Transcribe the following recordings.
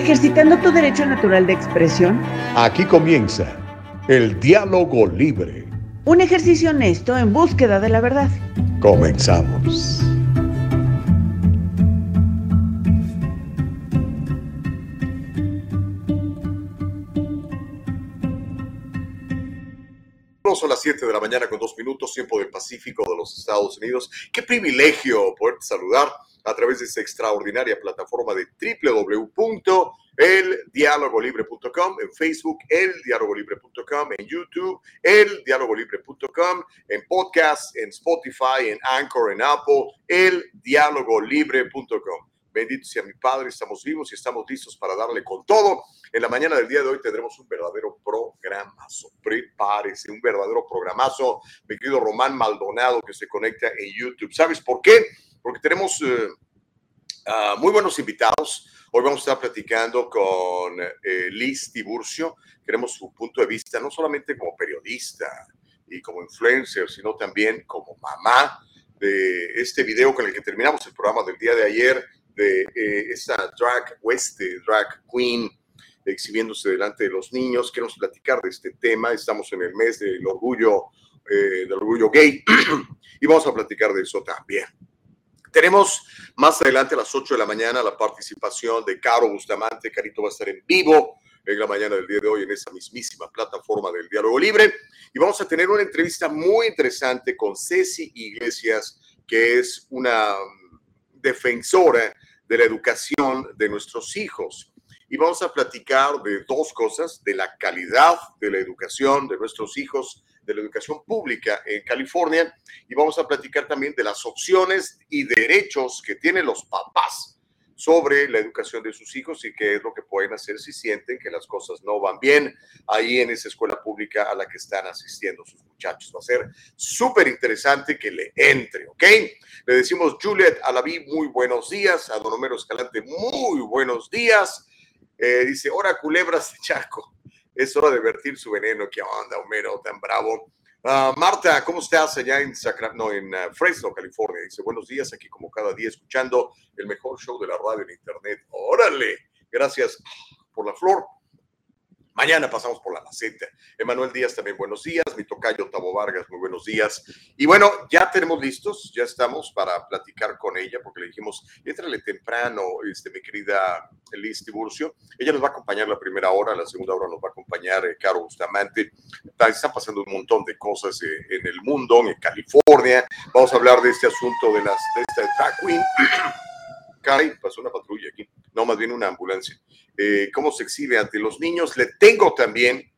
ejercitando tu derecho natural de expresión. Aquí comienza el diálogo libre. Un ejercicio honesto en búsqueda de la verdad. Comenzamos. Son las 7 de la mañana con dos minutos, tiempo del Pacífico de los Estados Unidos. Qué privilegio poderte saludar a través de esta extraordinaria plataforma de www.eldialogolibre.com, en Facebook, eldialogolibre.com, en YouTube, eldialogolibre.com, en podcast, en Spotify, en Anchor, en Apple, eldialogolibre.com. Bendito sea mi Padre, estamos vivos y estamos listos para darle con todo. En la mañana del día de hoy tendremos un verdadero programazo. Prepárese, un verdadero programazo. Mi querido Román Maldonado que se conecta en YouTube. ¿Sabes por qué? Porque tenemos uh, muy buenos invitados. Hoy vamos a estar platicando con eh, Liz Tiburcio. Queremos su punto de vista, no solamente como periodista y como influencer, sino también como mamá de este video con el que terminamos el programa del día de ayer de eh, esta drag este drag queen, exhibiéndose delante de los niños. Queremos platicar de este tema. Estamos en el mes del orgullo, eh, del orgullo gay y vamos a platicar de eso también. Tenemos más adelante a las 8 de la mañana la participación de Caro Bustamante. Carito va a estar en vivo en la mañana del día de hoy en esa mismísima plataforma del Diálogo Libre. Y vamos a tener una entrevista muy interesante con Ceci Iglesias, que es una defensora de la educación de nuestros hijos. Y vamos a platicar de dos cosas, de la calidad de la educación de nuestros hijos, de la educación pública en California, y vamos a platicar también de las opciones y derechos que tienen los papás sobre la educación de sus hijos y qué es lo que pueden hacer si sienten que las cosas no van bien ahí en esa escuela pública a la que están asistiendo sus muchachos. Va a ser súper interesante que le entre, ¿ok? Le decimos Juliet Alaví, muy buenos días. A Don Homero Escalante, muy buenos días. Eh, dice, hora culebras de Chaco. Es hora de vertir su veneno. ¿Qué onda, Homero? Tan bravo. Uh, Marta, ¿cómo estás allá en, no, en uh, Fresno, California? Dice, buenos días, aquí como cada día escuchando el mejor show de la radio en internet. Órale, gracias por la flor. Mañana pasamos por la maceta. Emanuel Díaz también buenos días. Mi tocayo Tabo Vargas, muy buenos días. Y bueno, ya tenemos listos, ya estamos para platicar con ella, porque le dijimos, entrale temprano, este, mi querida Liz Tiburcio. Ella nos va a acompañar la primera hora, la segunda hora nos va a acompañar eh, Caro Bustamante. Está, pasando un montón de cosas eh, en el mundo, en California. Vamos a hablar de este asunto de, las, de esta drag queen. Cari, pasó una patrulla aquí. No, más bien una ambulancia. Eh, cómo se exhibe ante los niños. Le tengo también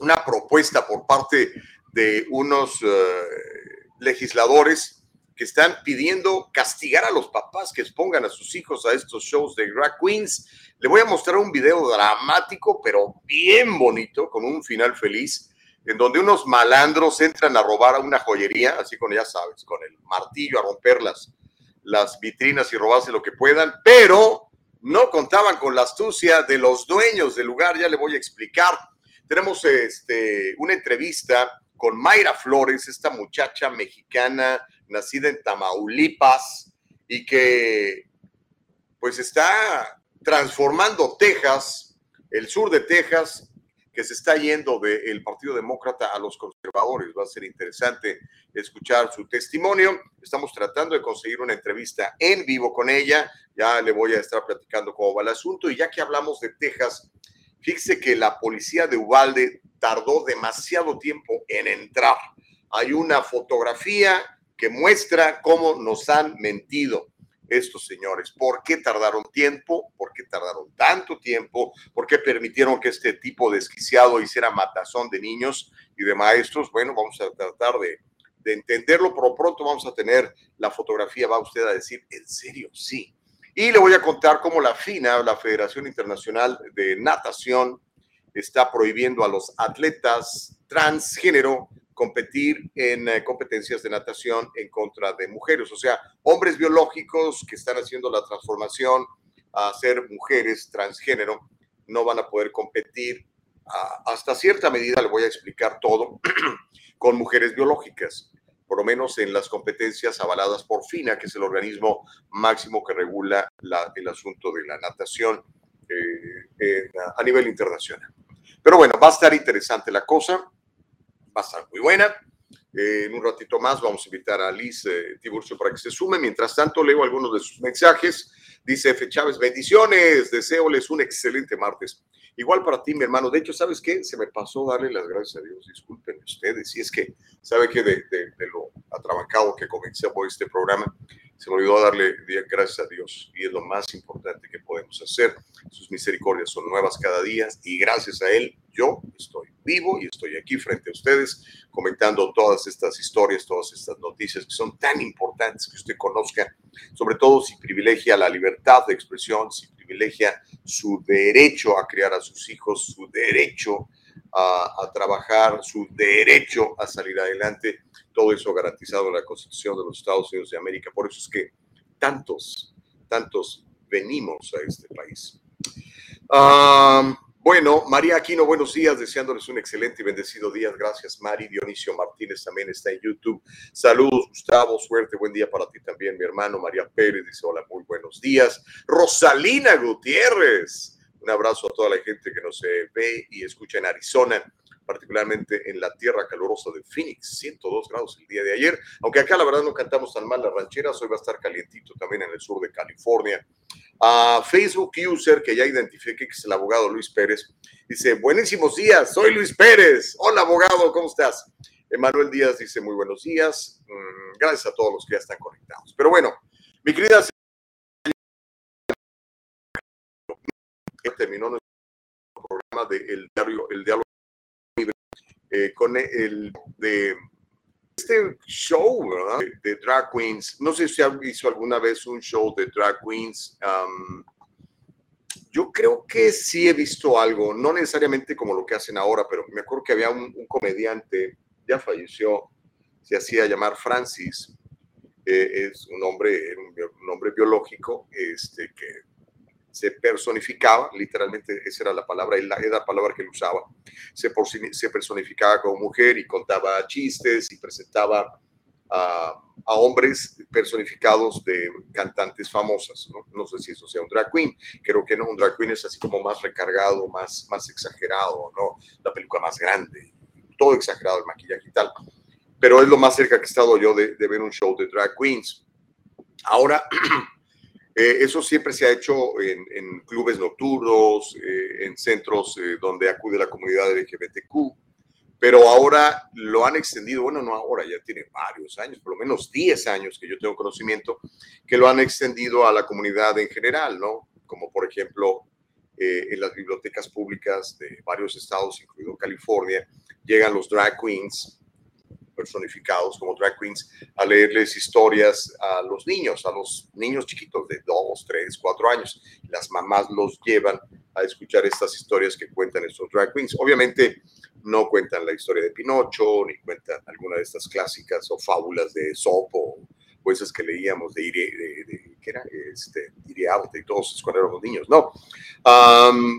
una propuesta por parte de unos eh, legisladores que están pidiendo castigar a los papás que expongan a sus hijos a estos shows de drag queens. Le voy a mostrar un video dramático, pero bien bonito, con un final feliz, en donde unos malandros entran a robar a una joyería, así con, ya sabes, con el martillo a romper las, las vitrinas y robarse lo que puedan, pero no contaban con la astucia de los dueños del lugar, ya le voy a explicar. Tenemos este, una entrevista con Mayra Flores, esta muchacha mexicana nacida en Tamaulipas y que pues está transformando Texas, el sur de Texas, que se está yendo del Partido Demócrata a los conservadores. Va a ser interesante escuchar su testimonio. Estamos tratando de conseguir una entrevista en vivo con ella. Ya le voy a estar platicando cómo va el asunto. Y ya que hablamos de Texas, fíjese que la policía de Uvalde tardó demasiado tiempo en entrar. Hay una fotografía que muestra cómo nos han mentido estos señores. ¿Por qué tardaron tiempo? ¿Por qué tardaron tanto tiempo? ¿Por qué permitieron que este tipo desquiciado hiciera matazón de niños y de maestros? Bueno, vamos a tratar de, de entenderlo, pero pronto vamos a tener la fotografía, va usted a decir, ¿en serio? Sí. Y le voy a contar cómo la FINA, la Federación Internacional de Natación, está prohibiendo a los atletas transgénero competir en eh, competencias de natación en contra de mujeres, o sea, hombres biológicos que están haciendo la transformación a ser mujeres transgénero, no van a poder competir hasta cierta medida, le voy a explicar todo, con mujeres biológicas, por lo menos en las competencias avaladas por FINA, que es el organismo máximo que regula el asunto de la natación. Eh, a nivel internacional. Pero bueno, va a estar interesante la cosa, va a estar muy buena. Eh, en un ratito más vamos a invitar a Liz eh, Tiburcio para que se sume. Mientras tanto, leo algunos de sus mensajes. Dice F. Chávez, bendiciones, deseoles un excelente martes. Igual para ti, mi hermano. De hecho, ¿sabes qué? Se me pasó darle las gracias a Dios. Disculpen ustedes. Si es que, ¿sabe que de, de, lo atrabancado que comencé por este programa, se me olvidó darle gracias a Dios. Y es lo más importante que podemos hacer. Sus misericordias son nuevas cada día. Y gracias a Él, yo estoy vivo y estoy aquí frente a ustedes comentando todas estas historias, todas estas noticias que son tan importantes que usted conozca, sobre todo si privilegia la libertad de expresión, si privilegia su derecho a criar a sus hijos, su derecho a, trabajar, su derecho a salir adelante, todo eso garantizado en la Constitución de los Estados Unidos de América. Por eso es que tantos, tantos venimos a este país. bueno, María Aquino, buenos días, deseándoles un excelente y bendecido día. Gracias, Mari. Dionisio Martínez también está en YouTube. Saludos, Gustavo, suerte, buen día para ti también, mi hermano. María Pérez dice, hola, muy buenos días. Rosalina Gutiérrez, un abrazo a toda la gente que nos ve y escucha en Arizona, particularmente en la tierra calurosa de Phoenix, 102 grados el día de ayer. Aunque acá la verdad no cantamos tan mal las rancheras, hoy va a estar calientito también en el sur de California. A Facebook user que ya identifique que es el abogado Luis Pérez, dice, buenísimos días, soy Luis Pérez. Hola abogado, ¿cómo estás? Emanuel Díaz dice, muy buenos días. Mm, gracias a todos los que ya están conectados. Pero bueno, mi querida terminó nuestro programa de el diario, el diálogo libre, eh, con el de este show, ¿verdad? De, drag queens. No sé si han visto alguna vez un show de drag queens. yo creo que sí he visto algo, no necesariamente como lo que hacen ahora, pero me acuerdo que había un, comediante, ya falleció, se hacía llamar Francis. Eh, es un hombre, un, un hombre biológico este, que se personificaba, literalmente esa era la palabra, era la palabra que él usaba, se, se personificaba como mujer y contaba chistes y presentaba a, hombres personificados de cantantes famosas. ¿no? ¿no? sé si eso sea un drag queen, creo que no, un drag queen es así como más recargado, más, más exagerado, ¿no? la película más grande, todo exagerado, el maquillaje y tal. Pero es lo más cerca que he estado yo de, de ver un show de drag queens. Ahora, Eh, eso siempre se ha hecho en, clubes nocturnos, eh, en centros eh, donde acude la comunidad LGBTQ, pero ahora lo han extendido, bueno, no ahora, ya tiene varios años, por lo menos 10 años que yo tengo conocimiento, que lo han extendido a la comunidad en general, ¿no? Como por ejemplo en las bibliotecas públicas de varios estados, incluido California, llegan los drag queens personificados como drag queens a leerles historias a los niños, a los niños chiquitos de 2, 3, 4 años. Las mamás los llevan a escuchar estas historias que cuentan estos drag queens. Obviamente no cuentan la historia de Pinocho, ni cuentan alguna de estas clásicas o fábulas de Sopo, o esas que leíamos de, de, de, ¿qué era? Este, Iriarte y todos cuando éramos niños. No,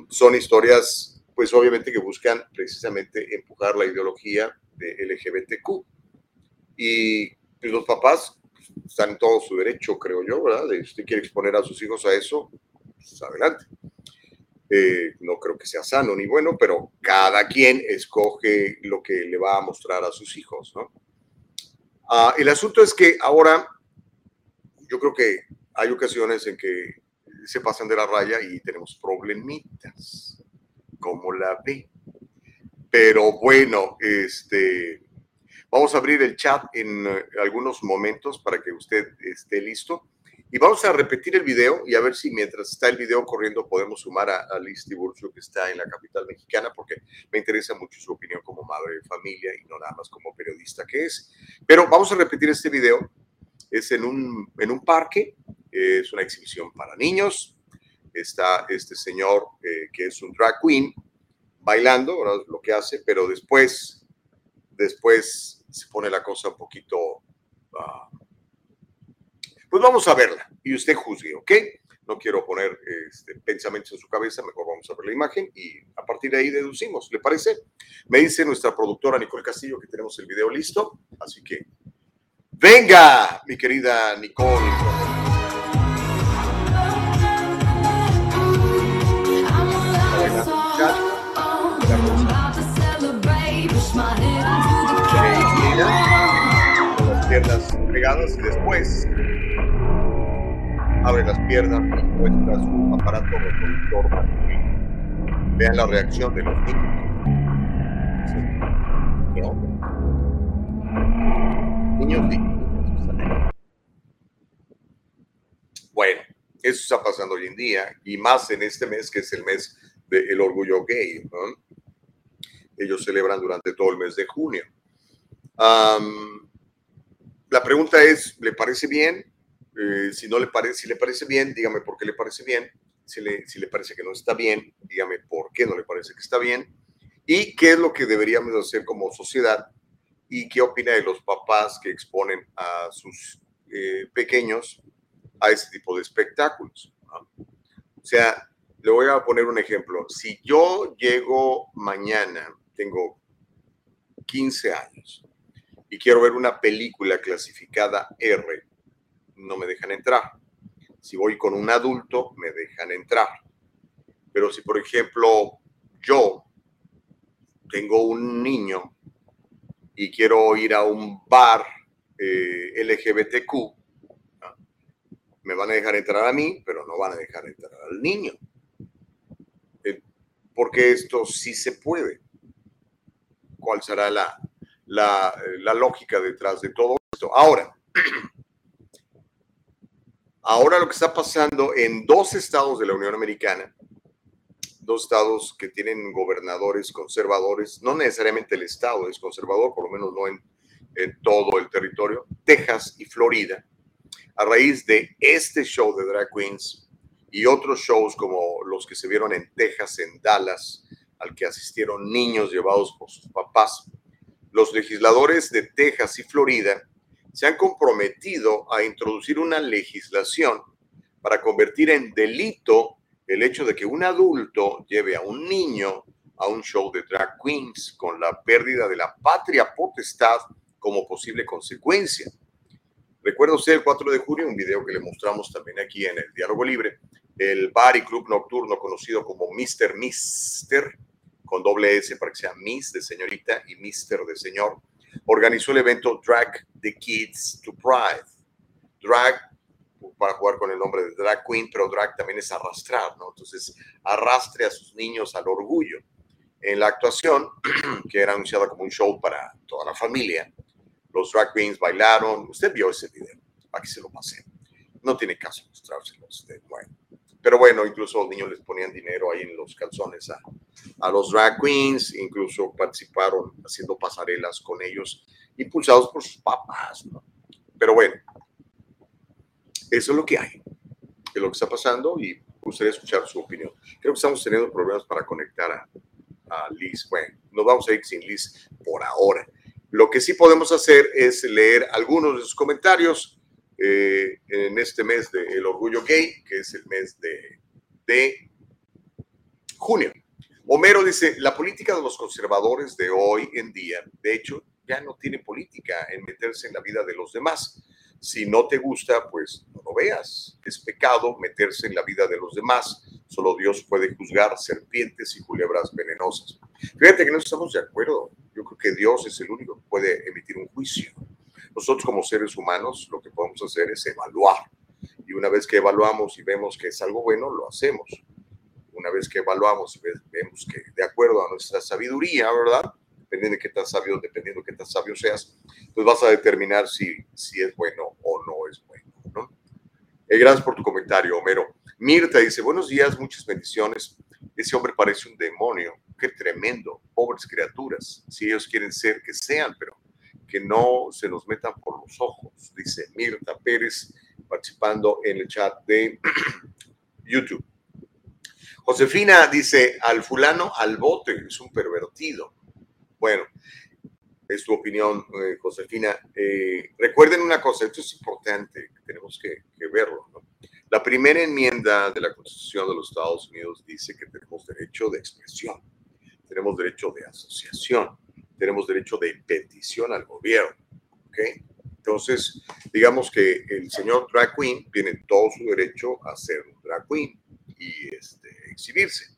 son historias, pues obviamente que buscan precisamente empujar la ideología de LGBTQ. Y los papás están en todo su derecho, creo yo, ¿verdad? Si usted quiere exponer a sus hijos a eso, pues adelante. Eh, no creo que sea sano ni bueno, pero cada quien escoge lo que le va a mostrar a sus hijos, ¿no? Ah, el asunto es que ahora yo creo que hay ocasiones en que se pasan de la raya y tenemos problemitas, como la ve. Pero bueno, este, vamos a abrir el chat en eh, algunos momentos para que usted esté listo. Y vamos a repetir el video y a ver si mientras está el video corriendo podemos sumar a, Liz Tiburcio que está en la capital mexicana porque me interesa mucho su opinión como madre de familia y no nada más como periodista que es. Pero vamos a repetir este video. Es en un, en un parque, es una exhibición para niños. Está este señor eh, que es un drag queen bailando, ¿verdad? lo que hace, pero después, después se pone la cosa un poquito... Ah, pues vamos a verla y usted juzgue, ¿ok? No quiero poner este, pensamientos en su cabeza, mejor vamos a ver la imagen y a partir de ahí deducimos, ¿le parece? Me dice nuestra productora Nicole Castillo que tenemos el video listo, así que venga, mi querida Nicole. Piernas y después abre las piernas y muestra su aparato reproductor masculino. Vean la reacción de los niños. Niños niños. Bueno, eso está pasando hoy en día y más en este mes que es el mes del orgullo gay. Ellos celebran durante todo el mes de junio. La pregunta es, ¿le parece bien? Eh, si no le parece, si le parece bien, dígame por qué le parece bien. Si le, si le parece que no está bien, dígame por qué no le parece que está bien. Y qué es lo que deberíamos hacer como sociedad. Y qué opina de los papás que exponen a sus eh, pequeños a este tipo de espectáculos. O sea, le voy a poner un ejemplo. Si yo llego mañana, tengo 15 años, y quiero ver una película clasificada R, no me dejan entrar. Si voy con un adulto, me dejan entrar. Pero si, por ejemplo, yo tengo un niño y quiero ir a un bar eh, LGBTQ, me van a dejar entrar a mí, pero no van a dejar entrar al niño. Eh, porque esto sí se puede. ¿Cuál será la, la, lógica detrás de todo esto? Ahora, ahora lo que está pasando en dos estados de la Unión Americana, dos estados que tienen gobernadores conservadores, no necesariamente el estado es conservador, por lo menos no en todo el territorio, Texas y Florida, a raíz de este show de drag queens y otros shows como los que se vieron en Texas, en Dallas, al que asistieron niños llevados por sus papás, los legisladores de Texas y Florida se han comprometido a introducir una legislación para convertir en delito el hecho de que un adulto lleve a un niño a un show de drag queens con la pérdida de la patria potestad como posible consecuencia. Recuerda usted el 4 de junio, un video que le mostramos también aquí en el Diálogo Libre, el bar y club nocturno conocido como Mr. Mister, con doble S para que sea Miss de señorita y Mister de señor, organizó el evento Drag the Kids to Pride. Drag para jugar con el nombre de drag queen, pero drag también es arrastrar, ¿no? Entonces, arrastre a sus niños al orgullo. En la actuación, que era anunciada como un show para toda la familia, los drag queens bailaron. Usted vio ese video. Aquí se lo pasé. No tiene caso mostrárselo a usted. Pero bueno, incluso los niños les ponían dinero ahí en los calzones a, a los drag queens. Incluso participaron haciendo pasarelas con ellos, impulsados por sus papás. Pero bueno, eso es lo que hay. Es lo que está pasando y gustaría escuchar su opinión. Creo que estamos teniendo problemas para conectar a, a Liz. Bueno, nos vamos a ir sin Liz por ahora. Lo que sí podemos hacer es leer algunos de sus comentarios eh, en este mes del Orgullo Gay, que es el mes de, de junio. Homero dice, la política de los conservadores de hoy en día, de hecho, ya no tiene política en meterse en la vida de los demás. Si no te gusta, pues no lo veas. Es pecado meterse en la vida de los demás. Solo Dios puede juzgar serpientes y culebras venenosas. Fíjate que no estamos de acuerdo. Yo creo que Dios es el único que puede emitir un juicio. Nosotros como seres humanos lo que podemos hacer es evaluar. Y una vez que evaluamos y vemos que es algo bueno, lo hacemos. Una vez que evaluamos y vemos que de acuerdo a nuestra sabiduría, ¿verdad? Dependiendo de qué tan sabio, dependiendo de qué tan sabio seas, pues vas a determinar si, si es bueno o no es bueno, ¿no? Eh, gracias por tu comentario, Homero. Mirta dice, buenos días, muchas bendiciones. Ese hombre parece un demonio. Qué tremendo. Pobres criaturas. Si ellos quieren ser, que sean, pero que no se nos metan por los ojos, dice Mirta Pérez, participando en el chat de YouTube. Josefina dice, al fulano al bote, es un pervertido. Bueno, es tu opinión, eh, Josefina. Eh, recuerden una cosa, esto es importante, tenemos que, verlo. La primera enmienda de la Constitución de los Estados Unidos dice que tenemos derecho de expresión, tenemos derecho de asociación, tenemos derecho de petición al gobierno. ¿okay? Entonces, digamos que el señor drag queen tiene todo su derecho a ser un drag queen y este, exhibirse,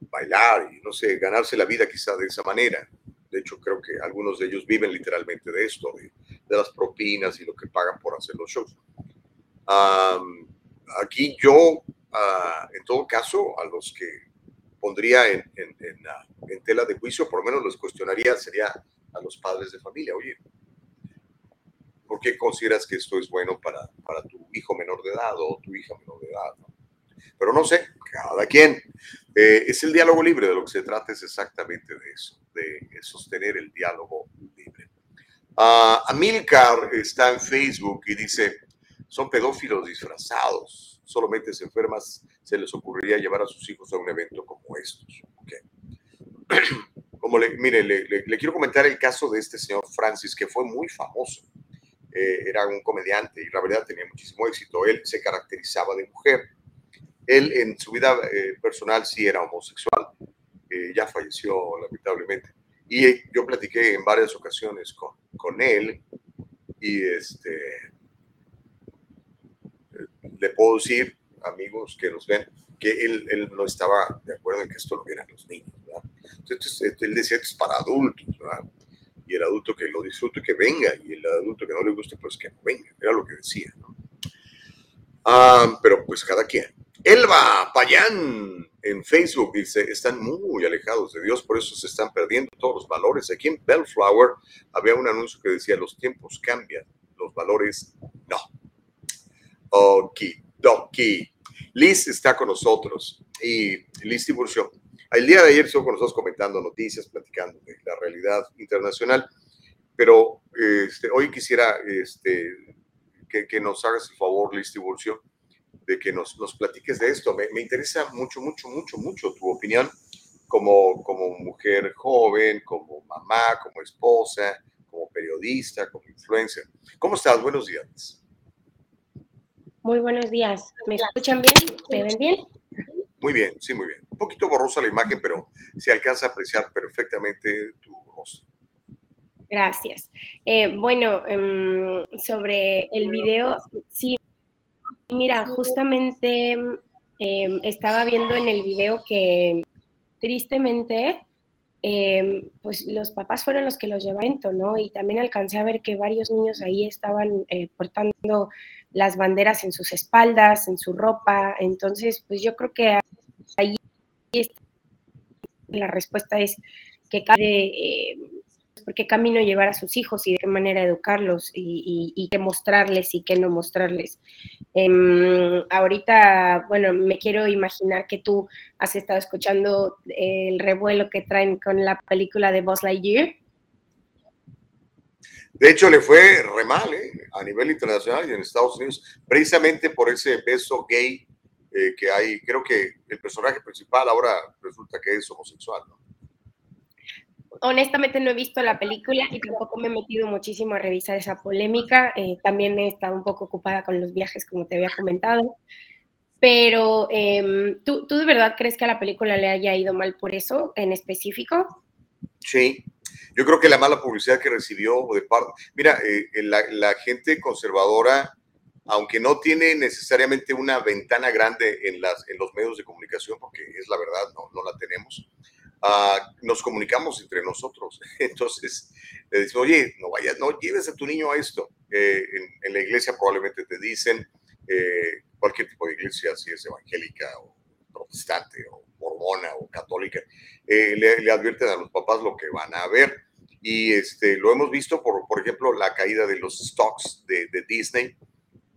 bailar y no sé, ganarse la vida quizá de esa manera. De hecho, creo que algunos de ellos viven literalmente de esto, de, de las propinas y lo que pagan por hacer los shows. aquí yo, ah, en todo caso, a los que pondría en, en, ah, en, tela de juicio, por lo menos los cuestionaría, sería a los padres de familia. Oye, ¿por qué consideras que esto es bueno para, para tu hijo menor de edad o tu hija menor de edad? Pero no sé, cada quien. Eh, es el diálogo libre, de lo que se trata es exactamente de eso, de sostener el diálogo libre. Uh, Amilcar está en Facebook y dice, son pedófilos disfrazados, solamente se enfermas se les ocurriría llevar a sus hijos a un evento como estos. Como le, mire, le, quiero comentar el caso de este señor Francis, que fue muy famoso. Eh, era un comediante y la verdad tenía muchísimo éxito. Él se caracterizaba de mujer él en su vida eh, personal sí era homosexual, eh, ya falleció lamentablemente. Y yo platiqué en varias ocasiones con, con él y este, le puedo decir, amigos que nos ven, que él, él, no estaba de acuerdo en que esto lo vieran los niños. Entonces, él decía, esto es para adultos. Y el adulto que lo disfrute, que venga. Y el adulto que no le guste, pues que no venga. Era lo que decía. Ah, pero pues cada quien. Elba Payán en Facebook dice, están muy alejados de Dios, por eso se están perdiendo todos los valores. Aquí en Bellflower había un anuncio que decía, los tiempos cambian, los valores no. Ok, ok. Liz está con nosotros y Liz Tiburcio. El día de ayer estuvo con nosotros comentando noticias, platicando de la realidad internacional, pero este, hoy quisiera este, que, que, nos hagas el favor, Liz Tiburcio, de que nos, nos platiques de esto. Me, me, interesa mucho, mucho, mucho, mucho tu opinión como, como mujer joven, como mamá, como esposa, como periodista, como influencer. ¿Cómo estás? Buenos días. Muy buenos días. ¿Me escuchan bien? ¿Me ven bien? Muy bien, sí, muy bien. Un poquito borrosa la imagen, pero se alcanza a apreciar perfectamente tu rostro. Gracias. Eh, bueno, um, sobre el video, sí, Mira, justamente em, estaba viendo en el video que tristemente, em, pues los papás fueron los que los llevaron, ¿no? Y también alcancé a ver que varios niños ahí estaban eh, portando las banderas en sus espaldas, en su ropa. Entonces, pues yo creo que ahí la respuesta es que cada eh, por qué camino llevar a sus hijos y de qué manera educarlos y, qué mostrarles y qué no mostrarles. Em, ahorita, bueno, me quiero imaginar que tú has estado escuchando el revuelo que traen con la película de Buzz Lightyear. De hecho, le fue re mal ¿eh? a nivel internacional y en Estados Unidos, precisamente por ese beso gay eh, que hay. Creo que el personaje principal ahora resulta que es homosexual, ¿no? honestamente no he visto la película y tampoco me he metido muchísimo a revisar esa polémica. Eh, también he estado un poco ocupada con los viajes, como te había comentado. Pero, em, ¿tú, ¿tú de verdad crees que a la película le haya ido mal por eso en específico? Sí, yo creo que la mala publicidad que recibió de parte, mira, eh, la, la, gente conservadora, aunque no tiene necesariamente una ventana grande en, las, en los medios de comunicación, porque es la verdad, no, no la tenemos, Ah, nos comunicamos entre nosotros. Entonces, le decimos, oye, no vayas, no lleves a tu niño a esto. Eh, en, la iglesia probablemente te dicen, eh, cualquier tipo de iglesia, si es evangélica o protestante o mormona o católica, eh, le, advierten a los papás lo que van a ver. Y este, lo hemos visto, por, por ejemplo, la caída de los stocks de, Disney,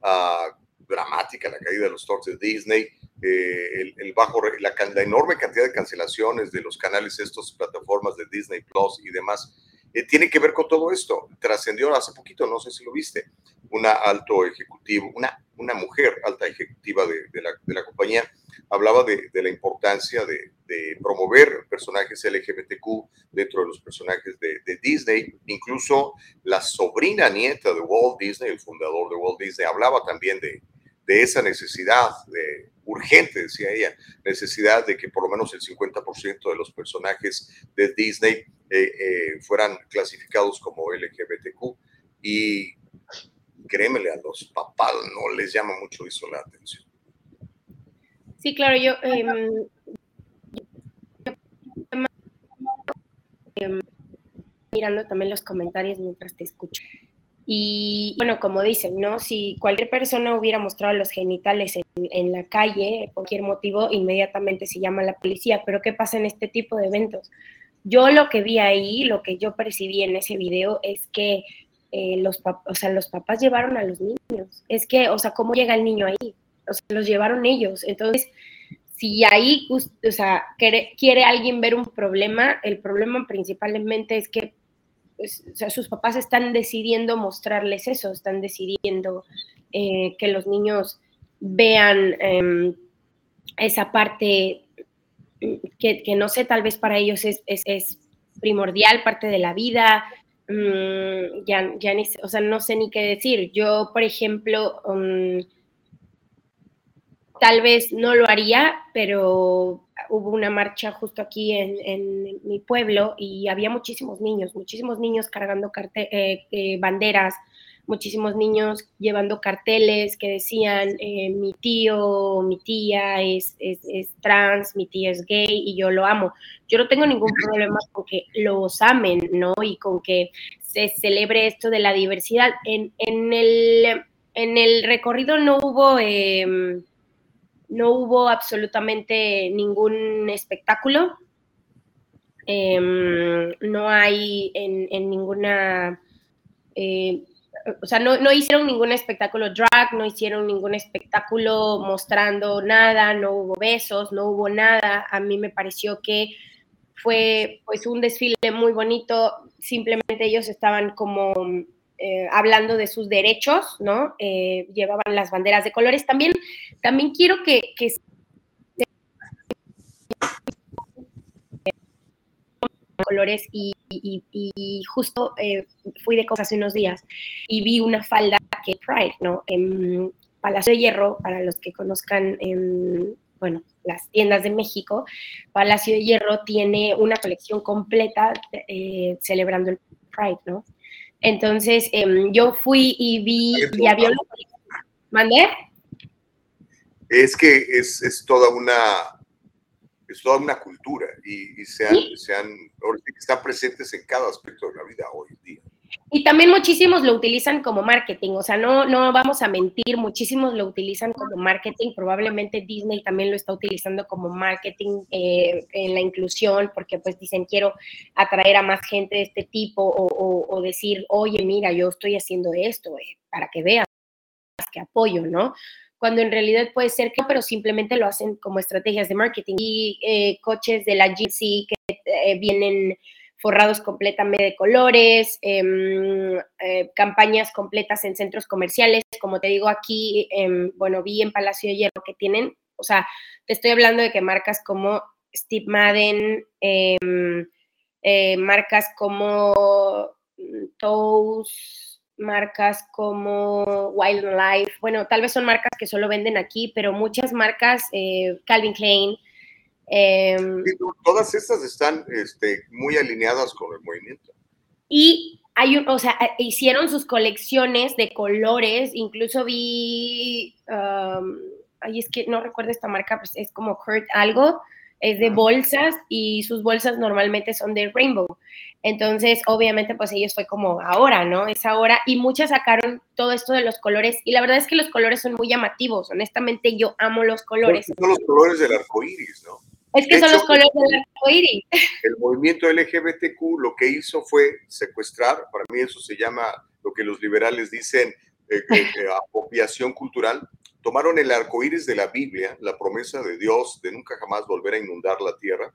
uh, dramática la caída de los stocks de Disney, eh, el, bajo, la, enorme cantidad de cancelaciones de los canales, estas plataformas de Disney Plus y demás, eh, tiene que ver con todo esto. Trascendió hace poquito, no sé si lo viste, una alto ejecutivo, una, una mujer alta ejecutiva de, de, la, compañía, hablaba de, de la importancia de, promover personajes LGBTQ dentro de los personajes de, Disney. Incluso la sobrina nieta de Walt Disney, el fundador de Walt Disney, hablaba también de, de esa necesidad de urgente, decía ella, necesidad de que por lo menos el 50% de los personajes de Disney eh, eh, fueran clasificados como LGBTQ. Y créemele, a los papás no les llama mucho eso la atención. Sí, claro, yo... Em, em, mirando también los comentarios mientras te escucho. Y bueno, como dicen, ¿no? Si cualquier persona hubiera mostrado los genitales en, la calle, cualquier motivo, inmediatamente se llama a la policía. Pero ¿qué pasa en este tipo de eventos? Yo lo que vi ahí, lo que yo percibí en ese video es que eh, los, o sea, los papás llevaron a los niños. Es que, o sea, ¿cómo llega el niño ahí? O sea, los llevaron ellos. Entonces, si ahí, o sea, quiere, quiere alguien ver un problema, el problema principalmente es que pues, o sea, sus papás están decidiendo mostrarles eso, están decidiendo eh, que los niños vean em, esa parte que, no sé, tal vez para ellos es, primordial, parte de la vida. Mm, ya, ya ni, o sea, no sé ni qué decir. Yo, por ejemplo, um, tal vez no lo haría, pero hubo una marcha justo aquí en, mi pueblo y había muchísimos niños, muchísimos niños cargando eh, eh, banderas, muchísimos niños llevando carteles que decían eh, mi tío, mi tía es, trans, mi tía es gay y yo lo amo. Yo no tengo ningún problema con que los amen, ¿no? Y con que se celebre esto de la diversidad. En, el, en el recorrido no hubo... No hubo absolutamente ningún espectáculo. Em, no hay en, ninguna, eh, o sea, no, hicieron ningún espectáculo drag, no hicieron ningún espectáculo mostrando nada, no hubo besos, no hubo nada. A mí me pareció que fue pues un desfile muy bonito, simplemente ellos estaban como eh, hablando de sus derechos, ¿no? Eh, llevaban las banderas de colores. También, también quiero que, colores y, justo eh, fui de cosas hace unos días y vi una falda que Pride, ¿no? En Palacio de Hierro, para los que conozcan, bueno, las tiendas de México, Palacio de Hierro tiene una colección completa celebrando el Pride, ¿no? Entonces, em, yo fui y vi, y había una... ¿Mandé? Es que es, toda una es toda una cultura y, se han, están presentes en cada aspecto de la vida hoy en día. Y también muchísimos lo utilizan como marketing, o sea, no, no vamos a mentir, muchísimos lo utilizan como marketing, probablemente Disney también lo está utilizando como marketing eh, en la inclusión, porque pues dicen quiero atraer a más gente de este tipo o, decir, oye, mira, yo estoy haciendo esto eh, para que veas que apoyo, ¿no? Cuando en realidad puede ser que, pero simplemente lo hacen como estrategias de marketing. Y eh, coches de la GC que vienen forrados completamente de colores, em, eh, campañas completas en centros comerciales, como te digo aquí, em, bueno, vi en Palacio de Hierro que tienen, o sea, te estoy hablando de que marcas como Steve Madden, em, eh, marcas como Toast, marcas como Wildlife, bueno, tal vez son marcas que solo venden aquí, pero muchas marcas, eh, Calvin Klein, Em, todas estas están este, muy alineadas con el movimiento. Y hay un, o sea, eh, hicieron sus colecciones de colores, incluso vi, um, ay, es que no recuerdo esta marca, pues es como Kurt algo, es de bolsas y sus bolsas normalmente son de rainbow. Entonces, obviamente, pues ellos fue como ahora, ¿no? Es ahora. Y muchas sacaron todo esto de los colores. Y la verdad es que los colores son muy llamativos. Honestamente, yo amo los colores. Son los colores del arco iris, ¿no? Es que son los colores del arco iris. El movimiento LGBTQ lo que hizo fue secuestrar, para mí eso se llama lo que los liberales dicen eh, eh, eh, apropiación cultural. Tomaron el arco iris de la Biblia, la promesa de Dios de nunca jamás volver a inundar la tierra,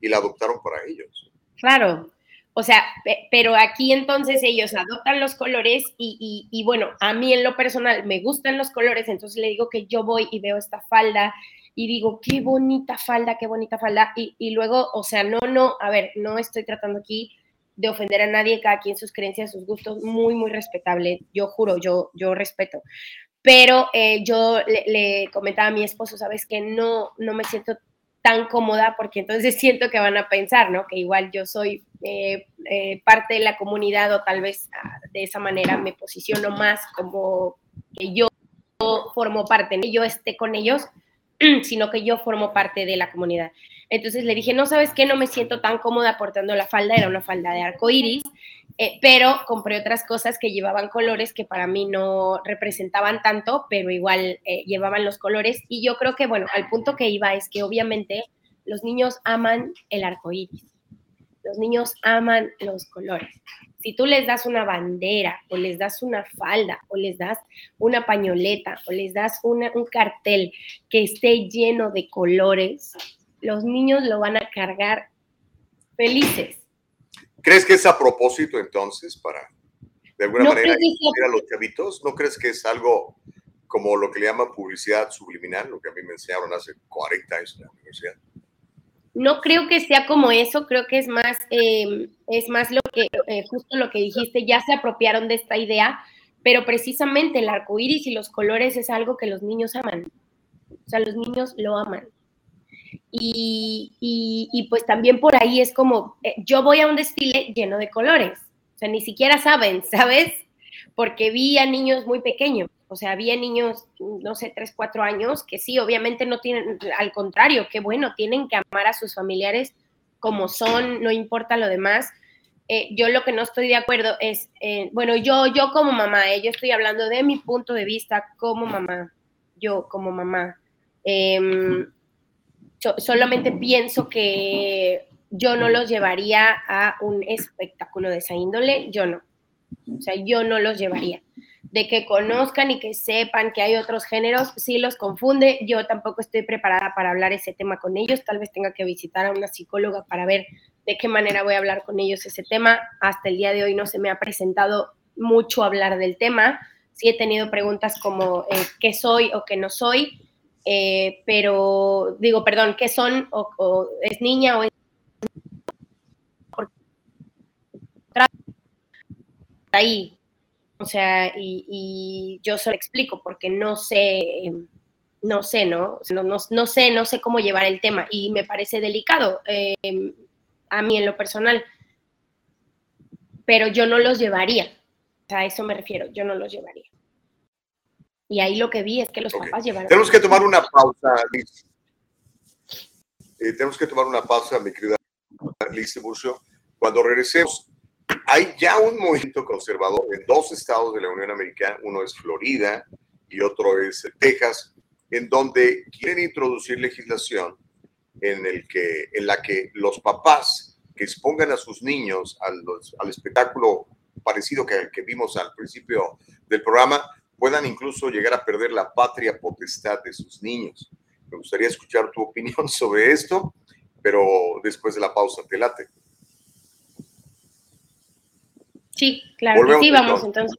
y la adoptaron para ellos. Claro. O sea, pero aquí entonces ellos adoptan los colores y, y, bueno, a mí en lo personal me gustan los colores, entonces le digo que yo voy y veo esta falda y digo, qué bonita falda, qué bonita falda. Y, luego, o sea, no, no, a ver, no estoy tratando aquí de ofender a nadie, cada quien sus creencias, sus gustos, muy, muy respetable. Yo juro, yo, yo respeto. Pero eh, yo le, comentaba a mi esposo, sabes que no, no me siento tan cómoda porque entonces siento que van a pensar, ¿no? Que igual yo soy eh, eh, parte de la comunidad o tal vez ah, de esa manera me posiciono más como que yo formo parte, ¿no? yo esté con ellos, sino que yo formo parte de la comunidad. Entonces le dije, no sabes qué, no me siento tan cómoda portando la falda, era una falda de arco iris. Eh, pero compré otras cosas que llevaban colores que para mí no representaban tanto, pero igual eh, llevaban los colores. Y yo creo que, bueno, al punto que iba es que obviamente los niños aman el arco iris. Los niños aman los colores. Si tú les das una bandera o les das una falda o les das una pañoleta o les das un cartel que esté lleno de colores, los niños lo van a cargar felices. ¿Crees que es a propósito entonces para, de alguna manera, a los chavitos? ¿No crees que es algo como lo que le llaman publicidad subliminal, lo que a mí me enseñaron hace 40 años en la universidad? No creo que sea como eso, creo que es más, eh, es más lo que, eh, justo lo que dijiste, ya se apropiaron de esta idea, pero precisamente el arco iris y los colores es algo que los niños aman. O sea, los niños lo aman. Y, y, pues también por ahí es como, eh, yo voy a un desfile lleno de colores. O sea, ni siquiera saben, ¿sabes? Porque vi a niños muy pequeños. O sea, había niños, no sé, tres, cuatro años, que sí, obviamente no tienen, al contrario, qué bueno, tienen que amar a sus familiares como son, no importa lo demás. Eh, yo lo que no estoy de acuerdo es, eh, bueno, yo, yo como mamá, eh, yo estoy hablando de mi punto de vista como mamá, yo como mamá. Em, solamente pienso que yo no los llevaría a un espectáculo de esa índole, yo no. O sea, yo no los llevaría de que conozcan y que sepan que hay otros géneros, sí los confunde. Yo tampoco estoy preparada para hablar ese tema con ellos. Tal vez tenga que visitar a una psicóloga para ver de qué manera voy a hablar con ellos ese tema. Hasta el día de hoy no se me ha presentado mucho hablar del tema. Sí he tenido preguntas como eh, qué soy o qué no soy, eh, pero digo, perdón, qué son o, es niña o es ahí o sea, y, yo solo explico porque no sé, no sé, ¿no? No, no, sé, no sé cómo llevar el tema y me parece delicado em, a mí en lo personal, pero yo no los llevaría. a eso me refiero, yo no los llevaría. Y ahí lo que vi es que los papás llevaron. Tenemos que tomar una pausa, Liz. Eh, tenemos que tomar una pausa, mi querida Liz Burcio. Cuando regresemos, hay ya un movimiento conservador en dos estados de la Unión Americana, uno es Florida y otro es Texas, en donde quieren introducir legislación en, el que, en la que los papás que expongan a sus niños al, al espectáculo parecido que, que vimos al principio del programa, puedan incluso llegar a perder la patria potestad de sus niños. Me gustaría escuchar tu opinión sobre esto, pero después de la pausa, te late. Sí, claro que sí, vamos entonces.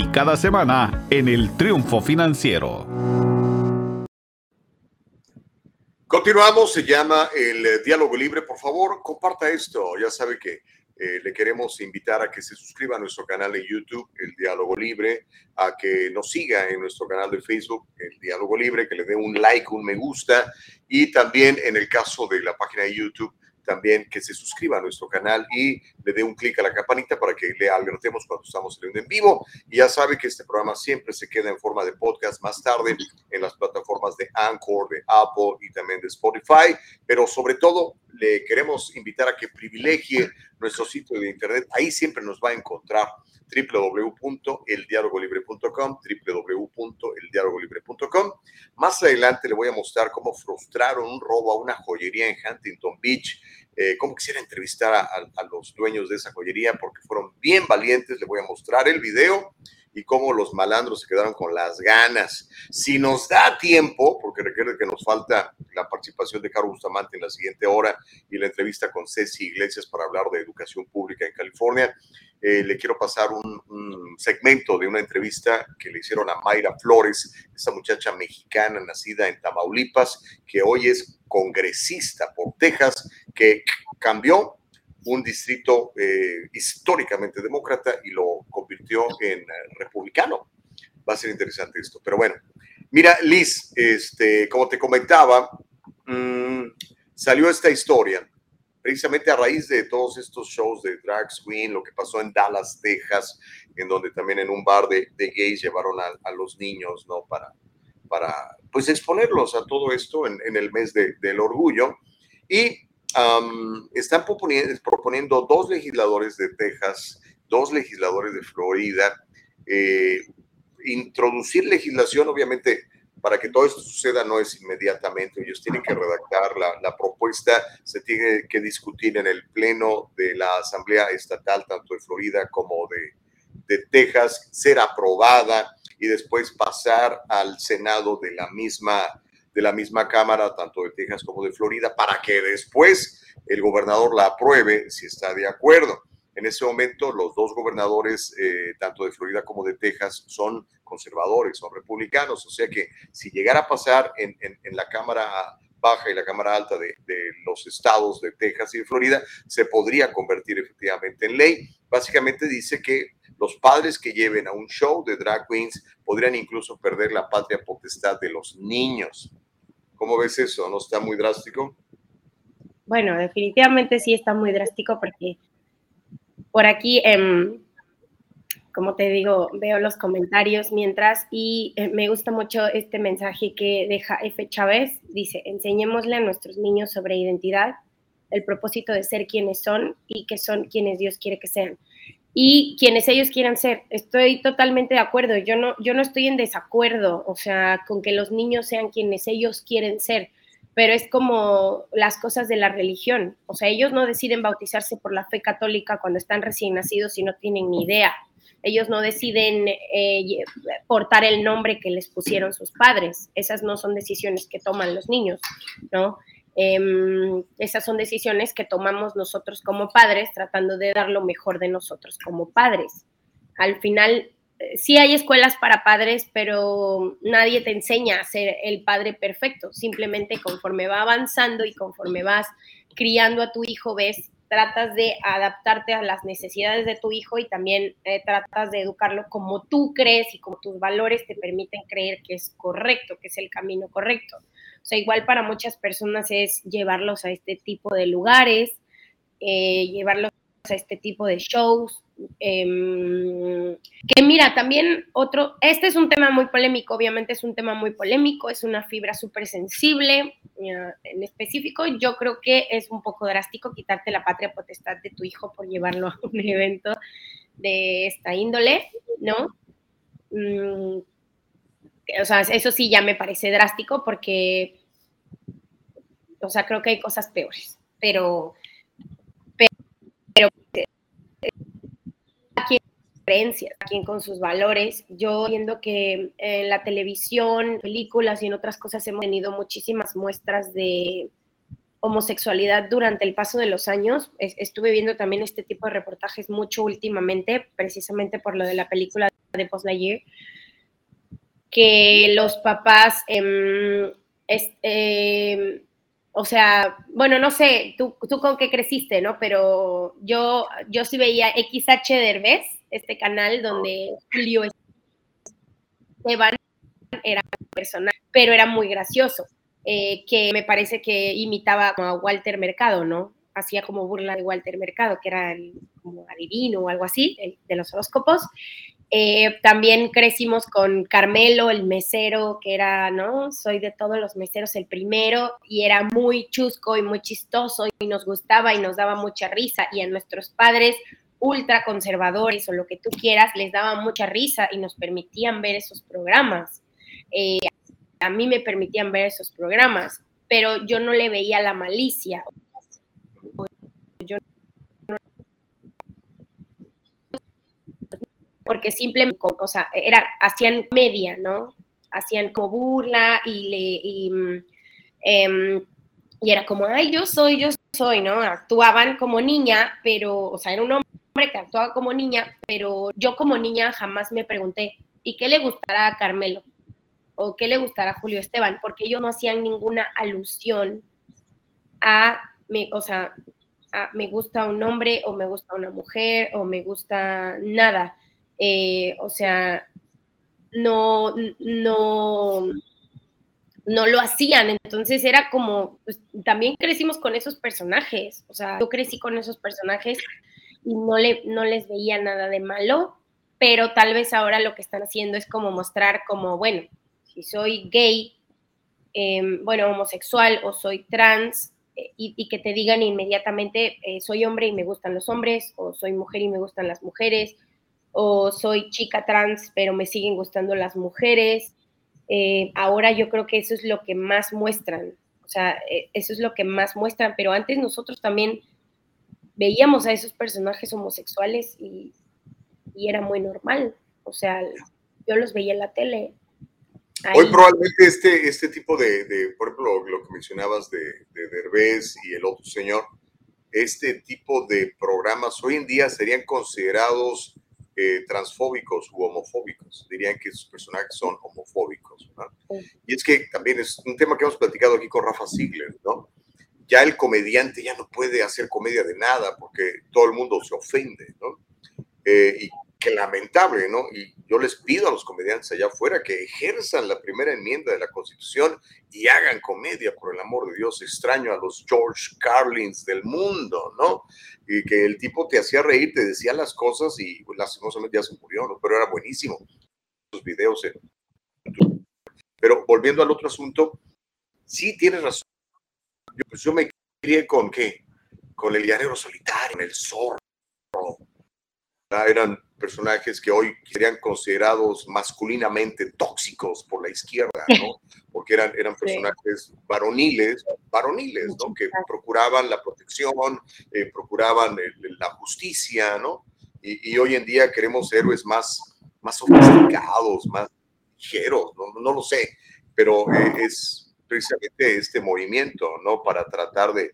cada semana en el Triunfo Financiero. Continuamos, se llama el Diálogo Libre. Por favor, comparta esto. Ya sabe que eh, le queremos invitar a que se suscriba a nuestro canal de YouTube, El Diálogo Libre, a que nos siga en nuestro canal de Facebook, El Diálogo Libre, que le dé un like, un me gusta y también en el caso de la página de YouTube, también que se suscriba a nuestro canal y le dé un clic a la campanita para que le alertemos cuando estamos saliendo en vivo. Y ya sabe que este programa siempre se queda en forma de podcast más tarde en las plataformas de Anchor, de Apple y también de Spotify. Pero sobre todo, le queremos invitar a que privilegie nuestro sitio de internet. Ahí siempre nos va a encontrar www.eldialogolibre.com, www.eldialogolibre.com. Más adelante le voy a mostrar cómo frustraron un robo a una joyería en Huntington Beach. Eh, cómo quisiera entrevistar a, a los dueños de esa joyería porque fueron bien valientes. Le voy a mostrar el video y cómo los malandros se quedaron con las ganas. Si nos da tiempo, porque requiere que nos falta la participación de Carlos Bustamante en la siguiente hora y la entrevista con Ceci Iglesias para hablar de educación pública en California, eh, le quiero pasar un, un, segmento de una entrevista que le hicieron a Mayra Flores, esa muchacha mexicana nacida en Tamaulipas, que hoy es congresista por Texas, que cambió un distrito eh, históricamente demócrata y lo convirtió en eh, republicano. Va a ser interesante esto. Pero bueno, mira, Liz, este, como te comentaba, mmm, salió esta historia precisamente a raíz de todos estos shows de Drag Queen, lo que pasó en Dallas, Texas, en donde también en un bar de, gays llevaron a, los niños, ¿no? Para, para, pues, exponerlos a todo esto en, el mes de, del orgullo. Y um, están proponiendo, proponiendo, dos legisladores de Texas, dos legisladores de Florida, eh, introducir legislación, obviamente, para que todo esto suceda no es inmediatamente, ellos tienen que redactar la, propuesta, se tiene que discutir en el pleno de la Asamblea Estatal, tanto de Florida como de, de Texas, ser aprobada y después pasar al Senado de la misma de la misma Cámara, tanto de Texas como de Florida, para que después el gobernador la apruebe si está de acuerdo. En ese momento, los dos gobernadores, eh, tanto de Florida como de Texas, son conservadores, son republicanos. O sea que si llegara a pasar en, la Cámara Baja y la Cámara Alta de, de, los estados de Texas y de Florida, se podría convertir efectivamente en ley. Básicamente dice que los padres que lleven a un show de drag queens podrían incluso perder la patria potestad de los niños. ¿Cómo ves eso? ¿No está muy drástico? Bueno, definitivamente sí está muy drástico porque por aquí, eh, como te digo, veo los comentarios mientras y eh, me gusta mucho este mensaje que deja F. Chávez. Dice, enseñémosle a nuestros niños sobre identidad, el propósito de ser quienes son y que son quienes Dios quiere que sean y quienes ellos quieran ser. Estoy totalmente de acuerdo. Yo no, yo no estoy en desacuerdo, o sea, con que los niños sean quienes ellos quieren ser, pero es como las cosas de la religión. O sea, ellos no deciden bautizarse por la fe católica cuando están recién nacidos y no tienen ni idea. Ellos no deciden eh, portar el nombre que les pusieron sus padres. Esas no son decisiones que toman los niños, ¿no? Eh, esas son decisiones que tomamos nosotros como padres, tratando de dar lo mejor de nosotros como padres. Al final, sí hay escuelas para padres, pero nadie te enseña a ser el padre perfecto. Simplemente conforme va avanzando y conforme vas criando a tu hijo, ves, tratas de adaptarte a las necesidades de tu hijo y también eh, tratas de educarlo como tú crees y como tus valores te permiten creer que es correcto, que es el camino correcto. O sea, igual para muchas personas es llevarlos a este tipo de lugares, eh, llevarlos a este tipo de shows. Eh, que mira, también otro, este es un tema muy polémico, obviamente es un tema muy polémico, es una fibra súper sensible. Uh, en específico, yo creo que es un poco drástico quitarte la patria potestad de tu hijo por llevarlo a un evento de esta índole, ¿no? Mm, o sea, eso sí ya me parece drástico porque, o sea, creo que hay cosas peores, pero, pero aquí creencias, quien con sus valores. Yo viendo que en la televisión, películas y en otras cosas hemos tenido muchísimas muestras de homosexualidad durante el paso de los años. Estuve viendo también este tipo de reportajes mucho últimamente, precisamente por lo de la película de Post Lightyear que los papás, es, eh, o sea, bueno, no sé, tú, tú con qué creciste, ¿no? Pero yo, yo sí veía XH Derbez, este canal donde Julio Esteban era personal, pero era muy gracioso, eh, que me parece que imitaba a Walter Mercado, ¿no? Hacía como burla de Walter Mercado, que era el, como adivino o algo así, el, de los horóscopos Eh, también crecimos con Carmelo, el mesero, que era, ¿no? Soy de todos los meseros el primero y era muy chusco y muy chistoso y nos gustaba y nos daba mucha risa y a nuestros padres ultra conservadores o lo que tú quieras les daba mucha risa y nos permitían ver esos programas. Eh, a mí me permitían ver esos programas, pero yo no le veía la malicia. Porque simplemente, o sea, era, hacían media, ¿no? Hacían como burla y le, y, em, y era como, ay, yo soy, yo soy, ¿no? Actuaban como niña, pero, o sea, era un hombre que actuaba como niña, pero yo como niña jamás me pregunté, ¿y qué le gustará a Carmelo? ¿O qué le gustará a Julio Esteban? Porque ellos no hacían ninguna alusión a, me, o sea, a, me gusta un hombre o me gusta una mujer o me gusta nada. Eh, o sea, no, no, no lo hacían. Entonces era como, pues, también crecimos con esos personajes. O sea, yo crecí con esos personajes y no, le, no les veía nada de malo, pero tal vez ahora lo que están haciendo es como mostrar como, bueno, si soy gay, em, bueno, homosexual o soy trans, eh, y, que te digan inmediatamente, eh, soy hombre y me gustan los hombres, o soy mujer y me gustan las mujeres, o soy chica trans, pero me siguen gustando las mujeres. Eh, ahora yo creo que eso es lo que más muestran, o sea, eh, eso es lo que más muestran, pero antes nosotros también veíamos a esos personajes homosexuales y, era muy normal, o sea, yo los veía en la tele. Hoy probablemente este, este tipo de, por ejemplo, lo que mencionabas de, de Derbez y el otro señor, este tipo de programas hoy en día serían considerados eh, transfóbicos u homofóbicos. Dirían que sus personajes son homofóbicos. Y es que también es un tema que hemos platicado aquí con Rafa Ziegler, ¿no? Ya el comediante ya no puede hacer comedia de nada porque todo el mundo se ofende, ¿no? Eh, y que lamentable, ¿no? Y yo les pido a los comediantes allá afuera que ejerzan la primera enmienda de la Constitución y hagan comedia, por el amor de Dios. Extraño a los George Carlins del mundo, ¿no? Y que el tipo te hacía reír, te decía las cosas y pues, lastimosamente ya se murió, ¿no? Pero era buenísimo. Los videos. Pero volviendo al otro asunto, sí tienes razón. Yo, pues yo me crié con qué? Con el llanero solitario, con el zorro. Eran personajes que hoy serían considerados masculinamente tóxicos por la izquierda, ¿no? Porque eran, eran personajes varoniles, varoniles, ¿no? Que procuraban la protección, eh, procuraban la justicia, ¿no? Y, hoy en día queremos héroes más, más sofisticados, más ligeros, ¿no? no lo sé, pero eh, es precisamente este movimiento, ¿no? Para tratar de...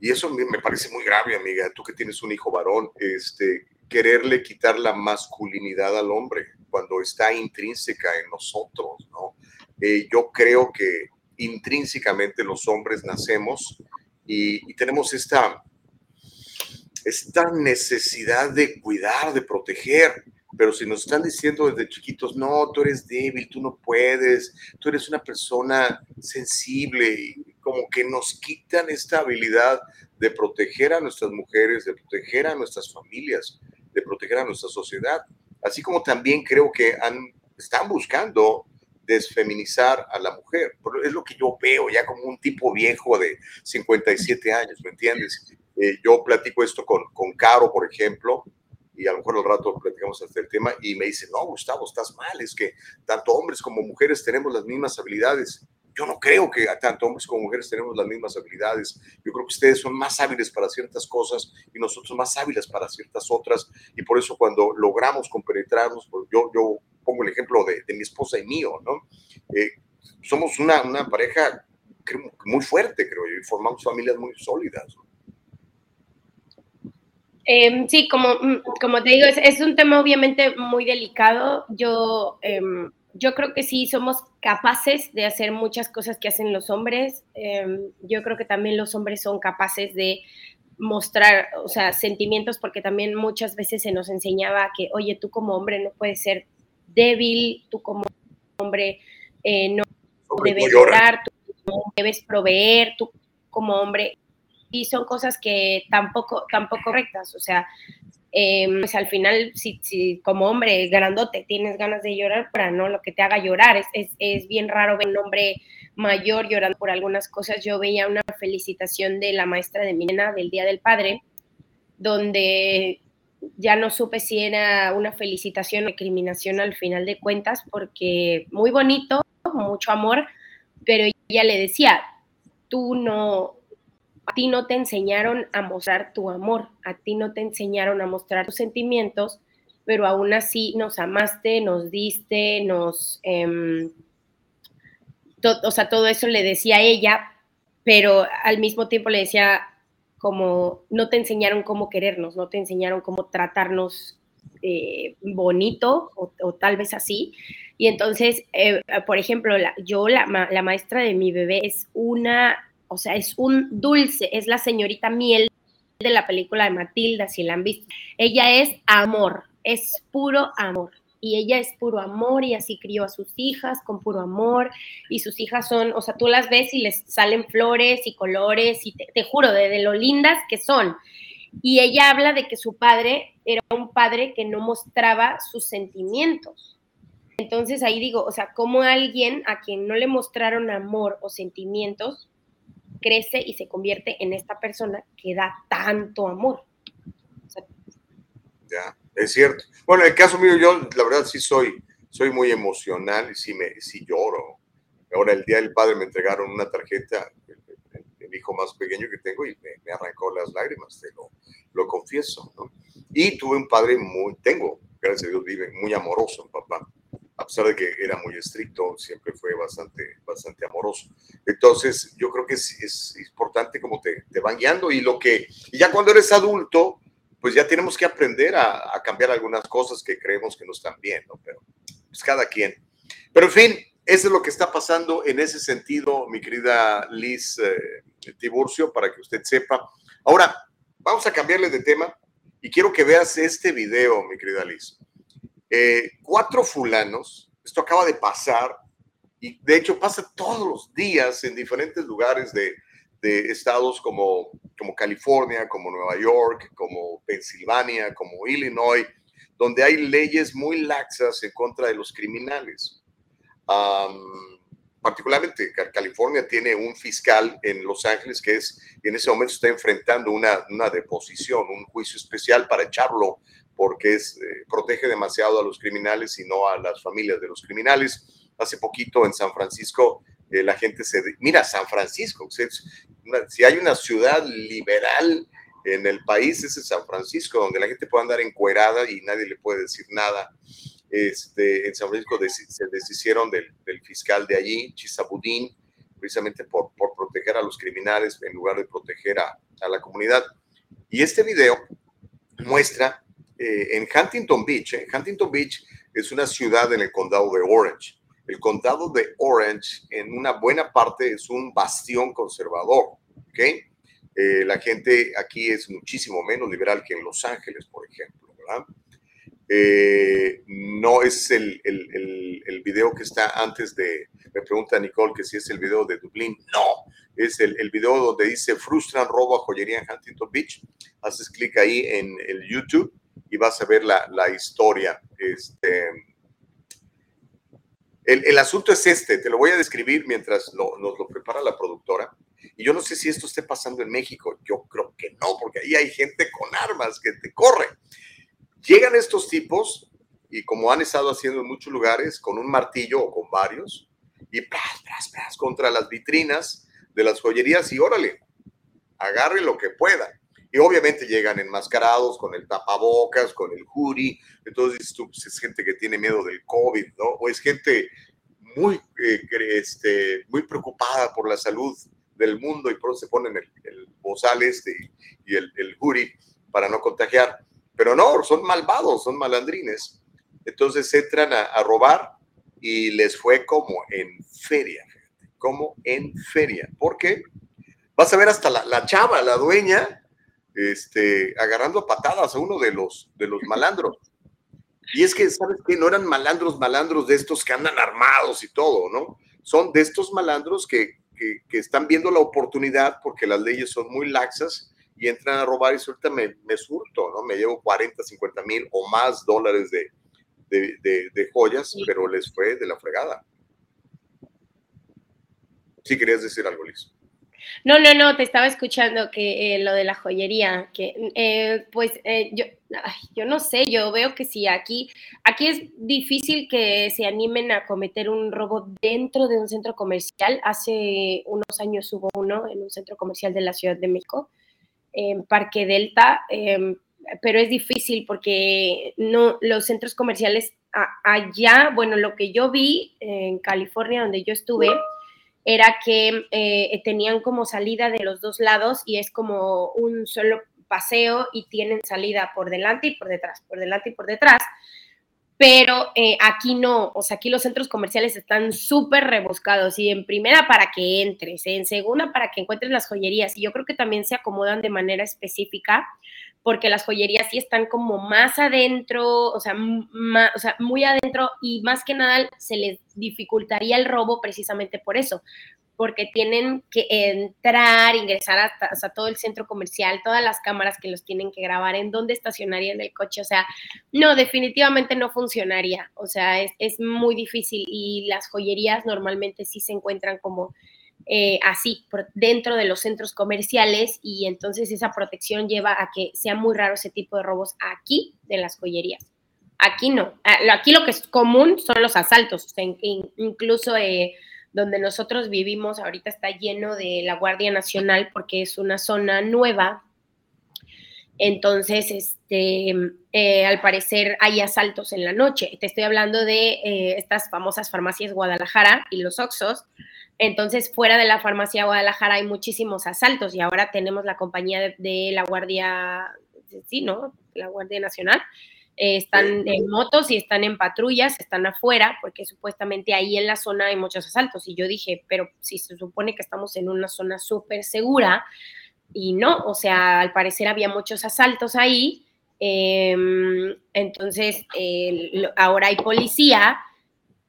Y eso me parece muy grave, amiga, tú que tienes un hijo varón, este, quererle quitar la masculinidad al hombre cuando está intrínseca en nosotros, ¿no? Eh, yo creo que intrínsecamente los hombres nacemos y, tenemos esta, esta necesidad de cuidar, de proteger, pero si nos están diciendo desde chiquitos, no, tú eres débil, tú no puedes, tú eres una persona sensible, y como que nos quitan esta habilidad de proteger a nuestras mujeres, de proteger a nuestras familias de proteger a nuestra sociedad. Así como también creo que están buscando desfeminizar a la mujer. Es lo que yo veo ya como un tipo viejo de 57 años, ¿me entiendes? Eh, yo platico esto con, con Caro, por ejemplo, y a lo mejor al rato platicamos hasta el tema, y me dice, no, Gustavo, estás mal, es que tanto hombres como mujeres tenemos las mismas habilidades yo no creo que tanto hombres como mujeres tenemos las mismas habilidades. Yo creo que ustedes son más hábiles para ciertas cosas y nosotros más hábiles para ciertas otras. Y por eso cuando logramos compenetrarnos, pues yo, yo pongo el ejemplo de, mi esposa y mío, ¿no? Eh, somos una, una pareja muy fuerte, creo yo, y formamos familias muy sólidas. Em, sí, como, como te digo, es, es, un tema obviamente muy delicado. Yo... Em, yo creo que sí somos capaces de hacer muchas cosas que hacen los hombres. Em, yo creo que también los hombres son capaces de mostrar, o sea, sentimientos, porque también muchas veces se nos enseñaba que, oye, tú como hombre no puedes ser débil, tú como hombre eh, no debes llorar, tú debes proveer, tú como hombre. Y son cosas que tampoco, tampoco correctas, o sea, eh, pues al final, si, como hombre grandote tienes ganas de llorar, para no lo que te haga llorar, es, es, es, bien raro ver un hombre mayor llorando por algunas cosas. Yo veía una felicitación de la maestra de mi nena del Día del Padre, donde ya no supe si era una felicitación o recriminación al final de cuentas, porque muy bonito, mucho amor, pero ella le decía, tú no, a ti no te enseñaron a mostrar tu amor, a ti no te enseñaron a mostrar tus sentimientos, pero aún así nos amaste, nos diste, nos... To, o sea, todo eso le decía ella, pero al mismo tiempo le decía como, no te enseñaron cómo querernos, no te enseñaron cómo tratarnos eh, bonito o, tal vez así. Y entonces, eh, por ejemplo, yo, la, la maestra de mi bebé es una o sea, es un dulce, es la señorita miel de la película de Matilda, si la han visto. Ella es amor, es puro amor. Y ella es puro amor y así crió a sus hijas con puro amor. Y sus hijas son, o sea, tú las ves y les salen flores y colores y te, juro, de, de lo lindas que son. Y ella habla de que su padre era un padre que no mostraba sus sentimientos. Entonces ahí digo, o sea, como alguien a quien no le mostraron amor o sentimientos crece y se convierte en esta persona que da tanto amor. O sea, ya, es cierto. Bueno, en el caso mío, yo la verdad sí soy, soy muy emocional y sí, me, sí lloro. Ahora el Día del Padre me entregaron una tarjeta, el, el, el hijo más pequeño que tengo, y me, me arrancó las lágrimas, te lo, lo confieso. ¿no? Y tuve un padre muy, tengo, gracias a Dios, vive muy amoroso, papá a pesar de que era muy estricto, siempre fue bastante, bastante amoroso. Entonces, yo creo que es, es importante como te, te, van guiando y lo que, y ya cuando eres adulto, pues ya tenemos que aprender a, a, cambiar algunas cosas que creemos que no están bien, ¿no? Pero, pues cada quien. Pero en fin, eso es lo que está pasando en ese sentido, mi querida Liz eh, Tiburcio, para que usted sepa. Ahora, vamos a cambiarle de tema y quiero que veas este video, mi querida Liz. Eh, cuatro fulanos, esto acaba de pasar, y de hecho pasa todos los días en diferentes lugares de, estados como, como California, como Nueva York, como Pensilvania, como Illinois, donde hay leyes muy laxas en contra de los criminales. Particularmente California tiene un fiscal en Los Ángeles que es en ese momento está enfrentando una, una deposición, un juicio especial para echarlo porque es, eh, protege demasiado a los criminales y no a las familias de los criminales. Hace poquito en San Francisco eh, la gente se... Mira, San Francisco, una, si hay una ciudad liberal en el país, es San Francisco, donde la gente puede andar encuerada y nadie le puede decir nada. Este, en San Francisco se deshicieron del, del fiscal de allí, Chisabudín, precisamente por, por, proteger a los criminales en lugar de proteger a, a la comunidad. Y este video muestra eh, en Huntington Beach. ¿eh? Huntington Beach es una ciudad en el condado de Orange. El condado de Orange, en una buena parte, es un bastión conservador. ¿okay? Eh, la gente aquí es muchísimo menos liberal que en Los Ángeles, por ejemplo. Eh, no es el, el, el, el, video que está antes de, me pregunta Nicole que si es el video de Dublín, no, es el, el video donde dice frustran robo a joyería en Huntington Beach, haces clic ahí en el YouTube y vas a ver la, la historia. Este, el, el, asunto es este, te lo voy a describir mientras lo, nos lo prepara la productora. Y yo no sé si esto esté pasando en México, yo creo que no, porque ahí hay gente con armas que te corre. Llegan estos tipos y como han estado haciendo en muchos lugares, con un martillo o con varios, y pras, pras, pras, contra las vitrinas de las joyerías y órale, agarre lo que pueda. Y obviamente llegan enmascarados con el tapabocas, con el hoodie. Entonces, pues, es gente que tiene miedo del COVID, ¿no? O es gente muy, eh, este, muy preocupada por la salud del mundo y por eso se ponen el, el bozal este y el, el hoodie para no contagiar. Pero no, son malvados, son malandrines. Entonces entran a, a robar y les fue como en feria, como en feria. ¿Por qué? Vas a ver hasta la, la chava, la dueña, este, agarrando a patadas a uno de los, de los malandros. Y es que, ¿sabes qué? No eran malandros, malandros de estos que andan armados y todo, ¿no? Son de estos malandros que, que, que están viendo la oportunidad porque las leyes son muy laxas y entran a robar y ahorita me, me surto, ¿no? Me llevo 40, 50 mil o más dólares de, de, de, joyas, pero les fue de la fregada. Sí, querías decir algo, Liz. No, no, no, te estaba escuchando que eh, lo de la joyería, que eh, pues eh, yo, yo no sé, yo veo que si aquí, aquí es difícil que se animen a cometer un robo dentro de un centro comercial. Hace unos años hubo uno en un centro comercial de la Ciudad de México, en Parque Delta, em, pero es difícil porque no, los centros comerciales allá, bueno, lo que yo vi en California, donde yo estuve, era que eh, tenían como salida de los dos lados y es como un solo paseo y tienen salida por delante y por detrás, por delante y por detrás. Pero eh, aquí no, o sea, aquí los centros comerciales están súper rebuscados y en primera para que entres, en segunda para que encuentres las joyerías y yo creo que también se acomodan de manera específica porque las joyerías sí están como más adentro, o sea, sea, muy adentro y más que nada se les dificultaría el robo precisamente por eso, porque tienen que entrar, ingresar hasta, todo el centro comercial, todas las cámaras que los tienen que grabar, en dónde estacionarían el coche, o sea, no, definitivamente no funcionaría, o sea, es, es muy difícil y las joyerías normalmente sí se encuentran como eh, así dentro de los centros comerciales y entonces esa protección lleva a que sea muy raro ese tipo de robos aquí de las joyerías. Aquí no. Ah, aquí lo que es común son los asaltos. incluso eh, donde nosotros vivimos ahorita está lleno de la Guardia Nacional porque es una zona nueva. Entonces, este, eh, al parecer hay asaltos en la noche. Te estoy hablando de estas famosas farmacias Guadalajara y los Oxos, entonces, fuera de la farmacia Guadalajara hay muchísimos asaltos y ahora tenemos la compañía de, la Guardia, sí, ¿no? La Guardia Nacional. Eh, están en motos y están en patrullas, están afuera, porque supuestamente ahí en la zona hay muchos asaltos. Y yo dije, pero si se supone que estamos en una zona súper segura, y no, o sea, al parecer había muchos asaltos ahí. Em, entonces, ahora hay policía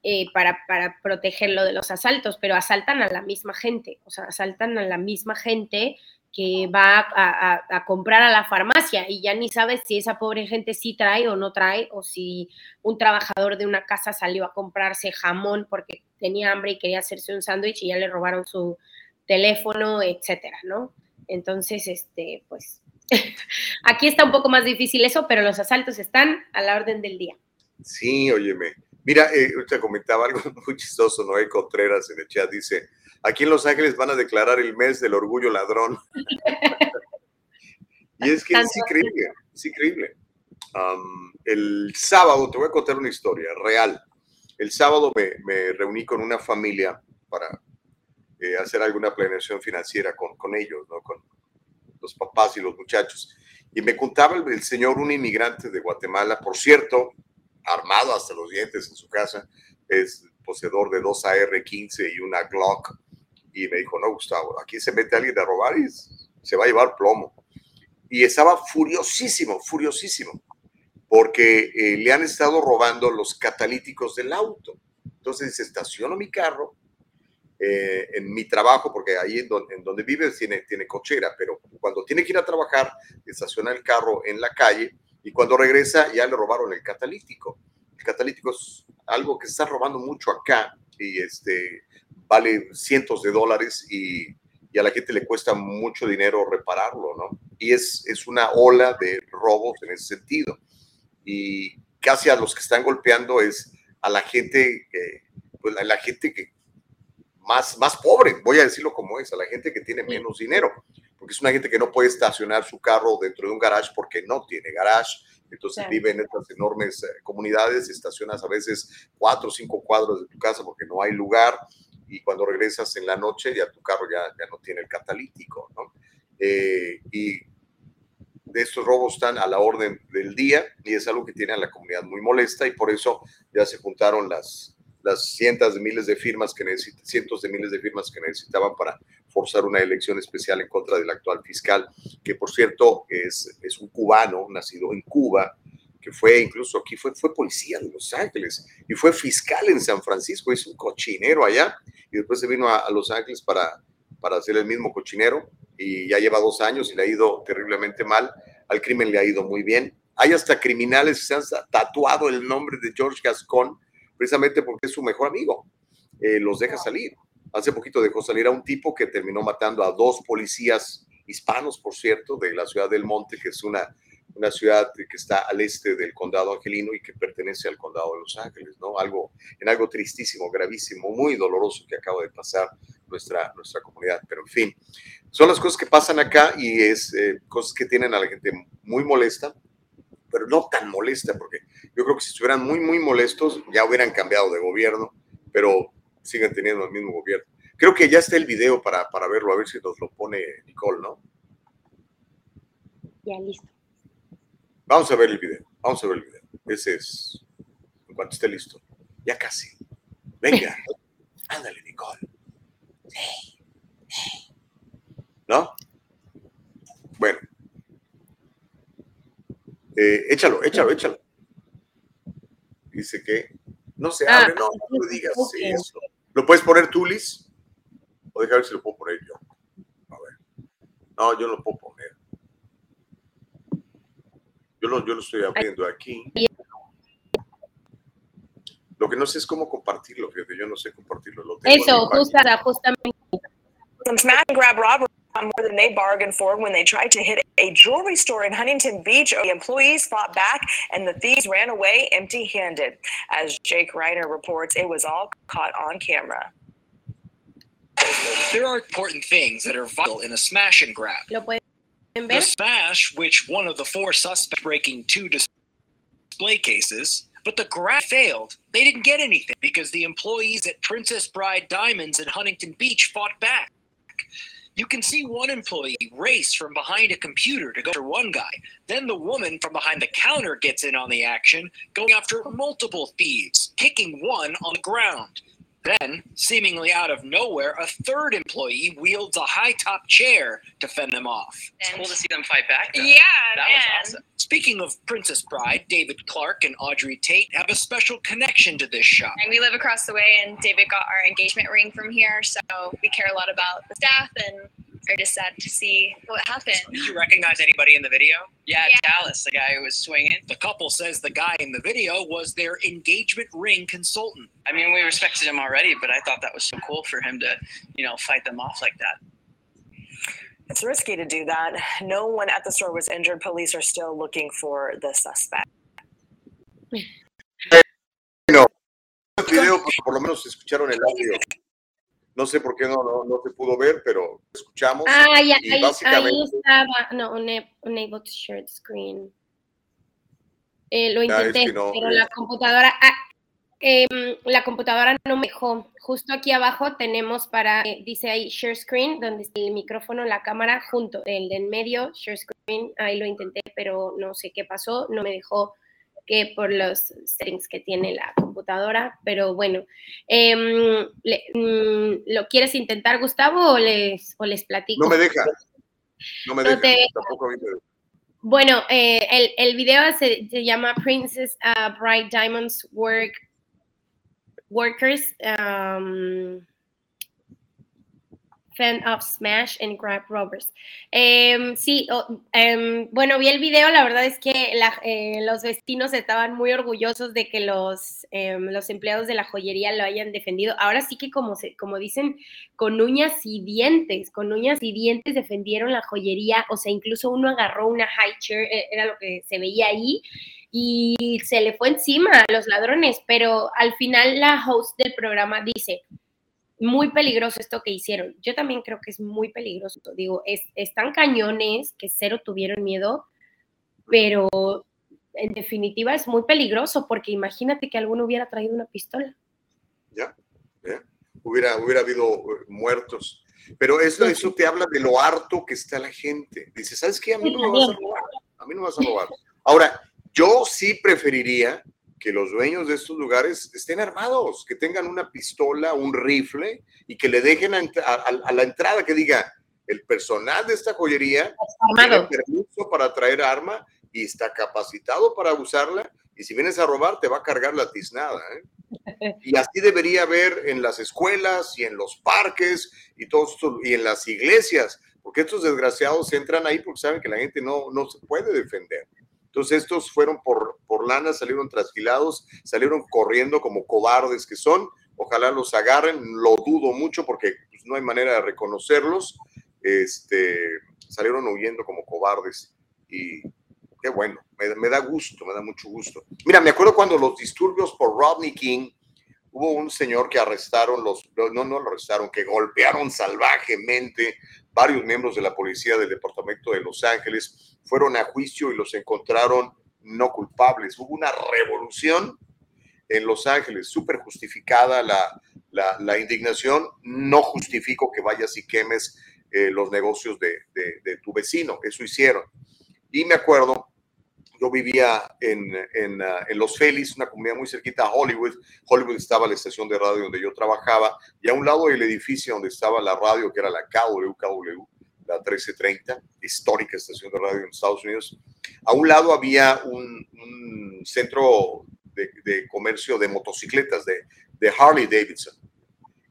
eh, para, para, protegerlo de los asaltos, pero asaltan a la misma gente, o sea, asaltan a la misma gente que va a, comprar a la farmacia y ya ni sabes si esa pobre gente sí trae o no trae, o si un trabajador de una casa salió a comprarse jamón porque tenía hambre y quería hacerse un sándwich y ya le robaron su teléfono, etcétera, ¿no? Entonces, este, pues, aquí está un poco más difícil eso, pero los asaltos están a la orden del día. Sí, óyeme, Mira, eh, te comentaba algo muy chistoso, Noé Contreras en el chat dice, aquí en Los Ángeles van a declarar el mes del orgullo ladrón. y es que es increíble, es increíble. el sábado, te voy a contar una historia real. El sábado me, reuní con una familia para hacer alguna planeación financiera con, con ellos, ¿no? con los papás y los muchachos. Y me contaba el señor, un inmigrante de Guatemala, por cierto, armado hasta los dientes en su casa, es poseedor de dos AR-15 y una Glock. Y me dijo, no, Gustavo, aquí se mete alguien a robar y se va a llevar plomo. Y estaba furiosísimo, furiosísimo, porque eh, le han estado robando los catalíticos del auto. Entonces estaciono mi carro eh, en mi trabajo, porque ahí en donde, en donde vive tiene, tiene cochera, pero cuando tiene que ir a trabajar, estaciona el carro en la calle y cuando regresa ya le robaron el catalítico. El catalítico es algo que se está robando mucho acá y este, vale cientos de dólares y, y, a la gente le cuesta mucho dinero repararlo, ¿no? Y es, es una ola de robos en ese sentido. Y casi a los que están golpeando es a la gente, pues a la gente que más, más pobre, voy a decirlo como es, a la gente que tiene menos dinero porque es una gente que no puede estacionar su carro dentro de un garage porque no tiene garage. Entonces vive en estas enormes eh, comunidades, estacionas a veces cuatro o cinco cuadros de tu casa porque no hay lugar y cuando regresas en la noche ya tu carro ya, ya no tiene el catalítico, ¿no? Eh, y de estos robos están a la orden del día y es algo que tiene a la comunidad muy molesta y por eso ya se juntaron las, las cientos de miles de firmas que cientos de miles de firmas que necesitaban para forzar una elección especial en contra del actual fiscal, que por cierto es, es un cubano nacido en Cuba, que fue incluso aquí, fue, fue policía de Los Ángeles y fue fiscal en San Francisco, hizo un cochinero allá y después se vino a, Los Ángeles para, para hacer el mismo cochinero y ya lleva dos años y le ha ido terriblemente mal. Al crimen le ha ido muy bien. Hay hasta criminales que se han tatuado el nombre de George Gascon precisamente porque es su mejor amigo. Eh, los deja salir. Hace poquito dejó salir a un tipo que terminó matando a dos policías hispanos, por cierto, de la ciudad del Monte, que es una, una ciudad que está al este del condado angelino y que pertenece al condado de Los Ángeles, ¿no? Algo, en algo tristísimo, gravísimo, muy doloroso que acaba de pasar nuestra, nuestra comunidad. Pero en fin, son las cosas que pasan acá y es eh, cosas que tienen a la gente muy molesta, pero no tan molesta, porque yo creo que si estuvieran muy, muy molestos, ya hubieran cambiado de gobierno, pero siguen teniendo el mismo gobierno. Creo que ya está el video para, para verlo, a ver si nos lo pone Nicole, ¿no? Ya, listo. Vamos a ver el video, vamos a ver el video. Ese es, en cuanto esté listo. Ya casi. Venga, ándale, Nicole. ¿No? Bueno. Eh, échalo, échalo, échalo. Dice que no se Ah, abre, no, no me digas ok. eso. ¿Lo puedes poner tú, Liz? O deja ver si lo puedo poner yo. A ver. No, yo no lo puedo poner. Yo lo, yo lo estoy abriendo aquí. Lo que no sé es cómo compartirlo, fíjate, yo no sé compartirlo. Lo tengo en Eso, justa, justamente. Grab robbery on more than they bargained for when they tried to hit a jewelry store in Huntington Beach. The employees fought back and the thieves ran away empty handed. As Jake Reiner reports, it was all caught on camera. There are important things that are vital in a smash and grab. The smash, which one of the four suspects breaking two display cases, but the grab failed. They didn't get anything because the employees at Princess Bride Diamonds in Huntington Beach fought back. You can see one employee race from behind a computer to go after one guy. Then the woman from behind the counter gets in on the action, going after multiple thieves, kicking one on the ground. Then, seemingly out of nowhere, a third employee wields a high top chair to fend them off. It's cool to see them fight back. though. Yeah, that man. was awesome. Speaking of Princess Bride, David Clark and Audrey Tate have a special connection to this shop. And we live across the way, and David got our engagement ring from here, so we care a lot about the staff and are just sad to see what happened. Did you recognize anybody in the video? Yeah, Yeah. Dallas, the guy who was swinging. The couple says the guy in the video was their engagement ring consultant. I mean, we respected him already, but I thought that was so cool for him to, you know, fight them off like that. It's risky to do that. No one at the store was injured. Police are still looking for the suspect. el video, por lo menos escucharon el audio. No sé por qué no, no, no se pudo ver, pero escuchamos. Ah, ya, y ahí, básicamente- ahí estaba. No, una- unable to share the screen. Eh, lo es intenté, que no, pero la computadora. ah, em, la computadora no me dejó. Justo aquí abajo tenemos para. eh, dice ahí share screen, donde está el micrófono, la cámara, junto. El de en medio, share screen. Ahí lo intenté, pero no sé qué pasó. No me dejó que por los settings que tiene la computadora, pero bueno, em, le- mm, ¿lo quieres intentar, Gustavo, o les, o les platico? No me deja. No me No deja. te. Tampoco me deja. Bueno, eh, el, el video se, se llama Princess uh, Bright Diamonds Work Workers um, Fan of Smash and Grab Robbers. Em, sí, em, bueno, vi el video, la verdad es que eh, los vecinos estaban muy orgullosos de que los, em, los empleados de la joyería lo hayan defendido. Ahora sí que como, como dicen, con uñas y dientes, con uñas y dientes defendieron la joyería, o sea, incluso uno agarró una high chair, eh, era lo que se veía ahí, y se le fue encima a los ladrones, pero al final la host del programa dice, muy peligroso esto que hicieron. Yo también creo que es muy peligroso. Digo, es, están cañones que cero tuvieron miedo, pero en definitiva es muy peligroso porque imagínate que alguno hubiera traído una pistola. Ya, ya. Hubiera, hubiera habido eh, muertos. Pero eso, eso te habla de lo harto que está la gente. Dice, ¿sabes qué? A mí no me vas a robar. A mí no me vas a robar. Ahora, yo sí preferiría que los dueños de estos lugares estén armados, que tengan una pistola, un rifle y que le dejen a, la entrada que diga, el personal de esta joyería tiene Armado. permiso para traer arma y está capacitado para usarla Y si vienes a robar, te va a cargar la tiznada. ¿eh? Y así debería haber en las escuelas y en los parques y, todo esto, y en las iglesias, porque estos desgraciados entran ahí porque saben que la gente no, no se puede defender. Entonces estos fueron por, por lana, salieron trasquilados, salieron corriendo como cobardes que son. Ojalá los agarren, lo dudo mucho porque pues, no hay manera de reconocerlos. Este, salieron huyendo como cobardes y qué bueno, me, me, da gusto, me da mucho gusto. Mira, me acuerdo cuando los disturbios por Rodney King, hubo un señor que arrestaron, los, no, no lo arrestaron, que golpearon salvajemente varios miembros de la policía del departamento de Los Ángeles, fueron a juicio y los encontraron no culpables. Hubo una revolución en Los Ángeles, súper justificada la, la, indignación. No justifico que vayas y quemes eh, los negocios de, de, tu vecino, eso hicieron. Y me acuerdo, yo vivía en, en, uh, en, Los Feliz, una comunidad muy cerquita a Hollywood. Hollywood estaba la estación de radio donde yo trabajaba y a un lado del edificio donde estaba la radio, que era la KW, KW, la 1330, histórica estación de radio en Estados Unidos. A un lado había un, un centro de, de, comercio de motocicletas, de, de, Harley Davidson.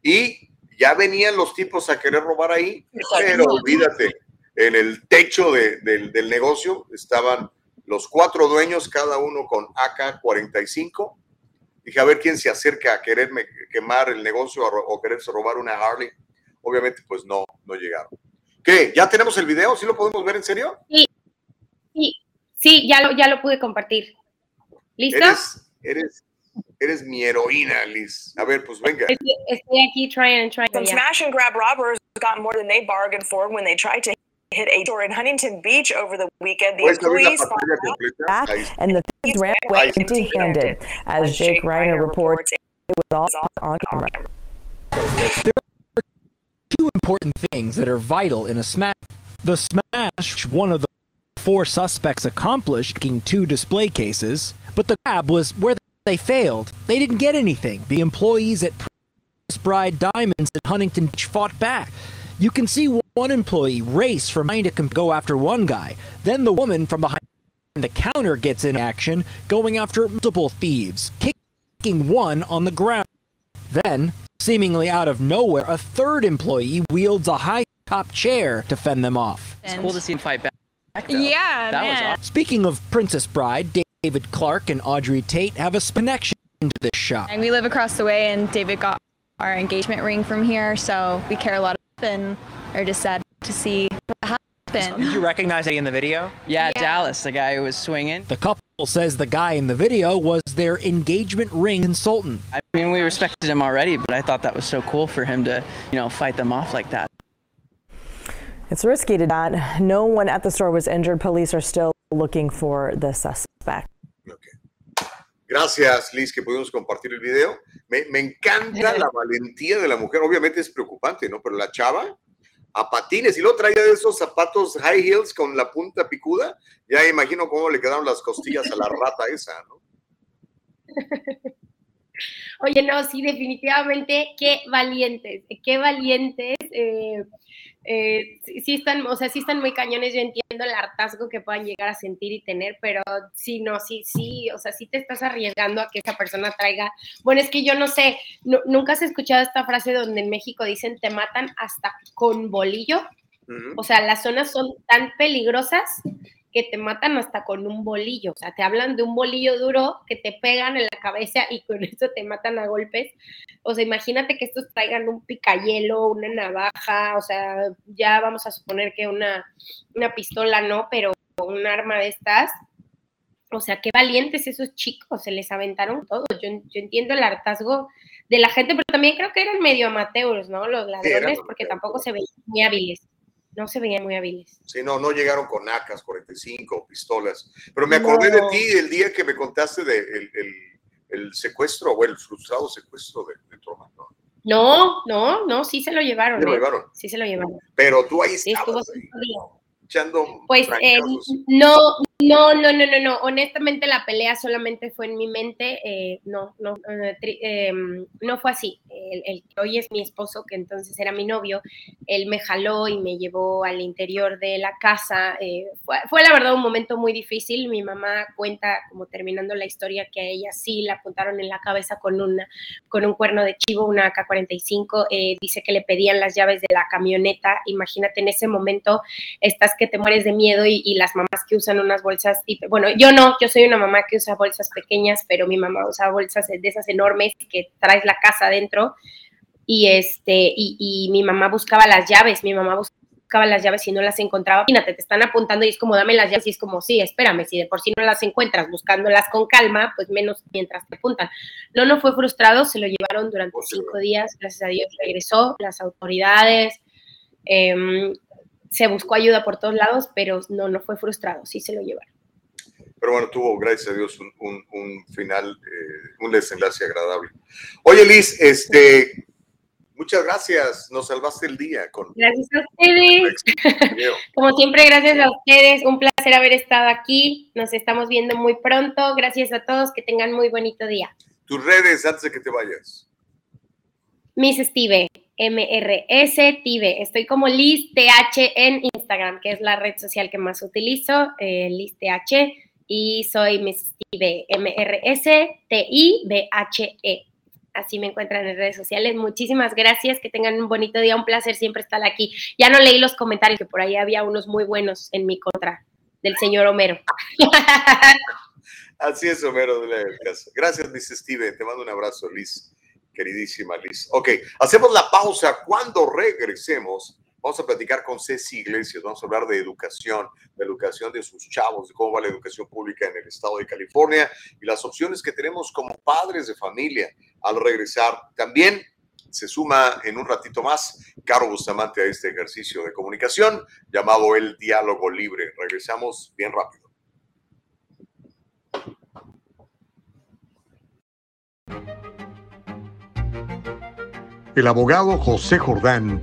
Y ya venían los tipos a querer robar ahí, pero olvídate, en el techo de, del negocio estaban los cuatro dueños, cada uno con AK-45. Dije, a ver quién se acerca a quererme quemar el negocio o quererse robar una Harley. Obviamente, pues no, no llegaron. ¿Qué? ¿Ya tenemos el video? ¿Sí lo podemos ver en serio? Sí, sí, sí ya, lo, ya lo pude compartir. ¿Listo? Eres, eres, eres mi heroína, Liz. A ver, pues venga. Estoy, aquí trying and trying. Some smash and grab robbers got more than they bargained for when they tried to hit a store in Huntington Beach over the weekend. The employees back and the thieves ran away empty-handed. As Jake Reiner reports, it was all on camera. There are two important things that are vital in a smash. The smash, one of the four suspects accomplished, taking two display cases, but the grab was where they failed. They didn't get anything. The employees at Bride Diamonds at Huntington Beach fought back. You can see one employee race from behind to go after one guy. Then the woman from behind the counter gets in action, going after multiple thieves, kicking one on the ground. Then, seemingly out of nowhere, a third employee wields a high top chair to fend them off. It's cool to see him fight back. Though. Yeah, that man. was awesome. Speaking of Princess Bride, David Clark and Audrey Tate have a connection to this shop. And we live across the way, and David got our engagement ring from here, so we care a lot and are just sad to see what happened. Did you recognize it in the video? Yeah, yeah, Dallas, the guy who was swinging. The couple says the guy in the video was their engagement ring consultant. I mean, we respected him already, but I thought that was so cool for him to, you know, fight them off like that. It's risky to that. No one at the store was injured. Police are still looking for the suspect. Gracias, Liz, que pudimos compartir el video. Me, me, encanta la valentía de la mujer. Obviamente es preocupante, ¿no? Pero la chava a patines y luego traía de esos zapatos high heels con la punta picuda. Ya imagino cómo le quedaron las costillas a la rata esa, ¿no? Oye, no, sí, definitivamente, qué valientes, qué valientes. Eh, eh, sí están, o sea, sí están muy cañones, yo entiendo el hartazgo que puedan llegar a sentir y tener, pero sí, no, sí, sí, o sea, sí te estás arriesgando a que esa persona traiga, bueno, es que yo no sé, no, nunca has escuchado esta frase donde en México dicen te matan hasta con bolillo, uh -huh. o sea, las zonas son tan peligrosas que te matan hasta con un bolillo, o sea, te hablan de un bolillo duro que te pegan en la cabeza y con eso te matan a golpes. O sea, imagínate que estos traigan un picayelo, una navaja, o sea, ya vamos a suponer que una, una pistola no, pero un arma de estas. O sea, qué valientes esos chicos, se les aventaron todos. Yo, yo entiendo el hartazgo de la gente, pero también creo que eran medio amateurs, ¿no? Los ladrones, porque tampoco se veían muy hábiles no se veían muy hábiles. Sí, no, no llegaron con ACAS 45 pistolas. Pero me acordé no. de ti el día que me contaste del de el, el, secuestro o el frustrado secuestro de, de Truman, ¿no? No, no, no, sí se lo llevaron. ¿Se lo ¿eh? llevaron? Sí se lo llevaron. Pero tú ahí Sí, estabas, estuvo ahí, echando Pues eh, no, no, no, no, no, no. Honestamente la pelea solamente fue en mi mente. eh, no, no, no fue así. El, que hoy es mi esposo, que entonces era mi novio, él me jaló y me llevó al interior de la casa. Eh, fue, fue, la verdad un momento muy difícil. Mi mamá cuenta, como terminando la historia, que a ella sí la apuntaron en la cabeza con, una, con un cuerno de chivo, una AK-45. Eh, dice que le pedían las llaves de la camioneta. Imagínate en ese momento, estás que te mueres de miedo y, y las mamás que usan unas bolsas, y, bueno, yo no, yo soy una mamá que usa bolsas pequeñas, pero mi mamá usa bolsas de esas enormes que traes la casa adentro y, este, y, mi mamá buscaba las llaves, mi mamá buscaba las llaves y no las encontraba. Imagínate, te están apuntando y es como, dame las llaves y es como, sí, espérame, si de por sí no las encuentras buscándolas con calma, pues menos mientras te apuntan. No, no fue frustrado, se lo llevaron durante cinco días, gracias a Dios regresó, las autoridades, em, se buscó ayuda por todos lados, pero no, no fue frustrado, sí se lo llevaron. Pero bueno, tuvo, gracias a Dios, un, un, final, eh, un desenlace agradable. Oye, Liz, este, Muchas gracias, nos salvaste el día. Con... Gracias a ustedes. Como siempre, gracias a ustedes. Un placer haber estado aquí. Nos estamos viendo muy pronto. Gracias a todos. Que tengan muy bonito día. Tus redes antes de que te vayas. Miss Steve, MRS Tive. Estoy como Liz TH en Instagram, que es la red social que más utilizo, eh, Liz TH. Y soy Miss Steve, MRS T-I-B-H-E. Así me encuentran en redes sociales. Muchísimas gracias, que tengan un bonito día, un placer siempre estar aquí. Ya no leí los comentarios, que por ahí había unos muy buenos en mi contra del señor Homero. Así es, Homero. Gracias, Miss Steve. Te mando un abrazo, Liz. Queridísima Liz. Ok, hacemos la pausa. Cuando regresemos, Vamos a platicar con Ceci Iglesias, vamos a hablar de educación, de educación de sus chavos, de cómo va la educación pública en el estado de California y las opciones que tenemos como padres de familia al regresar. También se suma en un ratito más Caro Bustamante a este ejercicio de comunicación llamado el diálogo libre. Regresamos bien rápido. El abogado José Jordán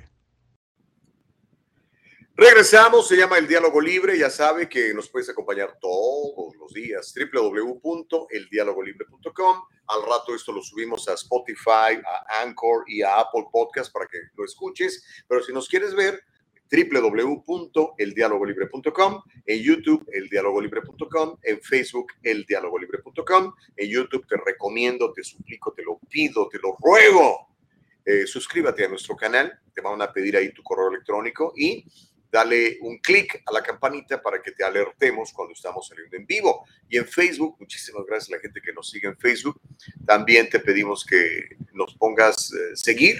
Regresamos, se llama El Diálogo Libre, ya sabe que nos puedes acompañar todos los días, www.eldialogolibre.com. Al rato esto lo subimos a Spotify, a Anchor y a Apple Podcast para que lo escuches, pero si nos quieres ver, www.eldialogolibre.com, en YouTube, eldialogolibre.com, en Facebook, eldialogolibre.com. En YouTube te recomiendo, te suplico, te lo pido, te lo ruego. Eh, suscríbete a nuestro canal, te van a pedir ahí tu correo electrónico y dale un clic a la campanita para que te alertemos cuando estamos saliendo en vivo. Y en Facebook, muchísimas gracias a la gente que nos sigue en Facebook. También te pedimos que nos pongas eh, seguir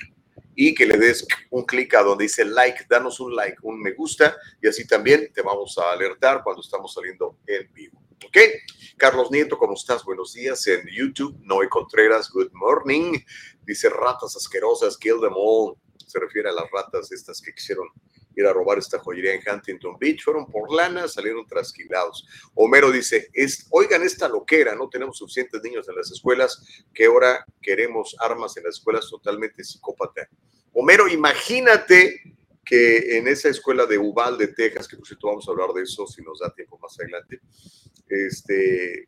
y que le des un clic a donde dice like, danos un like, un me gusta y así también te vamos a alertar cuando estamos saliendo en vivo. ¿Ok? Carlos Nieto, ¿cómo estás? Buenos días en YouTube. Noé Contreras, good morning. Dice ratas asquerosas, kill them all. Se refiere a las ratas estas que quisieron ir a robar esta joyería en Huntington Beach. Fueron por lana, salieron trasquilados. Homero dice, es, oigan esta loquera, no tenemos suficientes niños en las escuelas, que ahora queremos armas en las escuelas totalmente psicópata. Homero, imagínate que en esa escuela de Uvalde, Texas, que por cierto vamos a hablar de eso si nos da tiempo más adelante, este,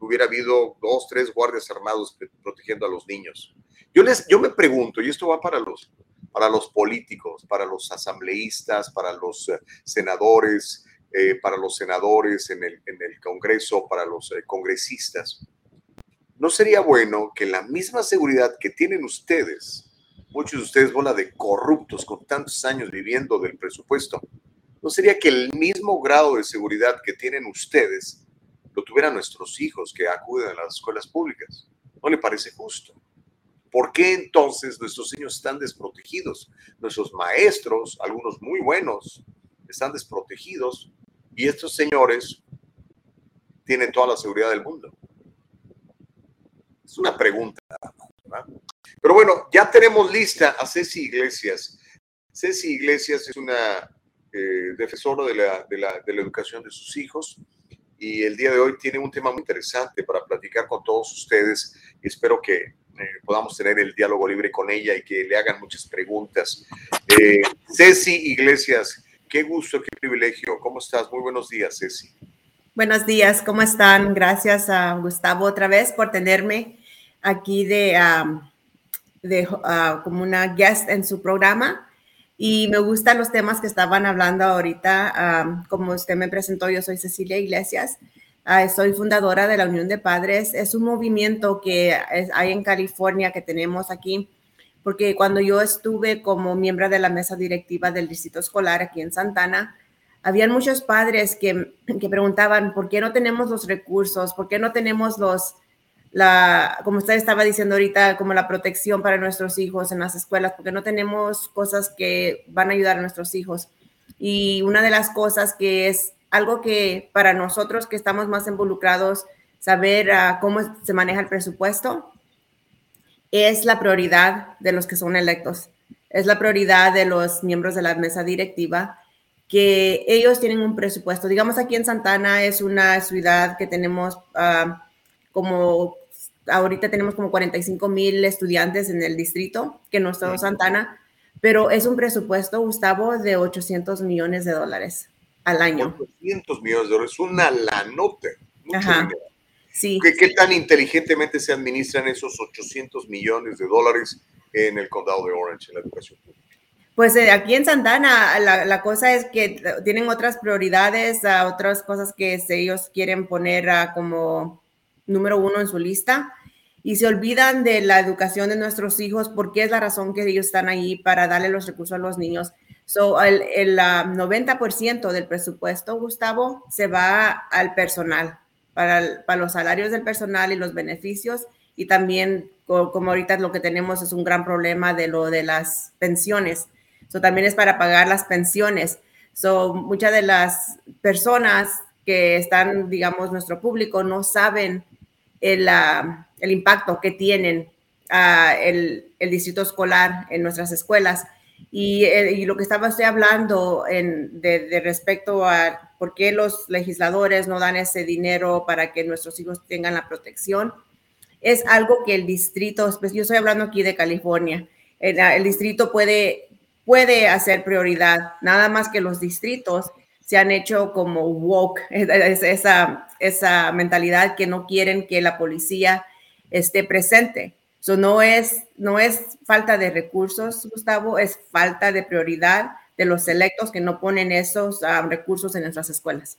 hubiera habido dos, tres guardias armados protegiendo a los niños. Yo, les, yo me pregunto, y esto va para los, para los políticos, para los asambleístas, para los eh, senadores, eh, para los senadores en el, Congreso, para los eh, congresistas. ¿No sería bueno que la misma seguridad que tienen ustedes, muchos de ustedes bola de corruptos con tantos años viviendo del presupuesto, ¿no sería que el mismo grado de seguridad que tienen ustedes lo tuvieran nuestros hijos que acuden a las escuelas públicas? ¿No le parece justo? ¿Por qué entonces nuestros niños están desprotegidos? Nuestros maestros, algunos muy buenos, están desprotegidos y estos señores tienen toda la seguridad del mundo. Es una pregunta. Pero bueno, ya tenemos lista a Ceci Iglesias. Ceci Iglesias es una eh, defensor de la, de, la, de la educación de sus hijos y el día de hoy tiene un tema muy interesante para platicar con todos ustedes y espero que eh, podamos tener el diálogo libre con ella y que le hagan muchas preguntas. Eh, Ceci Iglesias, qué gusto, qué privilegio. ¿Cómo estás? Muy buenos días, Ceci. Buenos días, ¿cómo están? Gracias a Gustavo otra vez por tenerme aquí de, ah, como una guest en su programa. Y me gustan los temas que estaban hablando ahorita. como usted me presentó, yo soy Cecilia Iglesias. Ah, soy fundadora de la Unión de Padres. Es un movimiento que hay en California que tenemos aquí, porque cuando yo estuve como miembro de la mesa directiva del distrito escolar aquí en Santana, habían muchos padres que, que preguntaban, ¿por qué no tenemos los recursos? ¿Por qué no tenemos los, la, como usted estaba diciendo ahorita, como la protección para nuestros hijos en las escuelas, porque no tenemos cosas que van a ayudar a nuestros hijos. Y una de las cosas que es algo que para nosotros que estamos más involucrados, saber uh, cómo se maneja el presupuesto, es la prioridad de los que son electos. Es la prioridad de los miembros de la mesa directiva, que ellos tienen un presupuesto. Digamos, aquí en Santana es una ciudad que tenemos uh, como ahorita tenemos como 45 mil estudiantes en el distrito, que no es todo Santana, pero es un presupuesto, Gustavo, de 800 millones de dólares al año. 800 millones de dólares, una lanota. Ajá. Sí. ¿Qué, ¿Qué, tan inteligentemente se administran esos 800 millones de dólares en el condado de Orange, en la educación pública? Pues eh, aquí en Santana la, la, cosa es que tienen otras prioridades, uh, otras cosas que ellos quieren poner uh, como número uno en su lista y se olvidan de la educación de nuestros hijos porque es la razón que ellos están ahí para darle los recursos a los niños. So, el, el 90% del presupuesto, Gustavo, se va al personal, para, para, los salarios del personal y los beneficios. Y también, como ahorita lo que tenemos es un gran problema de lo de las pensiones. So, también es para pagar las pensiones. So, muchas de las personas que están, digamos, nuestro público no saben el, impacto que tienen uh, el, distrito escolar en nuestras escuelas. Y, eh, lo que estaba hablando en, de, respecto a por qué los legisladores no dan ese dinero para que nuestros hijos tengan la protección, es algo que el distrito, pues yo estoy hablando aquí de California, el, el distrito puede, puede hacer prioridad, nada más que los distritos se han hecho como woke, esa, esa mentalidad que no quieren que la policía esté presente. So, no, es, no es falta de recursos, Gustavo, es falta de prioridad de los electos que no ponen esos um, recursos en nuestras escuelas.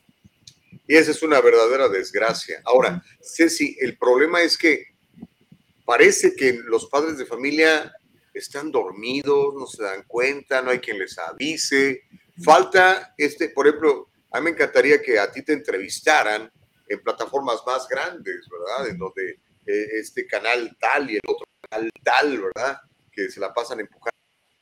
Y esa es una verdadera desgracia. Ahora, Ceci, el problema es que parece que los padres de familia están dormidos, no se dan cuenta, no hay quien les avise, Falta, este, por ejemplo, a mí me encantaría que a ti te entrevistaran en plataformas más grandes, ¿verdad? En donde eh, este canal tal y el otro canal tal, ¿verdad? Que se la pasan empujando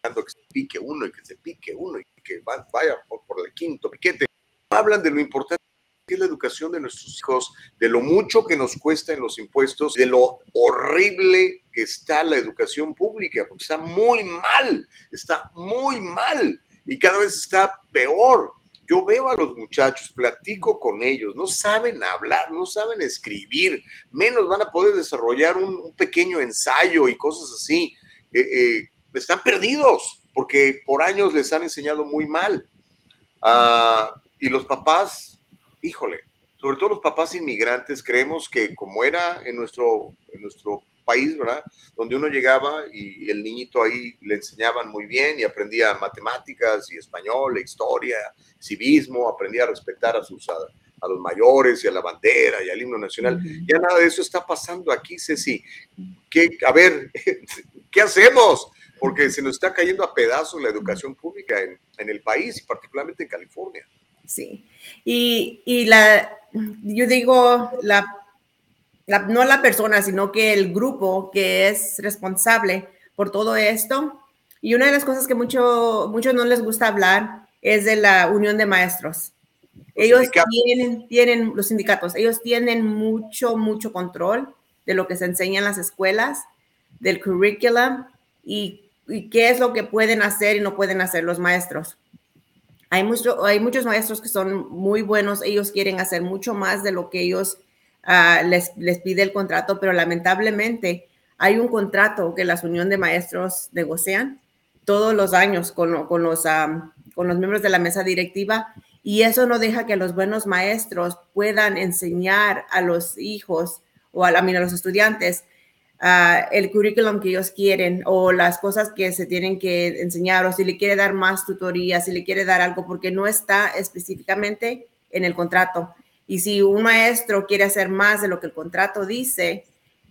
que se pique uno y que se pique uno y que vaya por, por el quinto piquete. Hablan de lo importante que es la educación de nuestros hijos, de lo mucho que nos cuesta en los impuestos, de lo horrible que está la educación pública, porque está muy mal, está muy mal y cada vez está peor. Yo veo a los muchachos, platico con ellos, no saben hablar, no saben escribir, menos van a poder desarrollar un, pequeño ensayo y cosas así. Eh, eh, están perdidos porque por años les han enseñado muy mal. Uh, y los papás, híjole, sobre todo los papás inmigrantes, creemos que como era en nuestro, en nuestro país, ¿verdad? Donde uno llegaba y el niñito ahí le enseñaban muy bien y aprendía matemáticas y español, e historia, civismo, aprendía a respetar a sus a, a, los mayores y a la bandera y al himno nacional. Ya nada de eso está pasando aquí, Ceci. ¿Qué, a ver, ¿qué hacemos? Porque se nos está cayendo a pedazos la educación pública en, en el país y particularmente en California. Sí, y, y la, yo digo, la la, no la persona, sino que el grupo que es responsable por todo esto. Y una de las cosas que mucho, muchos no les gusta hablar es de la unión de maestros. Ellos tienen, tienen, los sindicatos, ellos tienen mucho, mucho control de lo que se enseña en las escuelas, del currículum y, y qué es lo que pueden hacer y no pueden hacer los maestros. Hay, mucho, hay muchos maestros que son muy buenos, ellos quieren hacer mucho más de lo que ellos les, les pide el contrato, pero lamentablemente hay un contrato que las unión de maestros negocian todos los años con, con los, um, con los miembros de la mesa directiva y eso no deja que los buenos maestros puedan enseñar a los hijos o a, a los estudiantes uh, el currículum que ellos quieren o las cosas que se tienen que enseñar o si le quiere dar más tutoría, si le quiere dar algo, porque no está específicamente en el contrato. Y si un maestro quiere hacer más de lo que el contrato dice,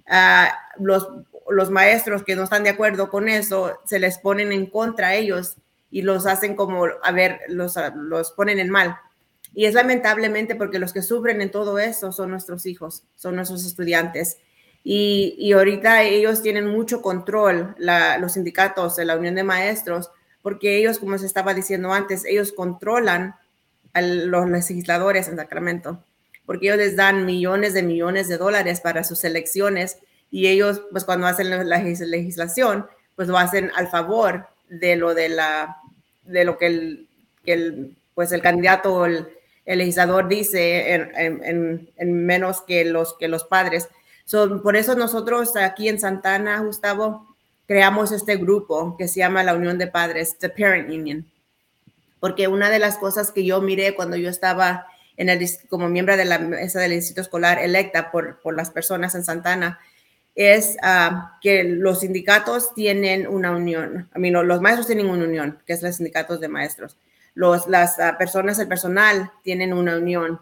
uh, los, los maestros que no están de acuerdo con eso se les ponen en contra a ellos y los hacen como, a ver, los, los ponen en mal. Y es lamentablemente porque los que sufren en todo eso son nuestros hijos, son nuestros estudiantes. Y, y ahorita ellos tienen mucho control, la, los sindicatos la Unión de Maestros, porque ellos, como se estaba diciendo antes, ellos controlan a los legisladores en Sacramento, porque ellos les dan millones de millones de dólares para sus elecciones y ellos, pues cuando hacen la legislación, pues lo hacen al favor de lo de la, de lo que el, que el pues el candidato, el, el legislador dice en, en, en, menos que los, que los padres por eso nosotros aquí en Santana, Gustavo, creamos este grupo que se llama la Unión de Padres, The Parent Union. Porque una de las cosas que yo miré cuando yo estaba en el, como miembro de la mesa del distrito escolar electa por, por las personas en Santana, es uh, que los sindicatos tienen una unión. A mí, los maestros tienen una unión, que es los sindicatos de maestros. Los, las uh, personas, el personal, tienen una unión.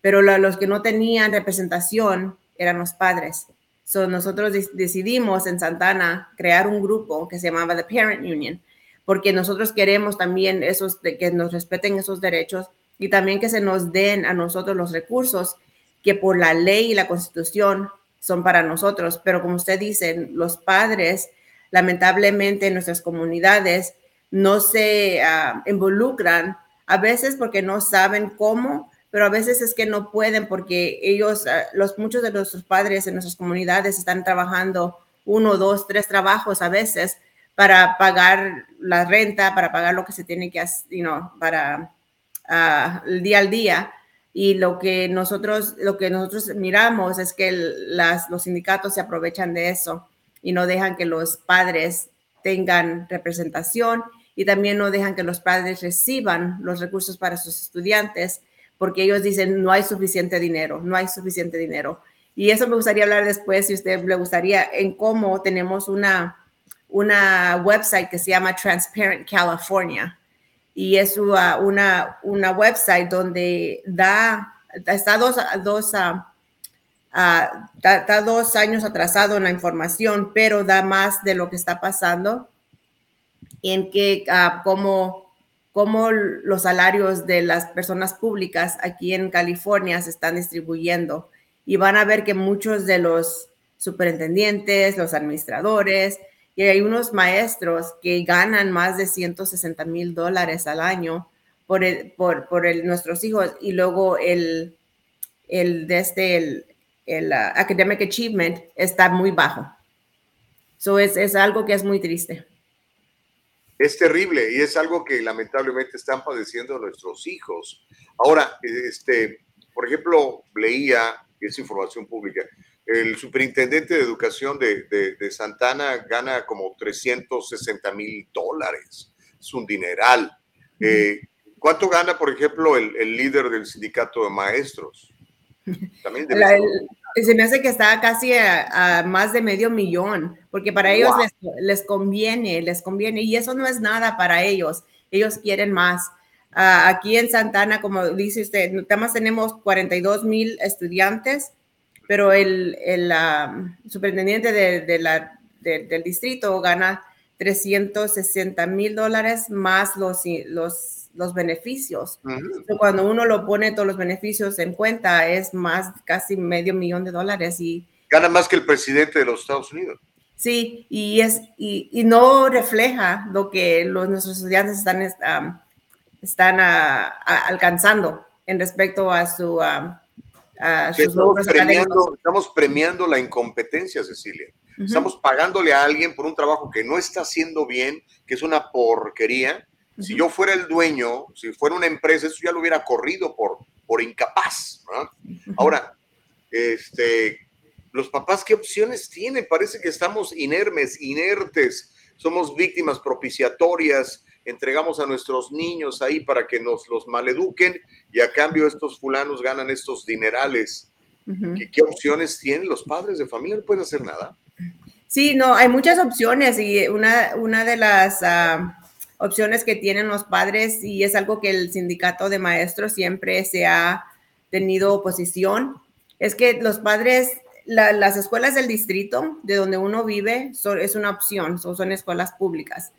Pero la, los que no tenían representación eran los padres. So, nosotros decidimos en Santana crear un grupo que se llamaba The Parent Union, porque nosotros queremos también esos, que nos respeten esos derechos y también que se nos den a nosotros los recursos que por la ley y la constitución son para nosotros. Pero como usted dice, los padres, lamentablemente en nuestras comunidades, no se uh, involucran, a veces porque no saben cómo pero a veces es que no pueden porque ellos, ah, los, muchos de nuestros padres en nuestras comunidades están trabajando uno, dos, tres trabajos a veces para pagar la renta, para pagar lo que se tiene que hacer, you para uh, el día al día. Y lo que nosotros, lo que nosotros miramos es que las, los sindicatos se aprovechan de eso y no dejan que los padres tengan representación y también no dejan que los padres reciban los recursos para sus estudiantes porque ellos dicen no hay suficiente dinero, no hay suficiente dinero. Y eso me gustaría hablar después, si usted le gustaría, en cómo tenemos una, una website que se llama Transparent California. Y es una, una, website donde da, está dos, dos, uh, uh, está dos años atrasado en la información, pero da más de lo que está pasando en que uh, cómo cómo los salarios de las personas públicas aquí en California se están distribuyendo. Y van a ver que muchos de los superintendentes, los administradores y hay unos maestros que ganan más de 160 mil dólares al año por, por, por nuestros hijos y luego el, el, desde este, el, el uh, academic achievement está muy bajo. So es, es algo que es muy triste es terrible y es algo que lamentablemente están padeciendo nuestros hijos. Ahora, este, por ejemplo, leía, es información pública, el superintendente de educación de, de, Santana gana como 360 mil dólares. Es un dineral. Eh, ¿Cuánto gana, por ejemplo, el, el, líder del sindicato de maestros? También La, se me hace que está casi a, más de medio millón, porque para ellos les, conviene, les conviene, y eso no es nada para ellos, ellos quieren más. Uh, aquí en Santana, como dice usted, nada más tenemos 42 mil estudiantes, pero el, el superintendente de, de la, del distrito gana 360 mil dólares más los, los los beneficios. Cuando uno lo pone todos los beneficios en cuenta, es más casi medio millón de dólares. y Gana más que el presidente de los Estados Unidos. Sí, y, es, y, y no refleja lo que los, nuestros estudiantes están, están alcanzando en respecto a su... a estamos, premiando, estamos premiando la incompetencia, Cecilia. Estamos pagándole a alguien por un trabajo que no está haciendo bien, que es una porquería, Si yo fuera el dueño, si fuera una empresa, eso ya lo hubiera corrido por, por incapaz. Ahora, este, los papás, ¿qué opciones tienen? Parece que estamos inermes, inertes, somos víctimas propiciatorias, entregamos a nuestros niños ahí para que nos los maleduquen y a cambio estos fulanos ganan estos dinerales. ¿Qué, opciones tienen los padres de familia? No pueden hacer nada. Sí, no, hay muchas opciones y una, una de las ah, opciones que tienen los padres y es algo que el sindicato de maestros siempre se ha tenido oposición, es que los padres las escuelas del distrito de donde uno vive son, es una opción, son, son escuelas públicas.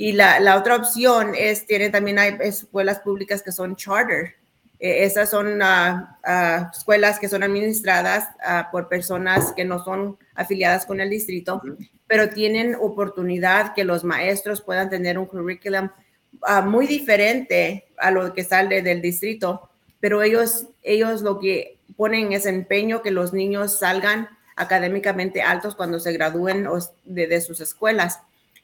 Y la, la, otra opción es, tiene también hay escuelas públicas que son charter. Eh, esas son ah, ah, escuelas que son administradas ah, por personas que no son afiliadas con el distrito, pero tienen oportunidad que los maestros puedan tener un currículum muy diferente a lo que sale del distrito, pero ellos, ellos lo que ponen ese empeño que los niños salgan académicamente altos cuando se gradúen de, sus escuelas.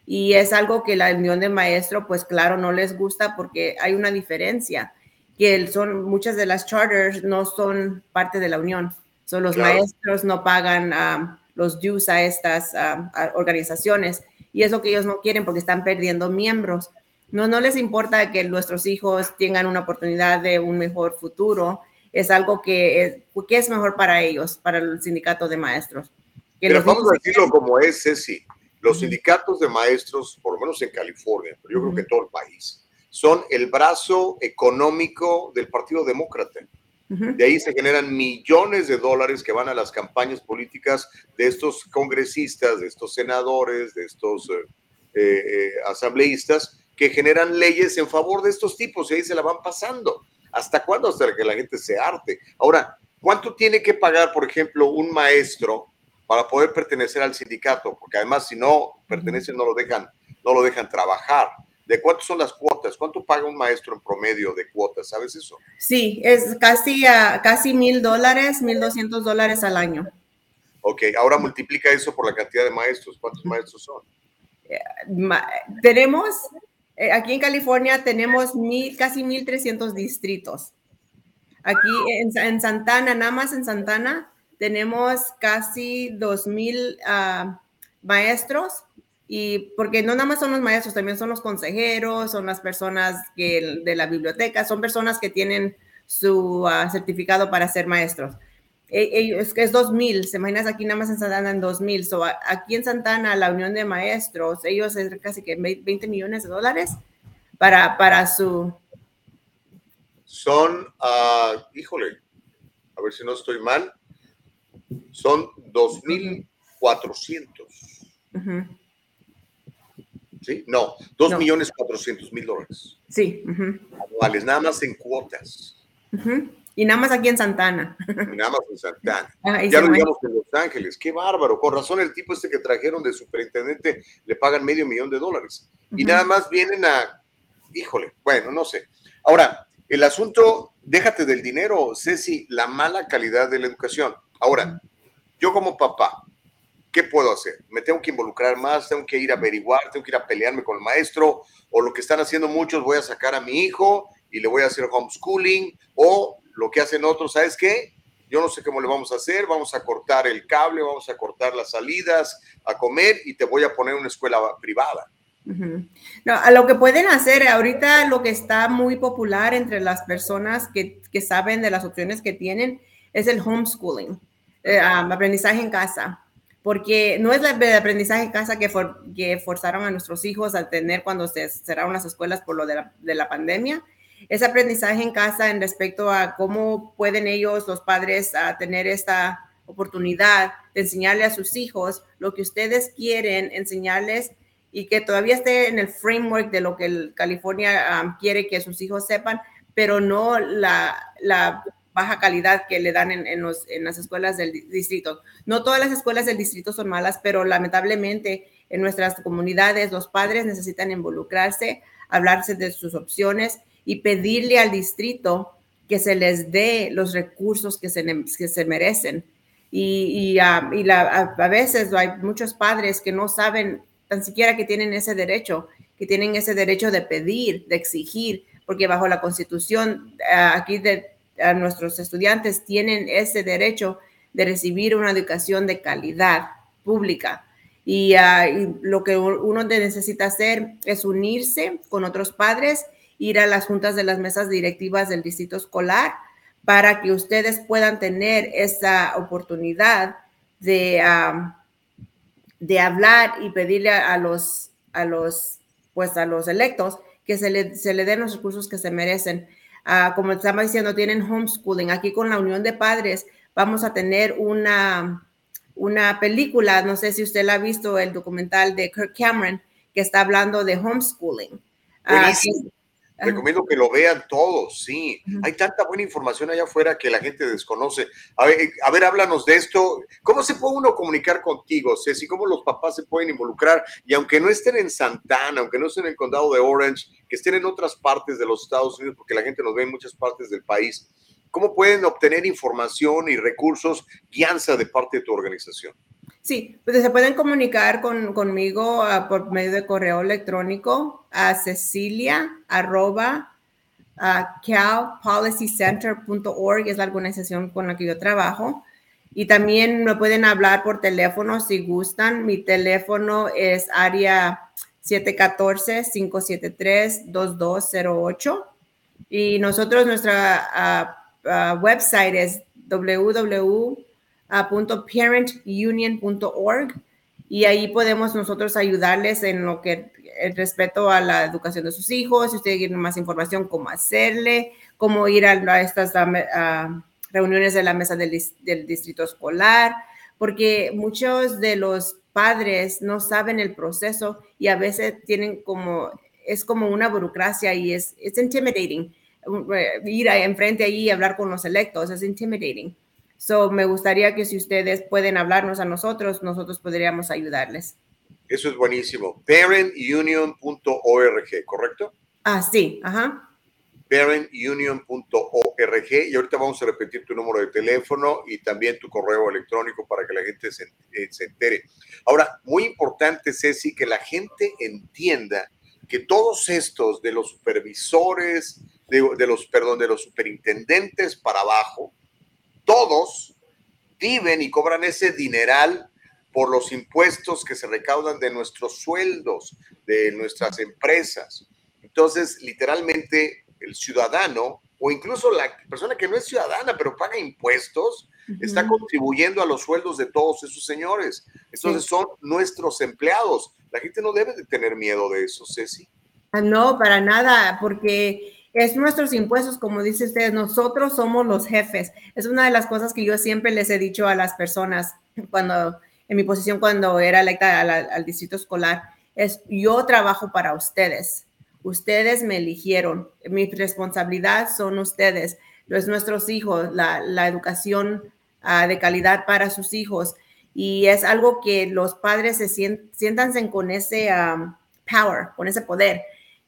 Y es algo que la unión de maestro, pues claro, no les gusta porque hay una diferencia, que son muchas de las charters no son parte de la unión. Son los maestros no pagan um, los dues a estas um, organizaciones y es lo que ellos no quieren porque están perdiendo miembros. No, no les importa que nuestros hijos tengan una oportunidad de un mejor futuro es algo que, que es mejor para ellos, para el sindicato de maestros. Pero vamos a decirlo como es, Ceci. Los sindicatos de maestros, por lo menos en California, pero yo creo que en todo el país, son el brazo económico del Partido Demócrata. De ahí se generan millones de dólares que van a las campañas políticas de estos congresistas, de estos senadores, de estos eh, eh, eh, asambleístas que generan leyes en favor de estos tipos y ahí se la van pasando. ¿Hasta cuándo? Hasta que la gente se arte. Ahora, ¿cuánto tiene que pagar, por ejemplo, un maestro para poder pertenecer al sindicato? Porque además, si no pertenece, no lo dejan, no lo dejan trabajar. ¿De cuánto son las cuotas? ¿Cuánto paga un maestro en promedio de cuotas? ¿Sabes eso? Sí, es casi, casi mil dólares, mil doscientos dólares al año. Ok, ahora multiplica eso por la cantidad de maestros. ¿Cuántos maestros son? Eh, tenemos eh, aquí en California tenemos mil, casi 1.300 distritos. Aquí en, Santana, nada más en Santana, tenemos casi 2.000 uh, maestros y porque no nada más son los maestros, también son los consejeros, son las personas que, de la biblioteca, son personas que tienen su ah, certificado para ser maestros. E, es que es 2000, se imaginas aquí nada más en Santana en 2000. So, aquí en Santana, la Unión de Maestros, ellos es casi que 20 millones de dólares para, para su. Son, uh, híjole, a ver si no estoy mal, son 2400. ¿Sí? No, 2 millones 400 mil dólares. Sí. Anuales, nada más en cuotas. Y nada más aquí en Santana. nada más en Santana. Ah, ya lo digamos en Los Ángeles. Qué bárbaro. Con razón el tipo este que trajeron de superintendente le pagan medio millón de dólares. Y nada más vienen a... Híjole, bueno, no sé. Ahora, el asunto, déjate del dinero, Ceci, la mala calidad de la educación. Ahora, yo como papá, ¿qué puedo hacer? ¿Me tengo que involucrar más? ¿Tengo que ir a averiguar? ¿Tengo que ir a pelearme con el maestro? ¿O lo que están haciendo muchos, voy a sacar a mi hijo y le voy a hacer homeschooling? ¿O lo que hacen otros, ¿sabes qué? Yo no sé cómo le vamos a hacer, vamos a cortar el cable, vamos a cortar las salidas, a comer y te voy a poner una escuela privada. No, a lo que pueden hacer, ahorita lo que está muy popular entre las personas que, que saben de las opciones que tienen es el homeschooling, eh, aprendizaje en casa, porque no es el aprendizaje en casa que, que forzaron a nuestros hijos a tener cuando se cerraron las escuelas por lo de la, de la pandemia, ese aprendizaje en casa en respecto a cómo pueden ellos, los padres, a tener esta oportunidad de enseñarle a sus hijos lo que ustedes quieren enseñarles y que todavía esté en el framework de lo que California um, quiere que sus hijos sepan, pero no la, baja calidad que le dan en, en las escuelas del distrito. No todas las escuelas del distrito son malas, pero lamentablemente en nuestras comunidades los padres necesitan involucrarse, hablarse de sus opciones y pedirle al distrito que se les dé los recursos que se, que se merecen. Y, ah, y, la, a, veces hay muchos padres que no saben tan siquiera que tienen ese derecho que tienen ese derecho de pedir, de exigir, porque bajo la constitución aquí de a nuestros estudiantes tienen ese derecho de recibir una educación de calidad pública. Y, ah, lo que uno necesita hacer es unirse con otros padres, ir a las juntas de las mesas directivas del distrito escolar para que ustedes puedan tener esa oportunidad de, de hablar y pedirle a, los, a, los, pues a los electos que se le, se le den los recursos que se merecen. Ah, como estaba diciendo, tienen homeschooling. Aquí con la Unión de Padres vamos a tener una, una película, no sé si usted la ha visto, el documental de Kirk Cameron, que está hablando de homeschooling. Ah, Recomiendo que lo vean todos, sí. Hay tanta buena información allá afuera que la gente desconoce. A ver, a ver, háblanos de esto. ¿Cómo se puede uno comunicar contigo, Ceci? ¿Cómo los papás se pueden involucrar? Y aunque no estén en Santana, aunque no estén en el condado de Orange, que estén en otras partes de los Estados Unidos, porque la gente nos ve en muchas partes del país, ¿cómo pueden obtener información y recursos, guianza de parte de tu organización? Sí, pues se pueden comunicar con, conmigo ah, por medio de correo electrónico a cecilia arroba uh, calpolicycenter.org, es la organización con la que yo trabajo. Y también me pueden hablar por teléfono si gustan. Mi teléfono es área 714-573-2208. Y nosotros, nuestra uh, website es www parentunion.org y ahí podemos nosotros ayudarles en lo que el respeto a la educación de sus hijos, si ustedes quieren más información, cómo hacerle, cómo ir a, estas reuniones de la mesa del, distrito escolar, porque muchos de los padres no saben el proceso y a veces tienen como, es como una burocracia y es, es intimidating. Ir enfrente ahí y hablar con los electos es intimidating. So, me gustaría que si ustedes pueden hablarnos a nosotros, nosotros podríamos ayudarles. Eso es buenísimo. Parentunion.org, ¿correcto? Ah, sí, ajá. Parentunion.org y ahorita vamos a repetir tu número de teléfono y también tu correo electrónico para que la gente se, eh, se entere. Ahora, muy importante, Ceci, que la gente entienda que todos estos de los supervisores, de, de los, perdón, de los superintendentes para abajo, todos viven y cobran ese dineral por los impuestos que se recaudan de nuestros sueldos, de nuestras empresas. Entonces, literalmente, el ciudadano o incluso la persona que no es ciudadana, pero paga impuestos, está contribuyendo a los sueldos de todos esos señores. Entonces, son nuestros empleados. La gente no debe de tener miedo de eso, Ceci. Ah, no, para nada, porque es nuestros impuestos, como dice usted, nosotros somos los jefes. Es una de las cosas que yo siempre les he dicho a las personas cuando, en mi posición cuando era electa al, distrito escolar, es yo trabajo para ustedes. Ustedes me eligieron. Mi responsabilidad son ustedes, los nuestros hijos, la, educación ah, de calidad para sus hijos. Y es algo que los padres se sientan con ese ah, power, con ese poder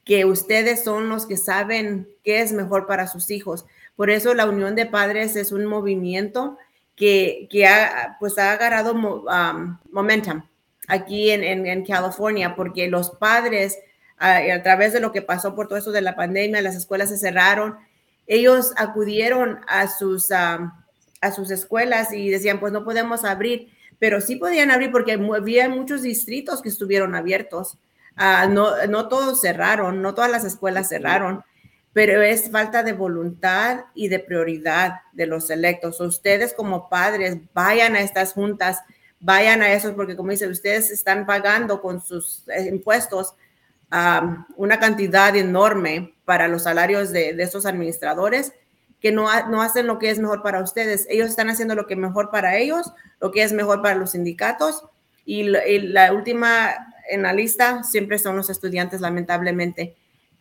que ustedes son los que saben qué es mejor para sus hijos. Por eso la Unión de Padres es un movimiento que, que ha, pues ha agarrado um, momentum aquí en, en, California, porque los padres, a, través de lo que pasó por todo eso de la pandemia, las escuelas se cerraron, ellos acudieron a sus, um, a sus escuelas y decían, pues no podemos abrir, pero sí podían abrir porque había muchos distritos que estuvieron abiertos. Ah, no, no todos cerraron, no todas las escuelas cerraron, pero es falta de voluntad y de prioridad de los electos. Ustedes como padres vayan a estas juntas, vayan a esos, porque como dice, ustedes están pagando con sus eh, impuestos una cantidad enorme para los salarios de, de estos administradores que no, no, hacen lo que es mejor para ustedes. Ellos están haciendo lo que es mejor para ellos, lo que es mejor para los sindicatos. Y, y la última en la lista siempre son los estudiantes, lamentablemente.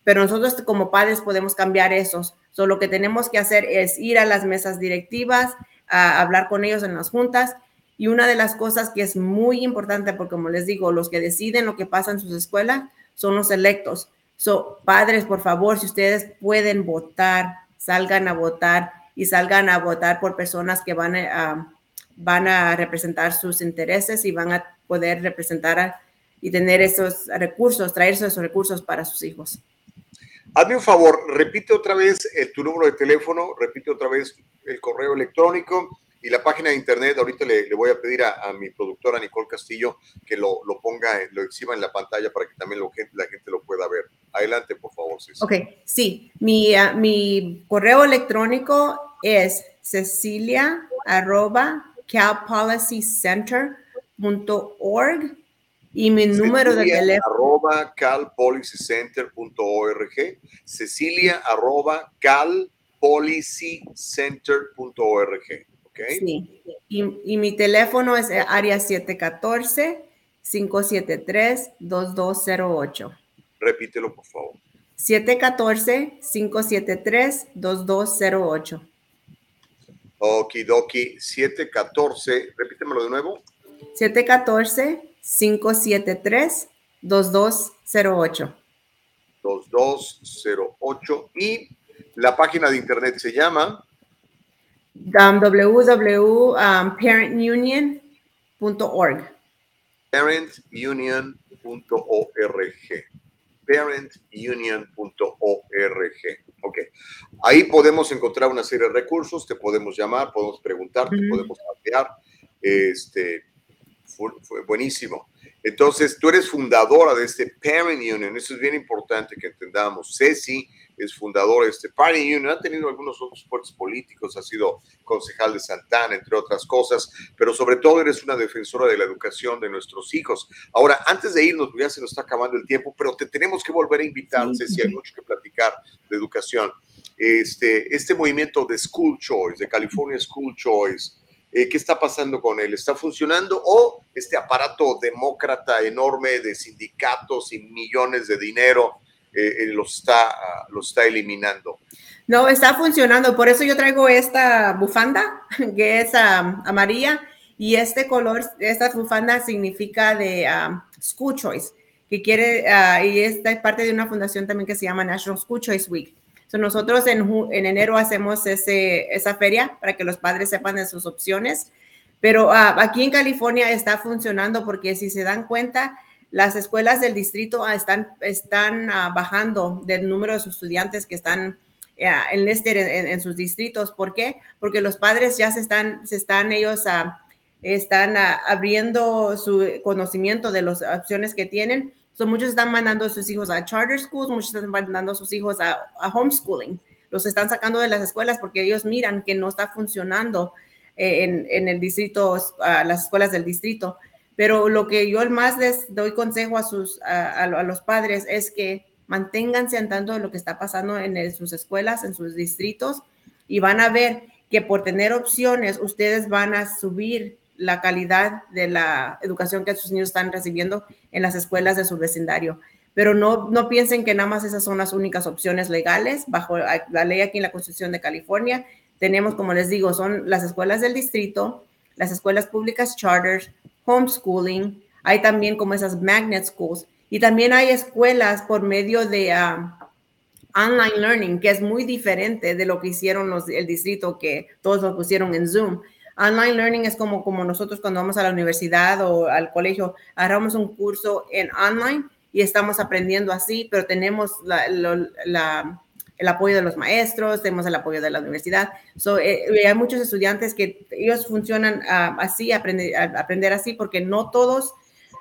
Pero nosotros como padres podemos cambiar esos. Solo lo que tenemos que hacer es ir a las mesas directivas, a hablar con ellos en las juntas. Y una de las cosas que es muy importante, porque como les digo, los que deciden lo que pasa en sus escuelas son los electos. So, padres, por favor, si ustedes pueden votar, salgan a votar y salgan a votar por personas que van a, van a representar sus intereses y van a poder representar a, y tener esos recursos, traer esos recursos para sus hijos. Hazme un favor, repite otra vez eh, tu número de teléfono, repite otra vez el correo electrónico y la página de internet. Ahorita le, le voy a pedir a, a, mi productora Nicole Castillo que lo, lo, ponga, lo exhiba en la pantalla para que también lo, la gente lo pueda ver. Adelante, por favor. Sí, ok, sí. Mi, uh, mi correo electrónico es cecilia arroba calpolicycenter.org y mi número de teléfono. Arroba calpolicycenter.org. Cecilia arroba calpolicycenter.org. Okay. Sí. Y, y, mi teléfono es área 714-573-2208. Repítelo, por favor. 714-573-2208. Okidoki, 714, repítemelo de nuevo. 714-573-2208. 2208. Y la página de internet se llama um, www.parentunion.org. Parentunion.org. Parentunion.org. Ok. Ahí podemos encontrar una serie de recursos, te podemos llamar, podemos preguntar, te podemos plantear. Este, fue, fue, buenísimo. Entonces, tú eres fundadora de este Parent Union, eso es bien importante que entendamos. Ceci es fundadora de este Parent Union, ha tenido algunos otros puestos políticos, ha sido concejal de Santana, entre otras cosas, pero sobre todo eres una defensora de la educación de nuestros hijos. Ahora, antes de irnos, ya se nos está acabando el tiempo, pero te tenemos que volver a invitar, sí. Ceci, hay mucho que platicar de educación. Este, este movimiento de School Choice, de California School Choice, eh, ¿Qué está pasando con él? ¿Está funcionando o este aparato demócrata enorme de sindicatos y millones de dinero eh, eh, lo, está, uh, lo está eliminando? No, está funcionando. Por eso yo traigo esta bufanda, que es uh, amarilla, y este color, esta bufanda significa de uh, School Choice, que quiere, y esta es parte de una fundación también que se llama National School Choice Week. So nosotros en, en, enero hacemos ese, esa feria para que los padres sepan de sus opciones, pero uh, aquí en California está funcionando porque si se dan cuenta, las escuelas del distrito están, están uh, bajando del número de sus estudiantes que están uh, en, este, en, en, sus distritos. ¿Por qué? Porque los padres ya se están, se están ellos están abriendo su conocimiento de las opciones que tienen So, muchos están mandando a sus hijos a charter schools, muchos están mandando a sus hijos a, homeschooling. Los están sacando de las escuelas porque ellos miran que no está funcionando en, el distrito, a las escuelas del distrito. Pero lo que yo más les doy consejo a, sus, a, los padres es que manténganse al tanto de lo que está pasando en sus escuelas, en sus distritos, y van a ver que por tener opciones ustedes van a subir la calidad de la educación que sus niños están recibiendo en las escuelas de su vecindario. Pero no, no piensen que nada más esas son las únicas opciones legales bajo la ley aquí en la Constitución de California. Tenemos, como les digo, son las escuelas del distrito, las escuelas públicas charters, homeschooling, hay también como esas magnet schools y también hay escuelas por medio de uh, online learning, que es muy diferente de lo que hicieron los, el distrito, que todos lo pusieron en Zoom. Online learning es como, como nosotros cuando vamos a la universidad o al colegio, agarramos un curso en online y estamos aprendiendo así, pero tenemos la, la, el apoyo de los maestros, tenemos el apoyo de la universidad. So, eh, hay muchos estudiantes que ellos funcionan uh, así, aprender, aprender así, porque no todos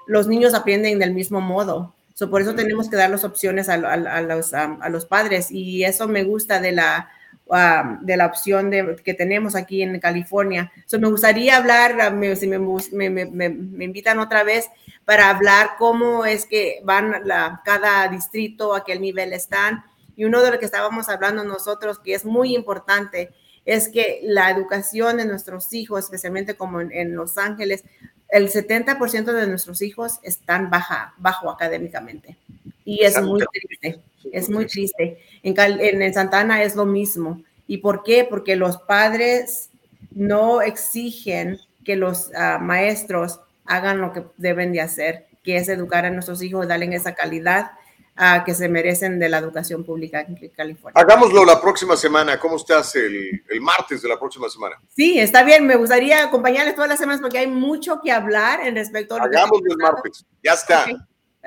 los niños aprenden del mismo modo. So, por eso tenemos que dar las opciones a, a, a los, um, a los padres y eso me gusta de la Uh, de la opción de, que tenemos aquí en California. So, me gustaría hablar, me, si me, me, me, invitan otra vez para hablar cómo es que van la, cada distrito, a qué nivel están. Y uno de lo que estábamos hablando nosotros, que es muy importante, es que la educación de nuestros hijos, especialmente como en, en Los Ángeles, el 70% de nuestros hijos están baja, bajo académicamente. Y es muy triste, es muy triste. En, en, en Santana es lo mismo. ¿Y por qué? Porque los padres no exigen que los uh, maestros hagan lo que deben de hacer, que es educar a nuestros hijos, darles esa calidad ah, que se merecen de la educación pública en California. Hagámoslo la próxima semana. ¿Cómo estás el, el martes de la próxima semana? Sí, está bien. Me gustaría acompañarles todas las semanas porque hay mucho que hablar en respecto a Hagámoslo el martes. Ya está. Ok.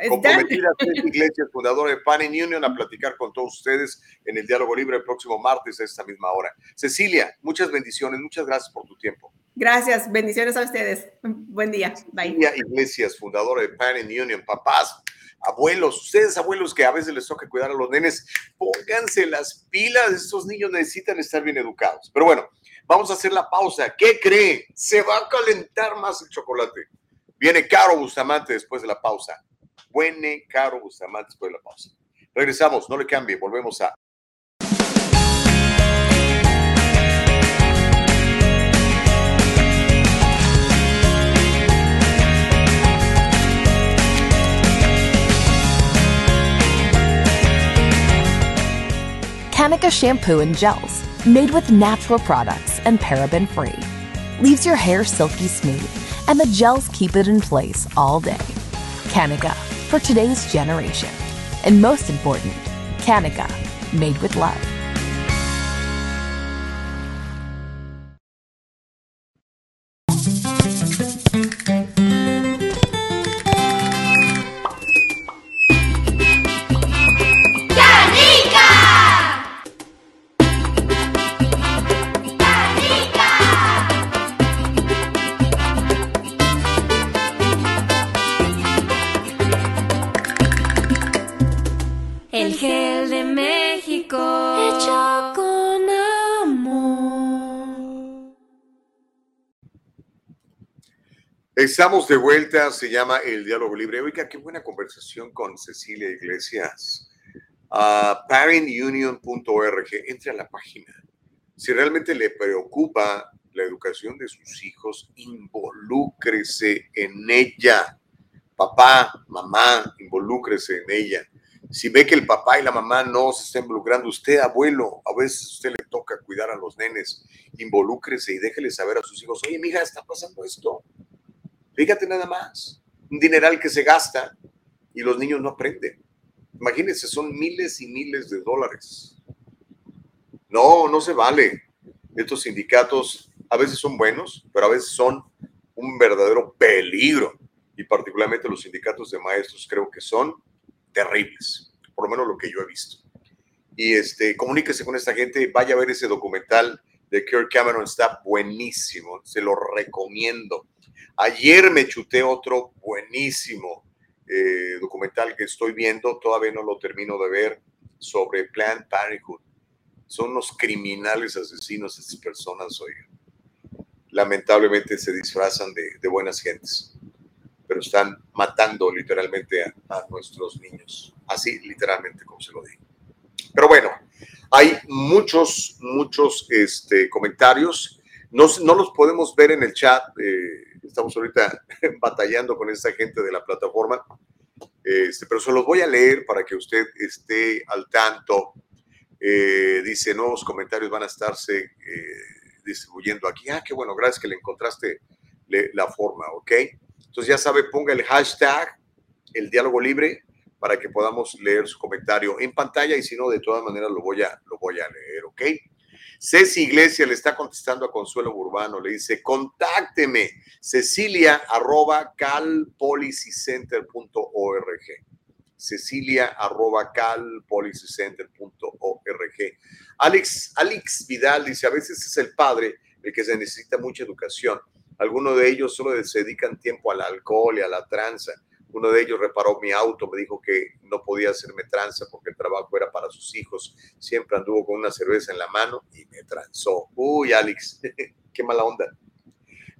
Comprometida Ceci Iglesias, fundadora de Pan in Union, a platicar con todos ustedes en el Diálogo Libre el próximo martes a esta misma hora. Cecilia, muchas bendiciones, muchas gracias por tu tiempo. Gracias. Bendiciones a ustedes. Buen día. Bye. Cecilia Iglesias, fundadora de Pan in Union. Papás, abuelos, ustedes abuelos que a veces les toca cuidar a los nenes, pónganse las pilas. Estos niños necesitan estar bien educados. Pero bueno, vamos a hacer la pausa. ¿Qué cree? Se va a calentar más el chocolate. Viene Caro Bustamante después de la pausa. Viene Caro Bustamante después de la pausa. Regresamos, no le cambie, volvemos a Kanika shampoo and gels, made with natural products and paraben free, leaves your hair silky smooth, and the gels keep it in place all day. Kanika, for today's generation. And most important, Kanika, made with love. México. Hecho con amor. Estamos de vuelta, se llama El Diálogo Libre. Oiga, qué buena conversación con Cecilia Iglesias. Uh, parentunion.org, entre a la página. Si realmente le preocupa la educación de sus hijos, involúcrese en ella. Papá, mamá, involúcrese en ella. Si ve que el papá y la mamá no se están involucrando, usted, abuelo, a veces usted le toca cuidar a los nenes, involúcrese y déjele saber a sus hijos, oye, mija, está pasando esto. Fíjate nada más, un dineral que se gasta y los niños no aprenden. Imagínense, son miles y miles de dólares. No, no se vale. Estos sindicatos a veces son buenos, pero a veces son un verdadero peligro. Y particularmente los sindicatos de maestros creo que son terribles, por lo menos lo que yo he visto. Y este, comuníquese con esta gente, vaya a ver ese documental de Kirk Cameron, está buenísimo, se lo recomiendo. Ayer me chuté otro buenísimo eh, documental que estoy viendo, todavía no lo termino de ver, sobre Planned Parenthood. Son unos criminales asesinos estas personas, oigan. Lamentablemente se disfrazan de buenas gentes pero están matando literalmente a, a, nuestros niños. Así, literalmente, como se lo digo. Pero bueno, hay muchos, muchos este, comentarios. No, no los podemos ver en el chat. Eh, estamos ahorita batallando con esta gente de la plataforma. Este, pero se los voy a leer para que usted esté al tanto. Eh, dice, nuevos comentarios van a estarse eh, distribuyendo aquí. Ah, qué bueno, gracias que le encontraste le, la forma, ¿ok? Entonces ya sabe, ponga el hashtag, el diálogo libre, para que podamos leer su comentario en pantalla y si no, de todas maneras lo voy a, lo voy a leer, ¿ok? Ceci Iglesias le está contestando a Consuelo Urbano, le dice, contácteme, cecilia arroba calpolicycenter.org. Cecilia arroba calpolicycenter.org. Alex, Alex Vidal dice, a veces es el padre el que se necesita mucha educación algunos de ellos solo se dedican tiempo al alcohol y a la tranza. Uno de ellos reparó mi auto, me dijo que no podía hacerme tranza porque el trabajo era para sus hijos. Siempre anduvo con una cerveza en la mano y me transó. Uy, Alex, qué mala onda.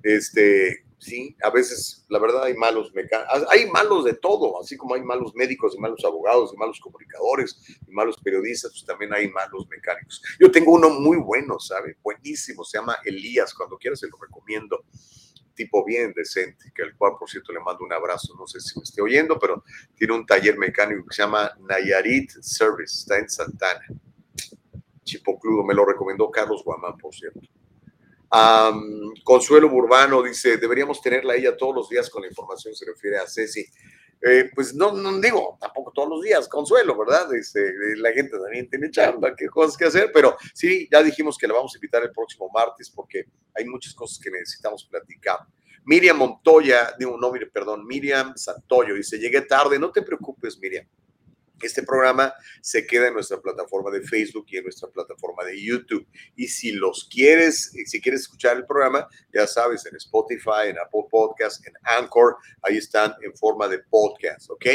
Este, sí, a veces, la verdad, hay malos mecánicos, hay malos de todo, así como hay malos médicos y malos abogados y malos comunicadores y malos periodistas, pues también hay malos mecánicos. Yo tengo uno muy bueno, ¿sabe? Buenísimo, se llama Elías, cuando quieras se lo recomiendo. Tipo bien decente, que al cual, por cierto, le mando un abrazo, no sé si me esté oyendo, pero tiene un taller mecánico que se llama Nayarit Service, está en Santana. Chipocludo, me lo recomendó Carlos Guamán, por cierto. Consuelo Burbano dice, deberíamos tenerla ella todos los días con la información, se refiere a Ceci. eh, pues no, no digo, tampoco todos los días, consuelo, ¿verdad? Este, la gente también tiene chamba, qué cosas que hacer, pero sí, ya dijimos que la vamos a invitar el próximo martes porque hay muchas cosas que necesitamos platicar. Miriam Montoya, digo, no, mire, perdón, Miriam Santoyo dice, llegué tarde, no te preocupes, Miriam. Este programa se queda en nuestra plataforma de Facebook y en nuestra plataforma de YouTube. Y si los quieres, si quieres escuchar el programa, ya sabes, en Spotify, en Apple Podcast, en Anchor, ahí están en forma de podcast, ¿ok?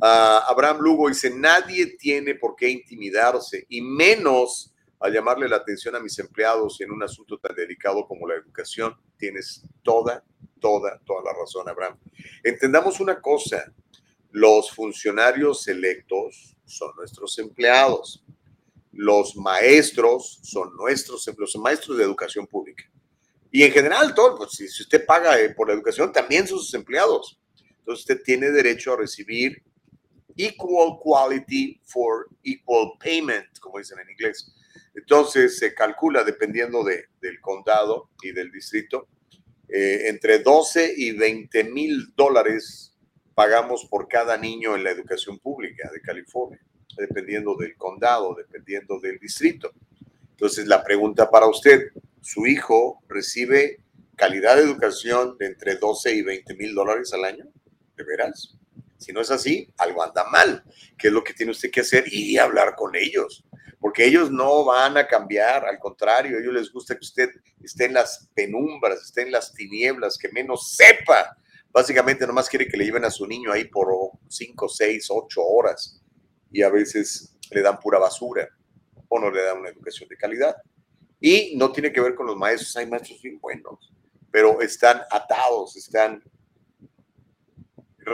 Ah, Abraham Lugo dice, nadie tiene por qué intimidarse y menos al llamarle la atención a mis empleados en un asunto tan delicado como la educación. Tienes toda, toda, toda la razón, Abraham. Entendamos una cosa, los funcionarios electos son nuestros empleados. Los maestros son nuestros, los maestros de educación pública. Y en general, todo, pues, si usted paga eh, por la educación, también son sus empleados. Entonces, usted tiene derecho a recibir equal quality for equal payment, como dicen en inglés. Entonces, se calcula, dependiendo de, del condado y del distrito, eh, entre 12 y 20 mil dólares pagamos por cada niño en la educación pública de California, dependiendo del condado, dependiendo del distrito. Entonces, la pregunta para usted, ¿su hijo recibe calidad de educación de entre 12 y 20 mil dólares al año? ¿De veras? Si no es así, algo anda mal. ¿Qué es lo que tiene usted que hacer? Ir a hablar con ellos, porque ellos no van a cambiar, al contrario, a ellos les gusta que usted esté en las penumbras, esté en las tinieblas, que menos sepa Básicamente nomás quiere que le lleven a su niño ahí por 5, 6, 8 horas y a veces le dan pura basura o no le dan una educación de calidad. Y no tiene que ver con los maestros, hay maestros bien buenos, pero están atados, están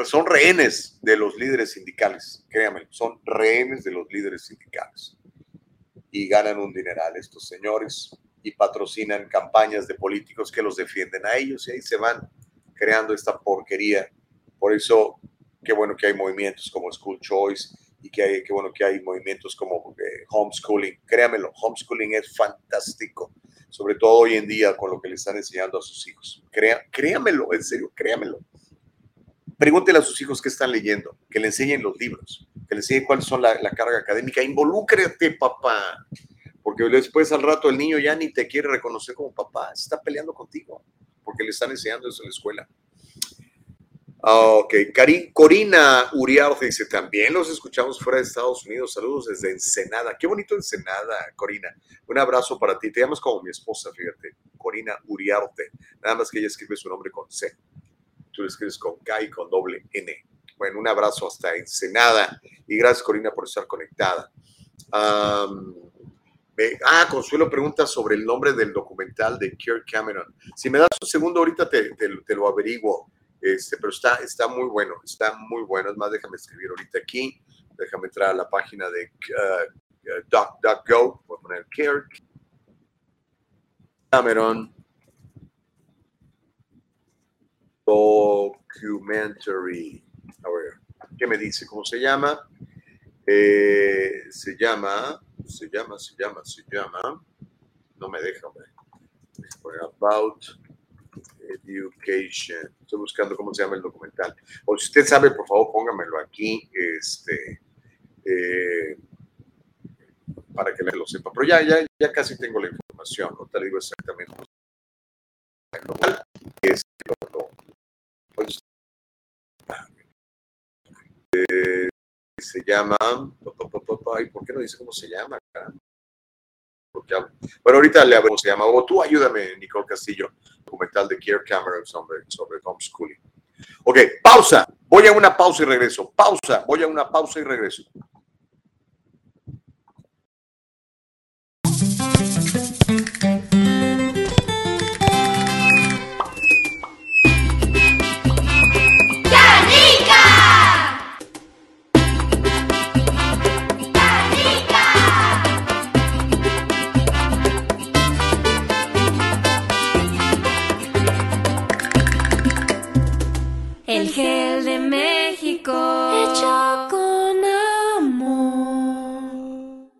son rehenes de los líderes sindicales, créanme, son rehenes de los líderes sindicales. Y ganan un dineral estos señores y patrocinan campañas de políticos que los defienden a ellos y ahí se van creando esta porquería. Por eso, qué bueno que hay movimientos como School Choice y que hay, qué bueno que hay movimientos como eh, homeschooling. Créamelo, homeschooling es fantástico, sobre todo hoy en día con lo que le están enseñando a sus hijos. Crea, créamelo, en serio, créamelo. Pregúntele a sus hijos qué están leyendo, que le enseñen los libros, que le enseñen cuáles son la, la carga académica. Involúcrate, papá, porque después al rato el niño ya ni te quiere reconocer como papá, está peleando contigo porque le están enseñando eso en la escuela. Ah, ok, Corina Uriarte dice, también los escuchamos fuera de Estados Unidos. Saludos desde Ensenada. Qué bonito Ensenada, Corina. Un abrazo para ti. Te llamas como mi esposa, fíjate. Corina Uriarte. Nada más que ella escribe su nombre con C. Tú le escribes con K y con doble N. Bueno, un abrazo hasta Ensenada. Y gracias, Corina, por estar conectada ah, Consuelo pregunta sobre el nombre del documental de Kirk Cameron. Si me das un segundo, ahorita te, lo averiguo. Este, pero está, está muy bueno, está muy bueno. Es más, déjame escribir ahorita aquí. Déjame entrar a la página de uh, DuckDuckGo. Voy a poner Kirk Cameron Documentary. A ver, ¿qué me dice? ¿Cómo se llama? Eh, se llama se llama, se llama, se llama, no me deja, hombre. About Education. Estoy buscando cómo se llama el documental. O si usted sabe, por favor, póngamelo aquí, este, eh, para que lo sepa. Pero ya, ya, ya casi tengo la información, no te digo exactamente. Es, pues, eh, se llama, ¿por qué no dice cómo se llama? Bueno, ahorita le hablamos, se llama, o tú ayúdame, Nicole Castillo, documental de Kier Cameron sobre, sobre homeschooling. Ok, pausa, voy a una pausa y regreso, pausa, voy a una pausa y regreso. El gel de México. Hecho con amor.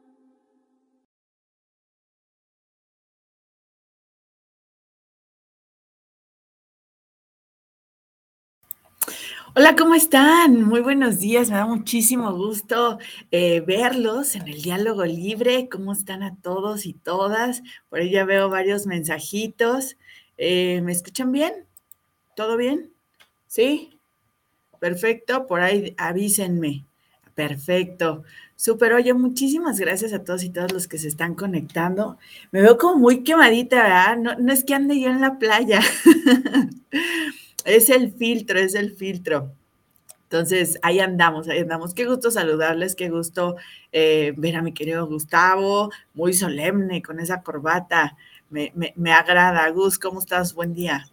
Hola, ¿cómo están? Muy buenos días, me da muchísimo gusto eh, verlos en el diálogo libre. ¿Cómo están a todos y todas? Por ahí ya veo varios mensajitos. Eh, ¿Me escuchan bien? ¿Todo bien? ¿Sí? Perfecto, por ahí avísenme. Perfecto. Súper, oye, muchísimas gracias a todos y todas los que se están conectando. Me veo como muy quemadita, ¿verdad? No, no es que ande yo en la playa. es el filtro, es el filtro. Entonces, ahí andamos, ahí andamos. Qué gusto saludarles, qué gusto eh, ver a mi querido Gustavo, muy solemne con esa corbata. Me, me, agrada. Gus, ¿cómo estás? Buen día.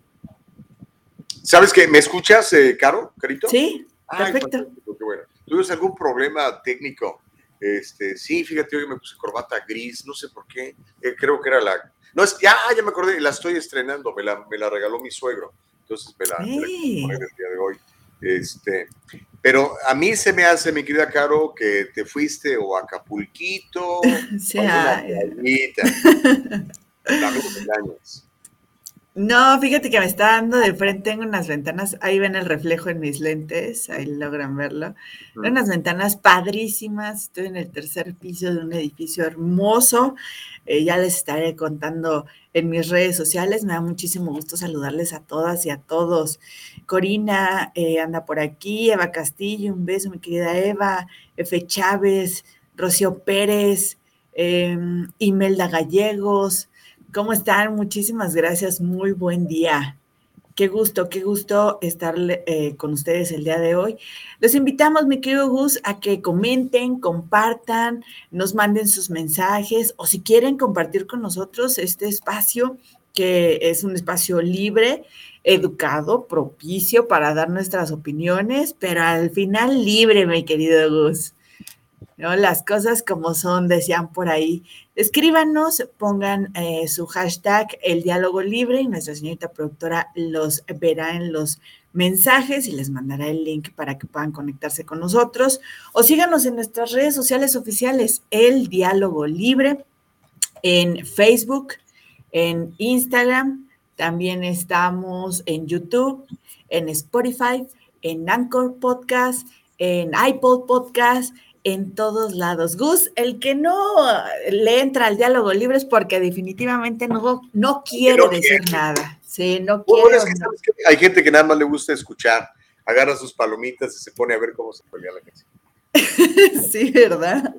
¿Sabes que me escuchas, eh, Caro, Carito? Sí, perfecto. bueno. ¿Tuviste algún problema técnico? Este, sí, fíjate, hoy me puse corbata gris, no sé por qué. Eh, creo que era la. No, es, ya, ya me acordé, la estoy estrenando, me la, me la regaló mi suegro. Entonces me la, me la el día de hoy. Este, pero a mí se me hace, mi querida Caro, que te fuiste o a Acapulquito, sí, a No, fíjate que me está dando de frente, tengo unas ventanas, ahí ven el reflejo en mis lentes, ahí logran verlo. Unas ventanas padrísimas, estoy en el tercer piso de un edificio hermoso, eh, ya les estaré contando en mis redes sociales, me da muchísimo gusto saludarles a todas y a todos. Corina eh, anda por aquí, Eva Castillo, un beso, mi querida Eva, Efe Chávez, Rocío Pérez, eh, Imelda Gallegos, ¿Cómo están? Muchísimas gracias. Muy buen día. Qué gusto, qué gusto estar eh, con ustedes el día de hoy. Los invitamos, mi querido Gus, a que comenten, compartan, nos manden sus mensajes o si quieren compartir con nosotros este espacio que es un espacio libre, educado, propicio para dar nuestras opiniones, pero al final libre, mi querido Gus. ¿No? Las cosas como son, decían por ahí. Escríbanos, pongan eh, su hashtag el diálogo libre y nuestra señorita productora los verá en los mensajes y les mandará el link para que puedan conectarse con nosotros. O síganos en nuestras redes sociales oficiales, el diálogo libre, en Facebook, en Instagram, también estamos en YouTube, en Spotify, en Anchor Podcast, en iPod Podcast en todos lados. Gus, el que no le entra al diálogo libre es porque definitivamente no, no quiere decir nada. Sí, no quiere. hay gente que nada más le gusta escuchar, agarra sus palomitas y se pone a ver cómo se pelea la canción. sí, ¿verdad?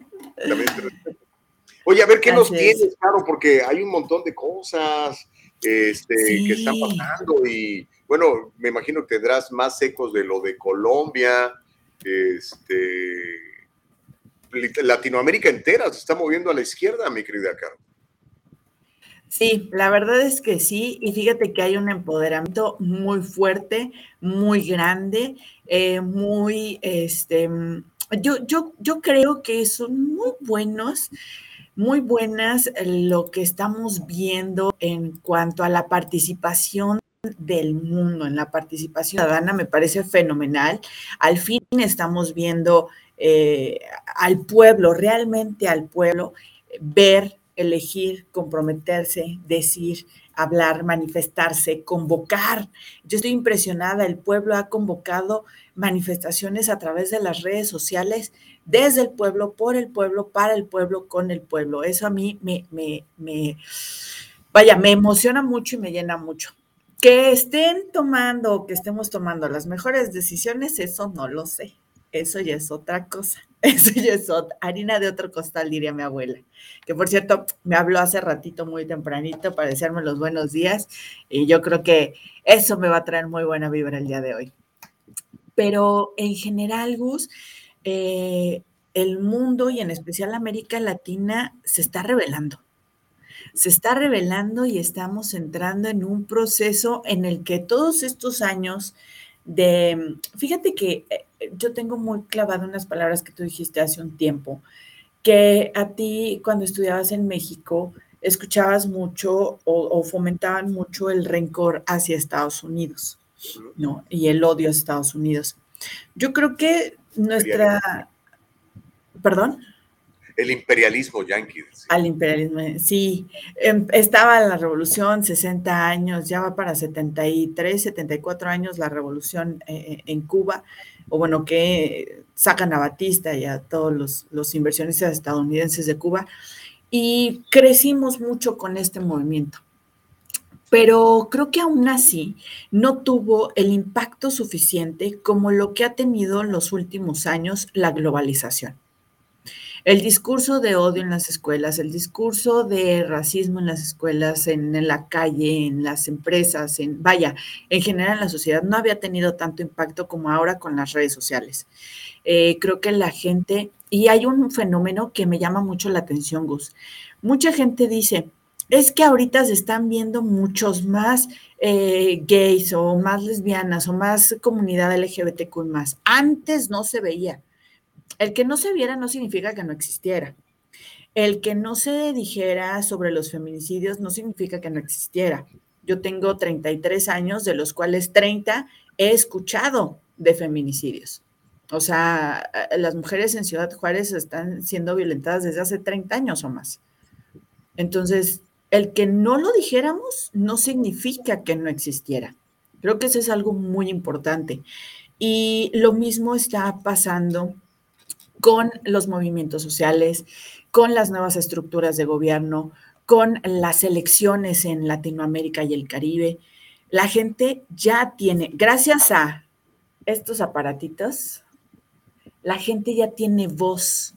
Oye, a ver qué nos tienes, claro, porque hay un montón de cosas este, que están pasando y bueno, me imagino que tendrás más ecos de lo de Colombia, este, Latinoamérica entera se está moviendo a la izquierda, mi querida Caro. Sí, la verdad es que sí, y fíjate que hay un empoderamiento muy fuerte, muy grande, eh, muy, este, yo, yo, yo creo que son muy buenos, muy buenas lo que estamos viendo en cuanto a la participación del mundo, en la participación ciudadana, me parece fenomenal. Al fin estamos viendo eh, al pueblo, realmente al pueblo, ver, elegir, comprometerse, decir, hablar, manifestarse, convocar. Yo estoy impresionada, el pueblo ha convocado manifestaciones a través de las redes sociales, desde el pueblo, por el pueblo, para el pueblo, con el pueblo. Eso a mí me, vaya, me emociona mucho y me llena mucho. Que estén tomando que estemos tomando las mejores decisiones, eso no lo sé eso ya es otra cosa. Eso ya es otra, harina de otro costal, diría mi abuela. Que por cierto, me habló hace ratito muy tempranito para desearme los buenos días y yo creo que eso me va a traer muy buena vibra el día de hoy. Pero en general, Gus, eh, el mundo y en especial América Latina se está revelando. Se está revelando y estamos entrando en un proceso en el que todos estos años de, fíjate que eh, yo tengo muy clavado unas palabras que tú dijiste hace un tiempo, que a ti cuando estudiabas en México escuchabas mucho o, fomentaban mucho el rencor hacia Estados Unidos, ¿no? Y el odio a Estados Unidos. Yo creo que nuestra... ¿Perdón? El imperialismo yanqui. Al imperialismo, sí. Em, estaba la revolución, 60 años, ya va para 73, 74 años la revolución eh, eh, en Cuba, o bueno, que sacan a Batista y a todos los, los inversionistas estadounidenses de Cuba, y crecimos mucho con este movimiento pero creo que aún así no tuvo el impacto suficiente como lo que ha tenido en los últimos años la globalización. El discurso de odio en las escuelas, el discurso de racismo en las escuelas, en, la calle, en las empresas, en vaya, en general en la sociedad, no había tenido tanto impacto como ahora con las redes sociales. Eh, creo que la gente, y hay un fenómeno que me llama mucho la atención, Gus. Mucha gente dice, es que ahorita se están viendo muchos más eh, gays o más lesbianas o más comunidad LGBTQ más. Antes no se veía. El que no se viera no significa que no existiera. El que no se dijera sobre los feminicidios no significa que no existiera. Yo tengo 33 años, de los cuales 30 he escuchado de feminicidios. O sea, las mujeres en Ciudad Juárez están siendo violentadas desde hace 30 años o más. Entonces, el que no lo dijéramos no significa que no existiera. Creo que eso es algo muy importante. Y lo mismo está pasando con los movimientos sociales, con las nuevas estructuras de gobierno, con las elecciones en Latinoamérica y el Caribe. La gente ya tiene, gracias a estos aparatitos, la gente ya tiene voz.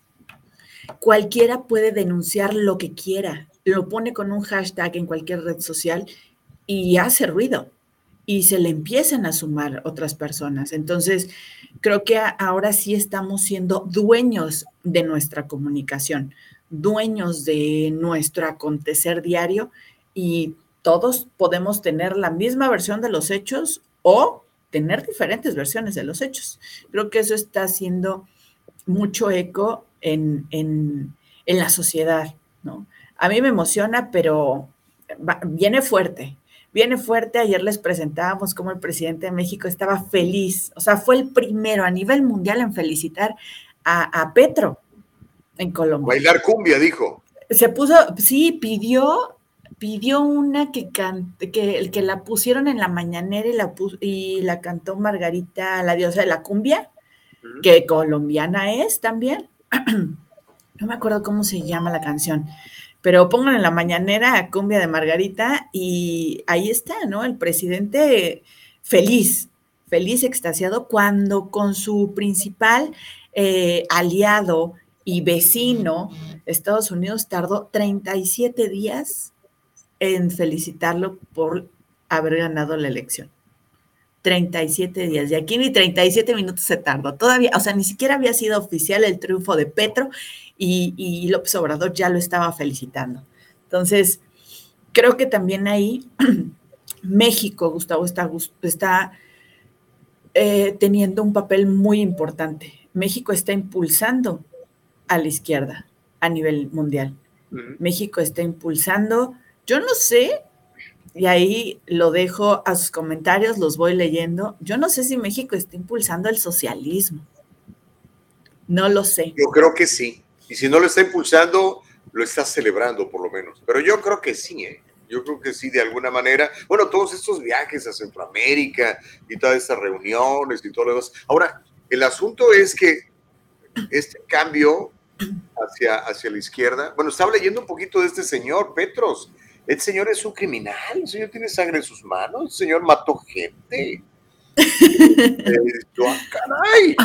Cualquiera puede denunciar lo que quiera lo pone con un hashtag en cualquier red social y hace ruido y se le empiezan a sumar otras personas. Entonces, creo que ahora sí estamos siendo dueños de nuestra comunicación, dueños de nuestro acontecer diario y todos podemos tener la misma versión de los hechos o tener diferentes versiones de los hechos. Creo que eso está haciendo mucho eco en, en, en la sociedad, ¿no? a mí me emociona, pero viene fuerte, viene fuerte. Ayer les presentábamos cómo el presidente de México estaba feliz, o sea, fue el primero a nivel mundial en felicitar a, Petro en Colombia. Bailar cumbia, dijo. Se puso, sí, pidió, pidió una que, que, que la pusieron en la mañanera y la, y la cantó Margarita, la diosa de la cumbia, que colombiana es también. no me acuerdo cómo se llama la canción pero pongan en la mañanera a Cumbia de Margarita y ahí está, ¿no? El presidente feliz, feliz, extasiado, cuando con su principal eh, aliado y vecino, Estados Unidos, tardó 37 días en felicitarlo por haber ganado la elección. 37 días. Y aquí ni 37 minutos se tardó. Todavía, o sea, ni siquiera había sido oficial el triunfo de Petro y, López Obrador ya lo estaba felicitando. Entonces, creo que también ahí México, Gustavo, está, está eh, teniendo un papel muy importante. México está impulsando a la izquierda a nivel mundial. México está impulsando, yo no sé, y ahí lo dejo a sus comentarios, los voy leyendo, yo no sé si México está impulsando el socialismo. No lo sé. Yo creo que sí. Y si no lo está impulsando, lo está celebrando por lo menos. Pero yo creo que sí, ¿eh? Yo creo que sí, de alguna manera. Bueno, todos estos viajes a Centroamérica y todas estas reuniones y todo lo demás. Ahora, el asunto es que este cambio hacia, hacia la izquierda, bueno, estaba leyendo un poquito de este señor, Petros. El señor es un criminal, el señor tiene sangre en sus manos, el señor mató gente. eh, yo, ah, caray.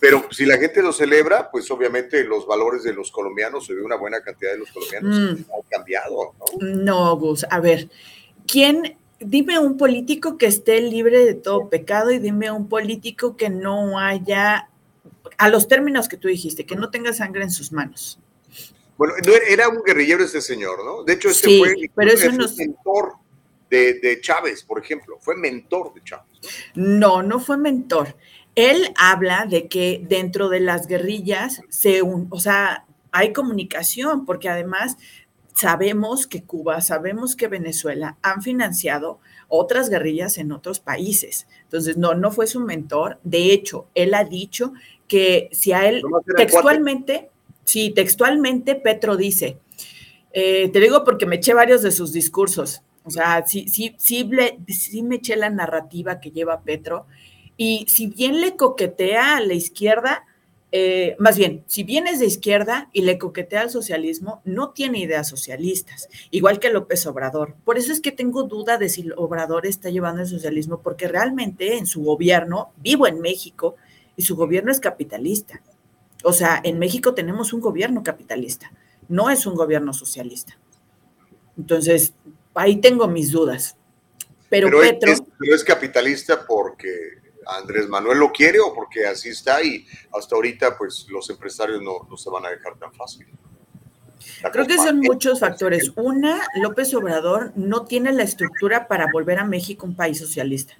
Pero si la gente lo celebra, pues obviamente los valores de los colombianos, de una buena cantidad de los colombianos, mm. han cambiado. ¿no? no, Gus, a ver, ¿quién, dime un político que esté libre de todo pecado y dime un político que no haya, a los términos que tú dijiste, que no tenga sangre en sus manos? Bueno, era un guerrillero este señor, ¿no? De hecho, este fue, pero eso mentor de, de, Chávez, por ejemplo, fue mentor de Chávez. ¿no? no, no fue mentor. Él habla de que dentro de las guerrillas se, o sea, hay comunicación, porque además sabemos que Cuba, sabemos que Venezuela han financiado otras guerrillas en otros países. Entonces, no, no fue su mentor. De hecho, él ha dicho que si a él textualmente, Sí, textualmente Petro dice, eh, te digo porque me eché varios de sus discursos, o sea, sí, sí, sí, sí me eché la narrativa que lleva Petro y si bien le coquetea a la izquierda, eh, más bien, si bien es de izquierda y le coquetea al socialismo, no tiene ideas socialistas, igual que López Obrador. Por eso es que tengo duda de si Obrador está llevando el socialismo, porque realmente en su gobierno, vivo en México, y su gobierno es capitalista. O sea, en México tenemos un gobierno capitalista, no es un gobierno socialista. Entonces, ahí tengo mis dudas. Pero, Petro... es capitalista porque Andrés Manuel lo quiere o porque así está y hasta ahorita pues los empresarios no, se van a dejar tan fácil. Creo que son muchos factores. Una, López Obrador no tiene la estructura para volver a México un país socialista.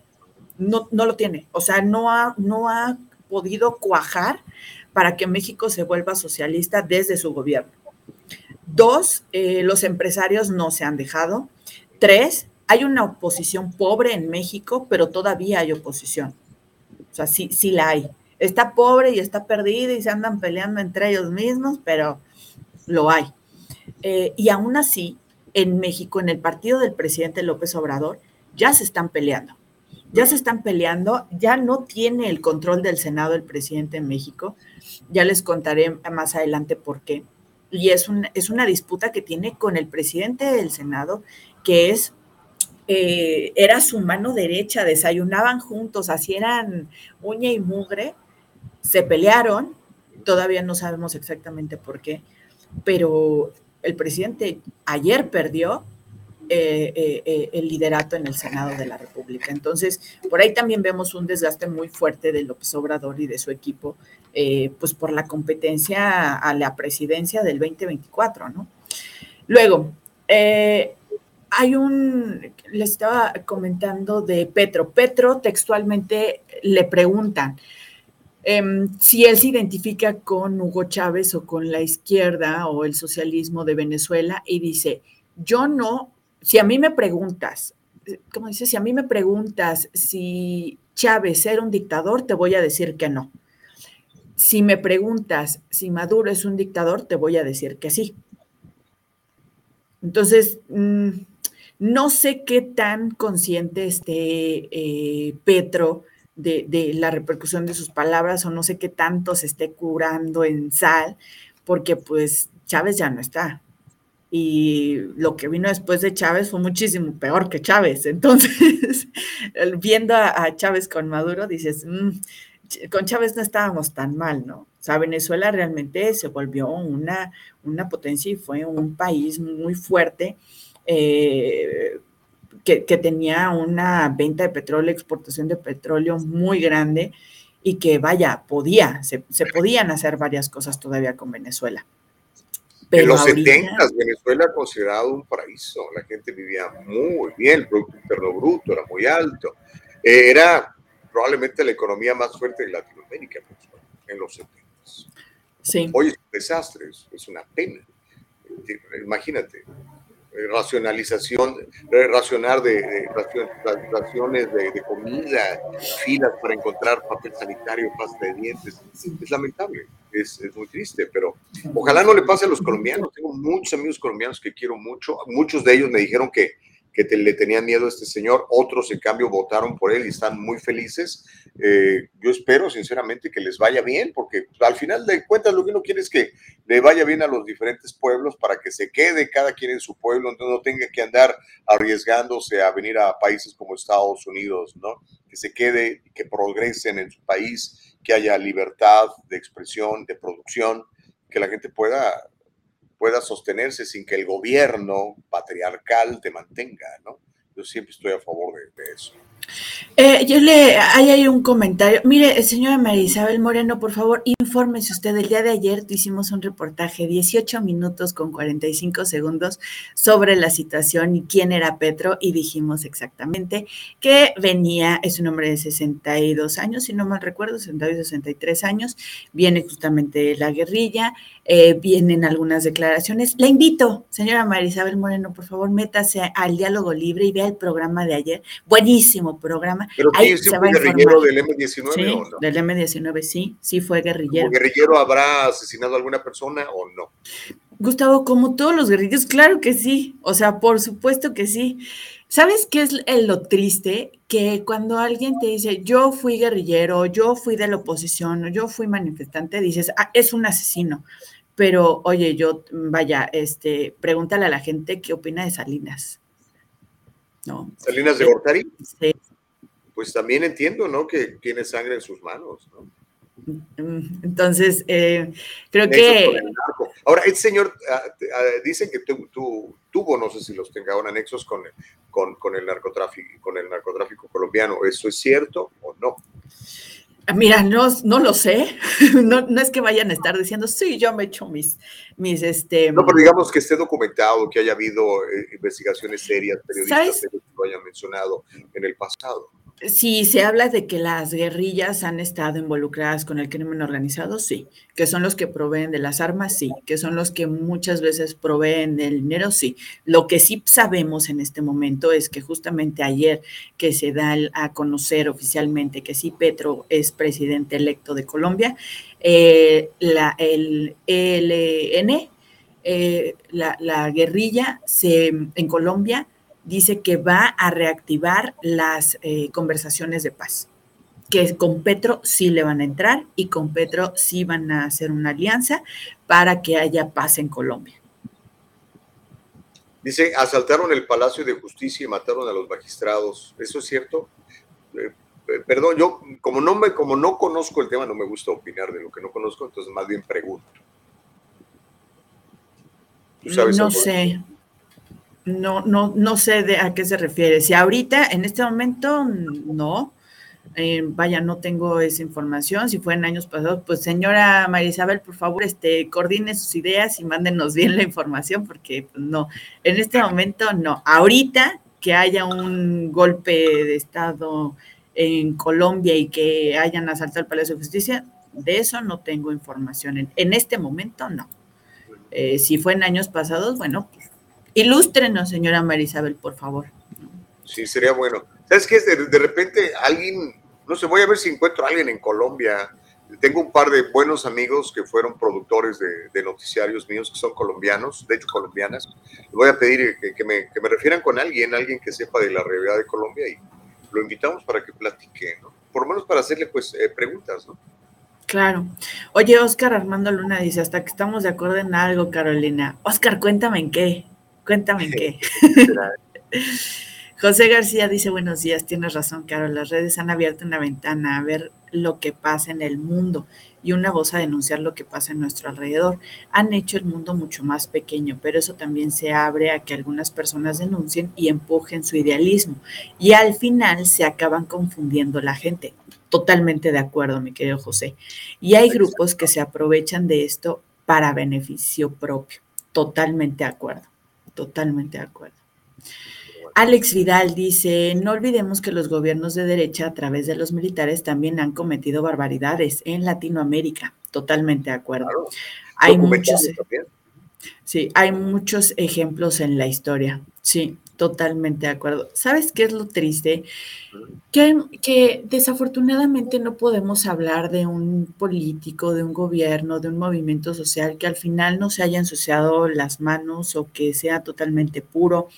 No, no lo tiene. O sea, no ha, no ha podido cuajar para que México se vuelva socialista desde su gobierno. Dos, eh, los empresarios no se han dejado. Tres, hay una oposición pobre en México, pero todavía hay oposición. O sea, sí, sí la hay. Está pobre y está perdida y se andan peleando entre ellos mismos, pero lo hay. Eh, y aún así, en México, en el partido del presidente López Obrador, ya se están peleando. Ya se están peleando, ya no tiene el control del Senado el presidente en México. Ya les contaré más adelante por qué. Y es, es una disputa que tiene con el presidente del Senado, que es eh, era su mano derecha, desayunaban juntos, así eran uña y mugre, se pelearon, todavía no sabemos exactamente por qué, pero el presidente ayer perdió eh, eh, el liderato en el Senado de la República. Entonces, por ahí también vemos un desgaste muy fuerte de López Obrador y de su equipo, pues por la competencia a la presidencia del 2024, ¿no? Luego, hay un, le estaba comentando de Petro. Petro textualmente le preguntan em, si él se identifica con Hugo Chávez o con la izquierda o el socialismo de Venezuela y dice, yo no, si a mí me preguntas, ¿cómo dice? Si a mí me preguntas si Chávez era un dictador, te voy a decir que no. Si me preguntas si Maduro es un dictador, te voy a decir que sí. Entonces, mm, no sé qué tan consciente esté eh, Petro de, la repercusión de sus palabras o no sé qué tanto se esté curando en sal, porque pues Chávez ya no está. Y lo que vino después de Chávez fue muchísimo peor que Chávez. Entonces, viendo a, Chávez con Maduro, dices, mm, con Chávez no estábamos tan mal, ¿no? O sea, Venezuela realmente se volvió una, una potencia y fue un país muy fuerte eh, que, tenía una venta de petróleo, exportación de petróleo muy grande y que vaya, podía, se, podían hacer varias cosas todavía con Venezuela. Pero en los 70 Venezuela considerado un paraíso, la gente vivía muy bien, el Producto Interno Bruto era muy alto, era probablemente la economía más fuerte de Latinoamérica en los 70. Sí. Hoy es un desastre, es una pena. Imagínate, eh, racionalización, eh, racionar de, raciones de, comida, filas para encontrar papel sanitario, pasta de dientes. Es lamentable, es, es, muy triste, pero ojalá no le pase a los colombianos. Tengo muchos amigos colombianos que quiero mucho. Muchos de ellos me dijeron que que le tenían miedo a este señor, otros en cambio votaron por él y están muy felices. Eh, yo espero sinceramente que les vaya bien, porque al final de cuentas lo que uno quiere es que le vaya bien a los diferentes pueblos para que se quede cada quien en su pueblo, entonces no tenga que andar arriesgándose a venir a países como Estados Unidos, ¿no? Que se quede, que progresen en su país, que haya libertad de expresión, de producción, que la gente pueda pueda sostenerse sin que el gobierno patriarcal te mantenga, ¿no? Yo siempre estoy a favor de, eso. Eh, yo le, hay ahí un comentario. Mire, señora María Isabel Moreno, por favor, infórmese usted. El día de ayer hicimos un reportaje, 18 minutos con 45 segundos, sobre la situación y quién era Petro, y dijimos exactamente que venía, es un hombre de 62 años, si no mal recuerdo, 62, 63 años, viene justamente de la guerrilla, eh, vienen algunas declaraciones. La invito, señora María Isabel Moreno, por favor, métase al diálogo libre y vea el programa de ayer. Buenísimo próximo programa. Pero Ahí se fue va guerrillero informar. del M19 Sí, o no? del M19, sí, sí fue guerrillero. ¿Como guerrillero habrá asesinado a alguna persona o no? Gustavo, como todos los guerrilleros, claro que sí, o sea, por supuesto que sí. ¿Sabes qué es lo triste? Que cuando alguien te dice, yo fui guerrillero, yo fui de la oposición, yo fui manifestante, dices, ah, es un asesino. Pero, oye, yo, vaya, este, pregúntale a la gente qué opina de Salinas. ¿No? Salinas de Gortari, Sí. Pues también entiendo, ¿no? Que tiene sangre en sus manos, ¿no? Entonces, eh, creo Nexos que el. Ahora, este señor, ah, ah, dicen que tu- tu- tuvo, no sé si los tenga ahora, nexos con, con, con el narcotráfico, con el narcotráfico colombiano. ¿Eso es cierto o no? Mira, no, no lo sé. No, no es que vayan a estar diciendo, sí, yo me echo mis, mis, este. No, pero digamos que esté documentado, que haya habido eh, investigaciones serias, periodistas serios que lo hayan mencionado en el pasado. Si se habla de que las guerrillas han estado involucradas con el crimen organizado, sí. Que son los que proveen de las armas, sí. Que son los que muchas veces proveen del dinero, sí. Lo que sí sabemos en este momento es que justamente ayer que se da a conocer oficialmente que sí Petro es presidente electo de Colombia, eh, la, el ELN, eh, la, la guerrilla se, en Colombia dice que va a reactivar las eh, conversaciones de paz, que con Petro sí le van a entrar y con Petro sí van a hacer una alianza para que haya paz en Colombia. Dice, asaltaron el Palacio de Justicia y mataron a los magistrados. ¿Eso es cierto? Eh, eh, perdón, yo como no, me, como no conozco el tema, no me gusta opinar de lo que no conozco, entonces más bien pregunto. ¿Tú sabes no sé. No, no, no sé de a qué se refiere. Si ahorita, en este momento, no. Eh, vaya, no tengo esa información. Si fue en años pasados, pues señora María Isabel, por favor, este, coordine sus ideas y mándenos bien la información, porque pues, no, en este momento no. Ahorita que haya un golpe de Estado en Colombia y que hayan asaltado el Palacio de Justicia, de eso no tengo información. En, este momento no. Eh, si fue en años pasados, bueno, pues, ilústrenos, señora María Isabel, por favor. Sí, sería bueno. ¿Sabes qué? De, de repente alguien, no sé, voy a ver si encuentro a alguien en Colombia. Tengo un par de buenos amigos que fueron productores de, de noticiarios míos que son colombianos, de hecho colombianas. Les voy a pedir que, que me, que me refieran con alguien, alguien que sepa de la realidad de Colombia y lo invitamos para que platique, ¿no? Por lo menos para hacerle pues eh, preguntas, ¿no? Claro. Oye, Oscar Armando Luna dice, hasta que estamos de acuerdo en algo, Carolina. Oscar, cuéntame en qué. Cuéntame en qué. José García dice, buenos días, tienes razón, Carol, las redes han abierto una ventana a ver lo que pasa en el mundo y una voz a denunciar lo que pasa en nuestro alrededor. Han hecho el mundo mucho más pequeño, pero eso también se abre a que algunas personas denuncien y empujen su idealismo y al final se acaban confundiendo la gente. Totalmente de acuerdo, mi querido José. Y hay grupos que se aprovechan de esto para beneficio propio. Totalmente de acuerdo, totalmente de acuerdo. Alex Vidal dice, no olvidemos que los gobiernos de derecha a través de los militares también han cometido barbaridades en Latinoamérica. Totalmente de acuerdo. Hay muchos, sí, hay muchos ejemplos en la historia. Sí, totalmente de acuerdo. ¿Sabes qué es lo triste? Que, que desafortunadamente no podemos hablar de un político, de un gobierno, de un movimiento social que al final no se haya ensuciado las manos o que sea totalmente puro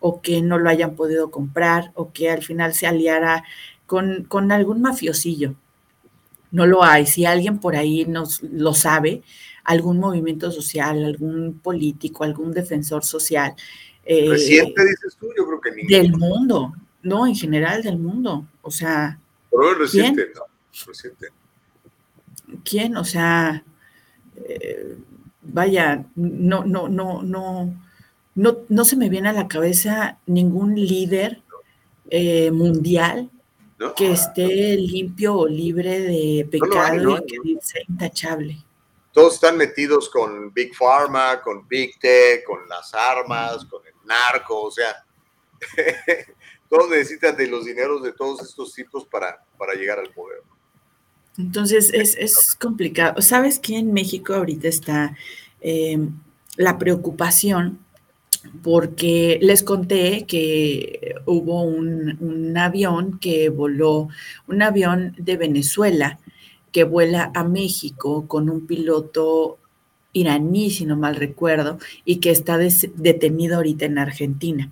o que no lo hayan podido comprar o que al final se aliara con, con algún mafiosillo. No lo hay. Si alguien por ahí nos lo sabe, algún movimiento social, algún político, algún defensor social. Eh, Reciente, dices tú, yo creo que ninguno. del mundo, no, en general del mundo. O sea, Pero reciente, no, reciente. ¿quién? O sea, eh, vaya, no, no, no, no, no, no se me viene a la cabeza ningún líder eh, mundial ¿No? que esté limpio o libre de No lo hay, pecado y que sea intachable. Todos están metidos con Big Pharma, con Big Tech, con las armas, con el narco, o sea, todos necesitan de los dineros de todos estos tipos para, para llegar al poder. Entonces es, es complicado. ¿Sabes qué en México ahorita está eh, la preocupación porque les conté que hubo un, avión que voló, un avión de Venezuela que vuela a México con un piloto iraní, si no mal recuerdo, y que está detenido ahorita en Argentina.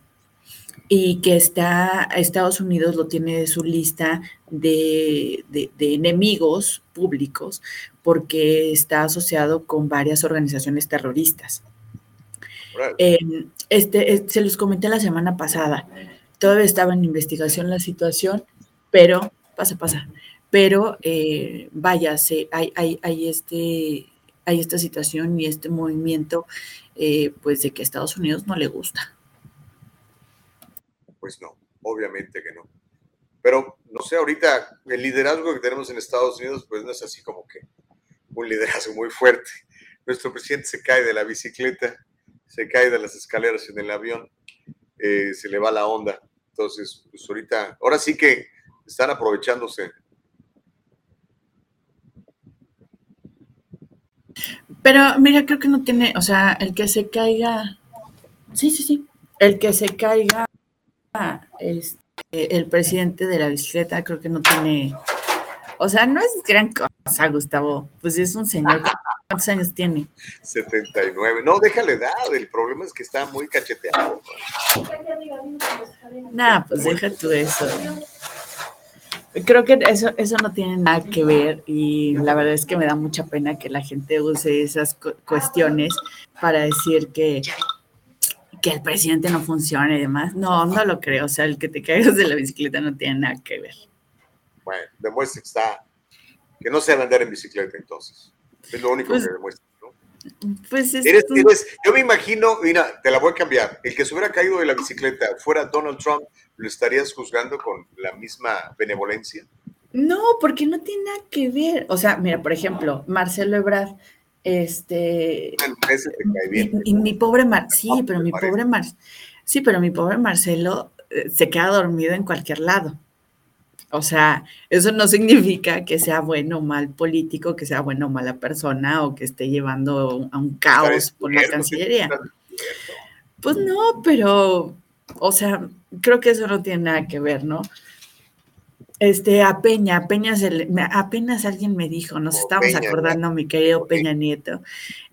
Y que está, Estados Unidos lo tiene de su lista de, de, enemigos públicos porque está asociado con varias organizaciones terroristas. Eh, este, se los comenté la semana pasada. Todavía estaba en investigación la situación, pero pasa, pasa. Pero eh, vaya, se, hay, hay, hay, este, hay esta situación y este movimiento, eh, pues de que a Estados Unidos no le gusta. Pues no, obviamente que no. Pero no sé, ahorita el liderazgo que tenemos en Estados Unidos, pues no es así como que un liderazgo muy fuerte. Nuestro presidente se cae de la bicicleta se cae de las escaleras en el avión, eh, se le va la onda. Entonces, pues ahorita, ahora sí que están aprovechándose. Pero mira, creo que no tiene, o sea, el que se caiga, sí, sí, sí, el que se caiga, este, el presidente de la bicicleta, creo que no tiene, o sea, no es gran cosa, Gustavo, pues es un señor ¿Cuántos años tiene? 79. No, déjale edad. El problema es que está muy cacheteado. Nah, pues deja tú eso. Creo que eso, eso no tiene nada que ver y la verdad es que me da mucha pena que la gente use esas cuestiones para decir que, que el presidente no funciona y demás. No, no lo creo. O sea, el que te caigas de la bicicleta no tiene nada que ver. Bueno, demuestra que está, que no a andar en bicicleta entonces. Es lo único pues, que demuestra, ¿no? Pues es eres, eres, yo me imagino, mira, te la voy a cambiar. El que se hubiera caído de la bicicleta fuera Donald Trump, ¿lo estarías juzgando con la misma benevolencia? No, porque no tiene nada que ver. O sea, mira, por ejemplo, Marcelo Ebrard, este. Y, mi pobre Mar, sí, pero mi pobre Mar, sí, pero mi pobre Marcelo eh, se queda dormido en cualquier lado. O sea, eso no significa que sea bueno o mal político, que sea bueno o mala persona o que esté llevando a un caos por la Cancillería. Pues no, pero, o sea, creo que eso no tiene nada que ver, ¿no? Este, a Peña, a Peña apenas alguien me dijo, nos estamos acordando, mi querido Peña Nieto,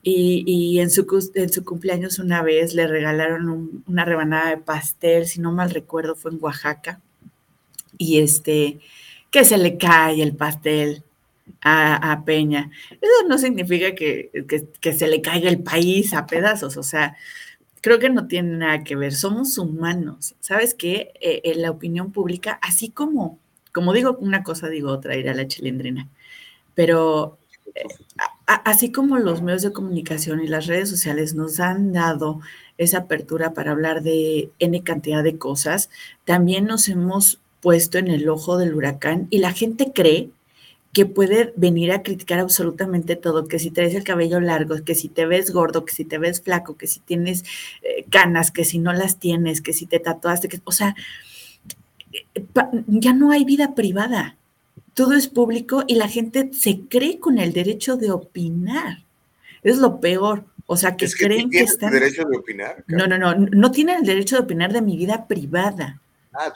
y, en, su, en su cumpleaños una vez le regalaron una rebanada de pastel, si no mal recuerdo, fue en Oaxaca y este, que se le cae el pastel a, Peña. Eso no significa que, se le caiga el país a pedazos, o sea, creo que no tiene nada que ver, somos humanos. ¿Sabes qué? En la opinión pública, así como, como digo una cosa, digo otra, ir a la chilindrina, pero eh, así como los medios de comunicación y las redes sociales nos han dado esa apertura para hablar de N cantidad de cosas, también nos hemos puesto en el ojo del huracán y la gente cree que puede venir a criticar absolutamente todo, que si traes el cabello largo, que si te ves gordo, que si te ves flaco, que si tienes eh, canas, que si no las tienes, que si te tatuaste, que, o sea, eh, ya no hay vida privada. Todo es público y la gente se cree con el derecho de opinar. Es lo peor. O sea, que, creen que, están... el derecho de opinar? No, no, no, no tienen el derecho de opinar de mi vida privada. Ah,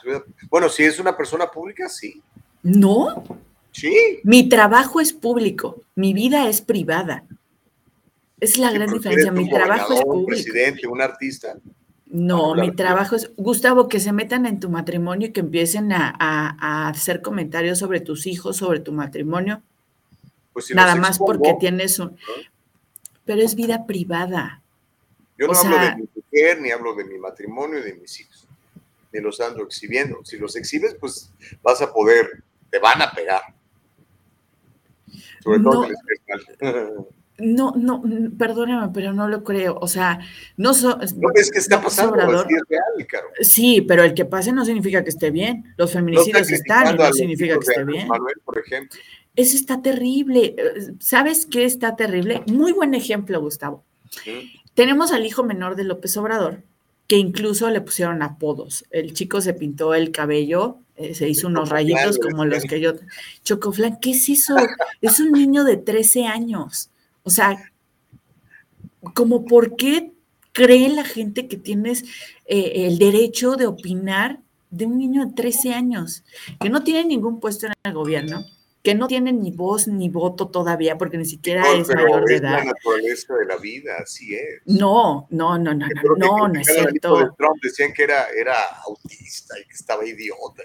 bueno, si es una persona pública, sí. No. Sí. Mi trabajo es público, mi vida es privada. Es la gran diferencia. Mi trabajo es público. Un presidente, un artista. No, mi trabajo es, Gustavo, que se metan en tu matrimonio y que empiecen a, hacer comentarios sobre tus hijos, sobre tu matrimonio. Pues Nada más porque tienes un... Pero es vida privada. Yo no hablo de mi mujer, ni hablo de mi matrimonio, de mis hijos ni los ando exhibiendo. Si los exhibes, pues vas a poder, te van a pegar. Sobre todo no, No, perdóname, pero no lo creo. O sea, no, so, no es que está pasando, es real, Caro. Sí, pero el que pase no significa que esté bien. Los feminicidios están y no significa que esté bien. Manuel, por ejemplo. Eso está terrible. ¿Sabes qué está terrible? Muy buen ejemplo, Gustavo. Tenemos al hijo menor de López Obrador, que incluso le pusieron apodos. El chico se pintó el cabello, eh, se hizo unos rayitos como los que yo... Chocoflan, ¿qué es eso? Es un niño de 13 años. O sea, como por qué cree la gente que tienes eh, el derecho de opinar de un niño de 13 años, que no tiene ningún puesto en el gobierno, que no tiene ni voz ni voto todavía, porque ni siquiera es mayor de edad. Es la naturaleza de la vida, así es. No, no, no, no, no, no, no es cierto. De Trump decían que era, era autista y que estaba idiota.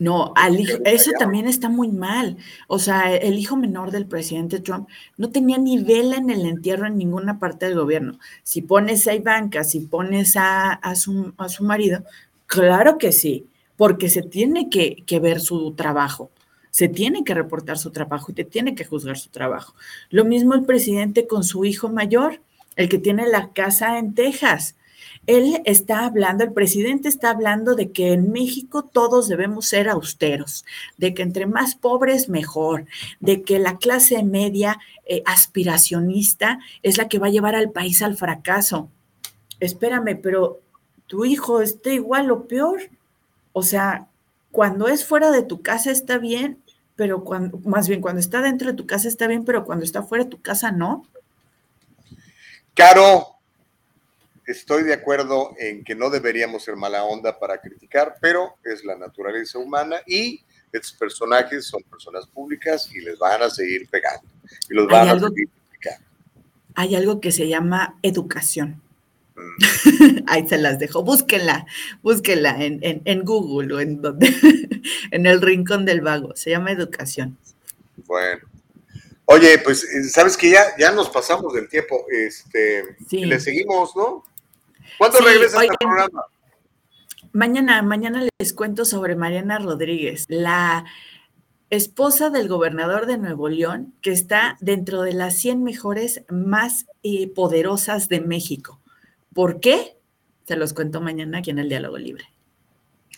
No, al hijo, eso también está muy mal. O sea, el hijo menor del presidente Trump no tenía ni vela en el entierro en ninguna parte del gobierno. Si pones a Ivanka, si pones a, a, su, a su marido, claro que sí, porque se tiene que, que ver su trabajo se tiene que reportar su trabajo y te tiene que juzgar su trabajo. Lo mismo el presidente con su hijo mayor, el que tiene la casa en Texas. Él está hablando, el presidente está hablando de que en México todos debemos ser austeros, de que entre más pobres mejor, de que la clase media eh, aspiracionista es la que va a llevar al país al fracaso. Espérame, pero tu hijo está igual o peor. O sea, cuando es fuera de tu casa está bien, pero cuando, más bien cuando está dentro de tu casa está bien, pero cuando está fuera de tu casa no. Caro, estoy de acuerdo en que no deberíamos ser mala onda para criticar, pero es la naturaleza humana y estos personajes son personas públicas y les van a seguir pegando. Y los van a seguir criticando. Hay algo que se llama educación. Ahí se las dejo. Búsquenla, búsquenla en, Google o en donde, en el rincón del vago. Se llama educación. Bueno. Oye, pues sabes que ya, ya nos pasamos del tiempo. Este, le seguimos, ¿no? ¿Cuándo regresas al programa? Mañana, mañana les cuento sobre Mariana Rodríguez, la esposa del gobernador de Nuevo León, que está dentro de las 100 mejores más eh, poderosas de México. ¿Por qué? Se los cuento mañana aquí en el Diálogo Libre.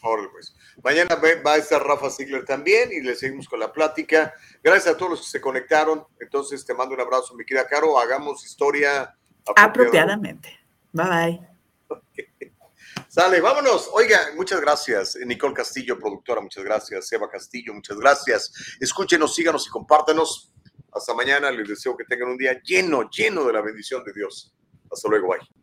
pues. Mañana va a estar Rafa Ziegler también y le seguimos con la plática. Gracias a todos los que se conectaron. Entonces te mando un abrazo, mi querida Caro. Hagamos historia apropiadamente. Bye bye. Sale, vámonos. Oiga, muchas gracias. Nicole Castillo, productora, muchas gracias. Eva Castillo, muchas gracias. Escúchenos, síganos y compártenos. Hasta mañana. Les deseo que tengan un día lleno, lleno de la bendición de Dios. Hasta luego. Bye.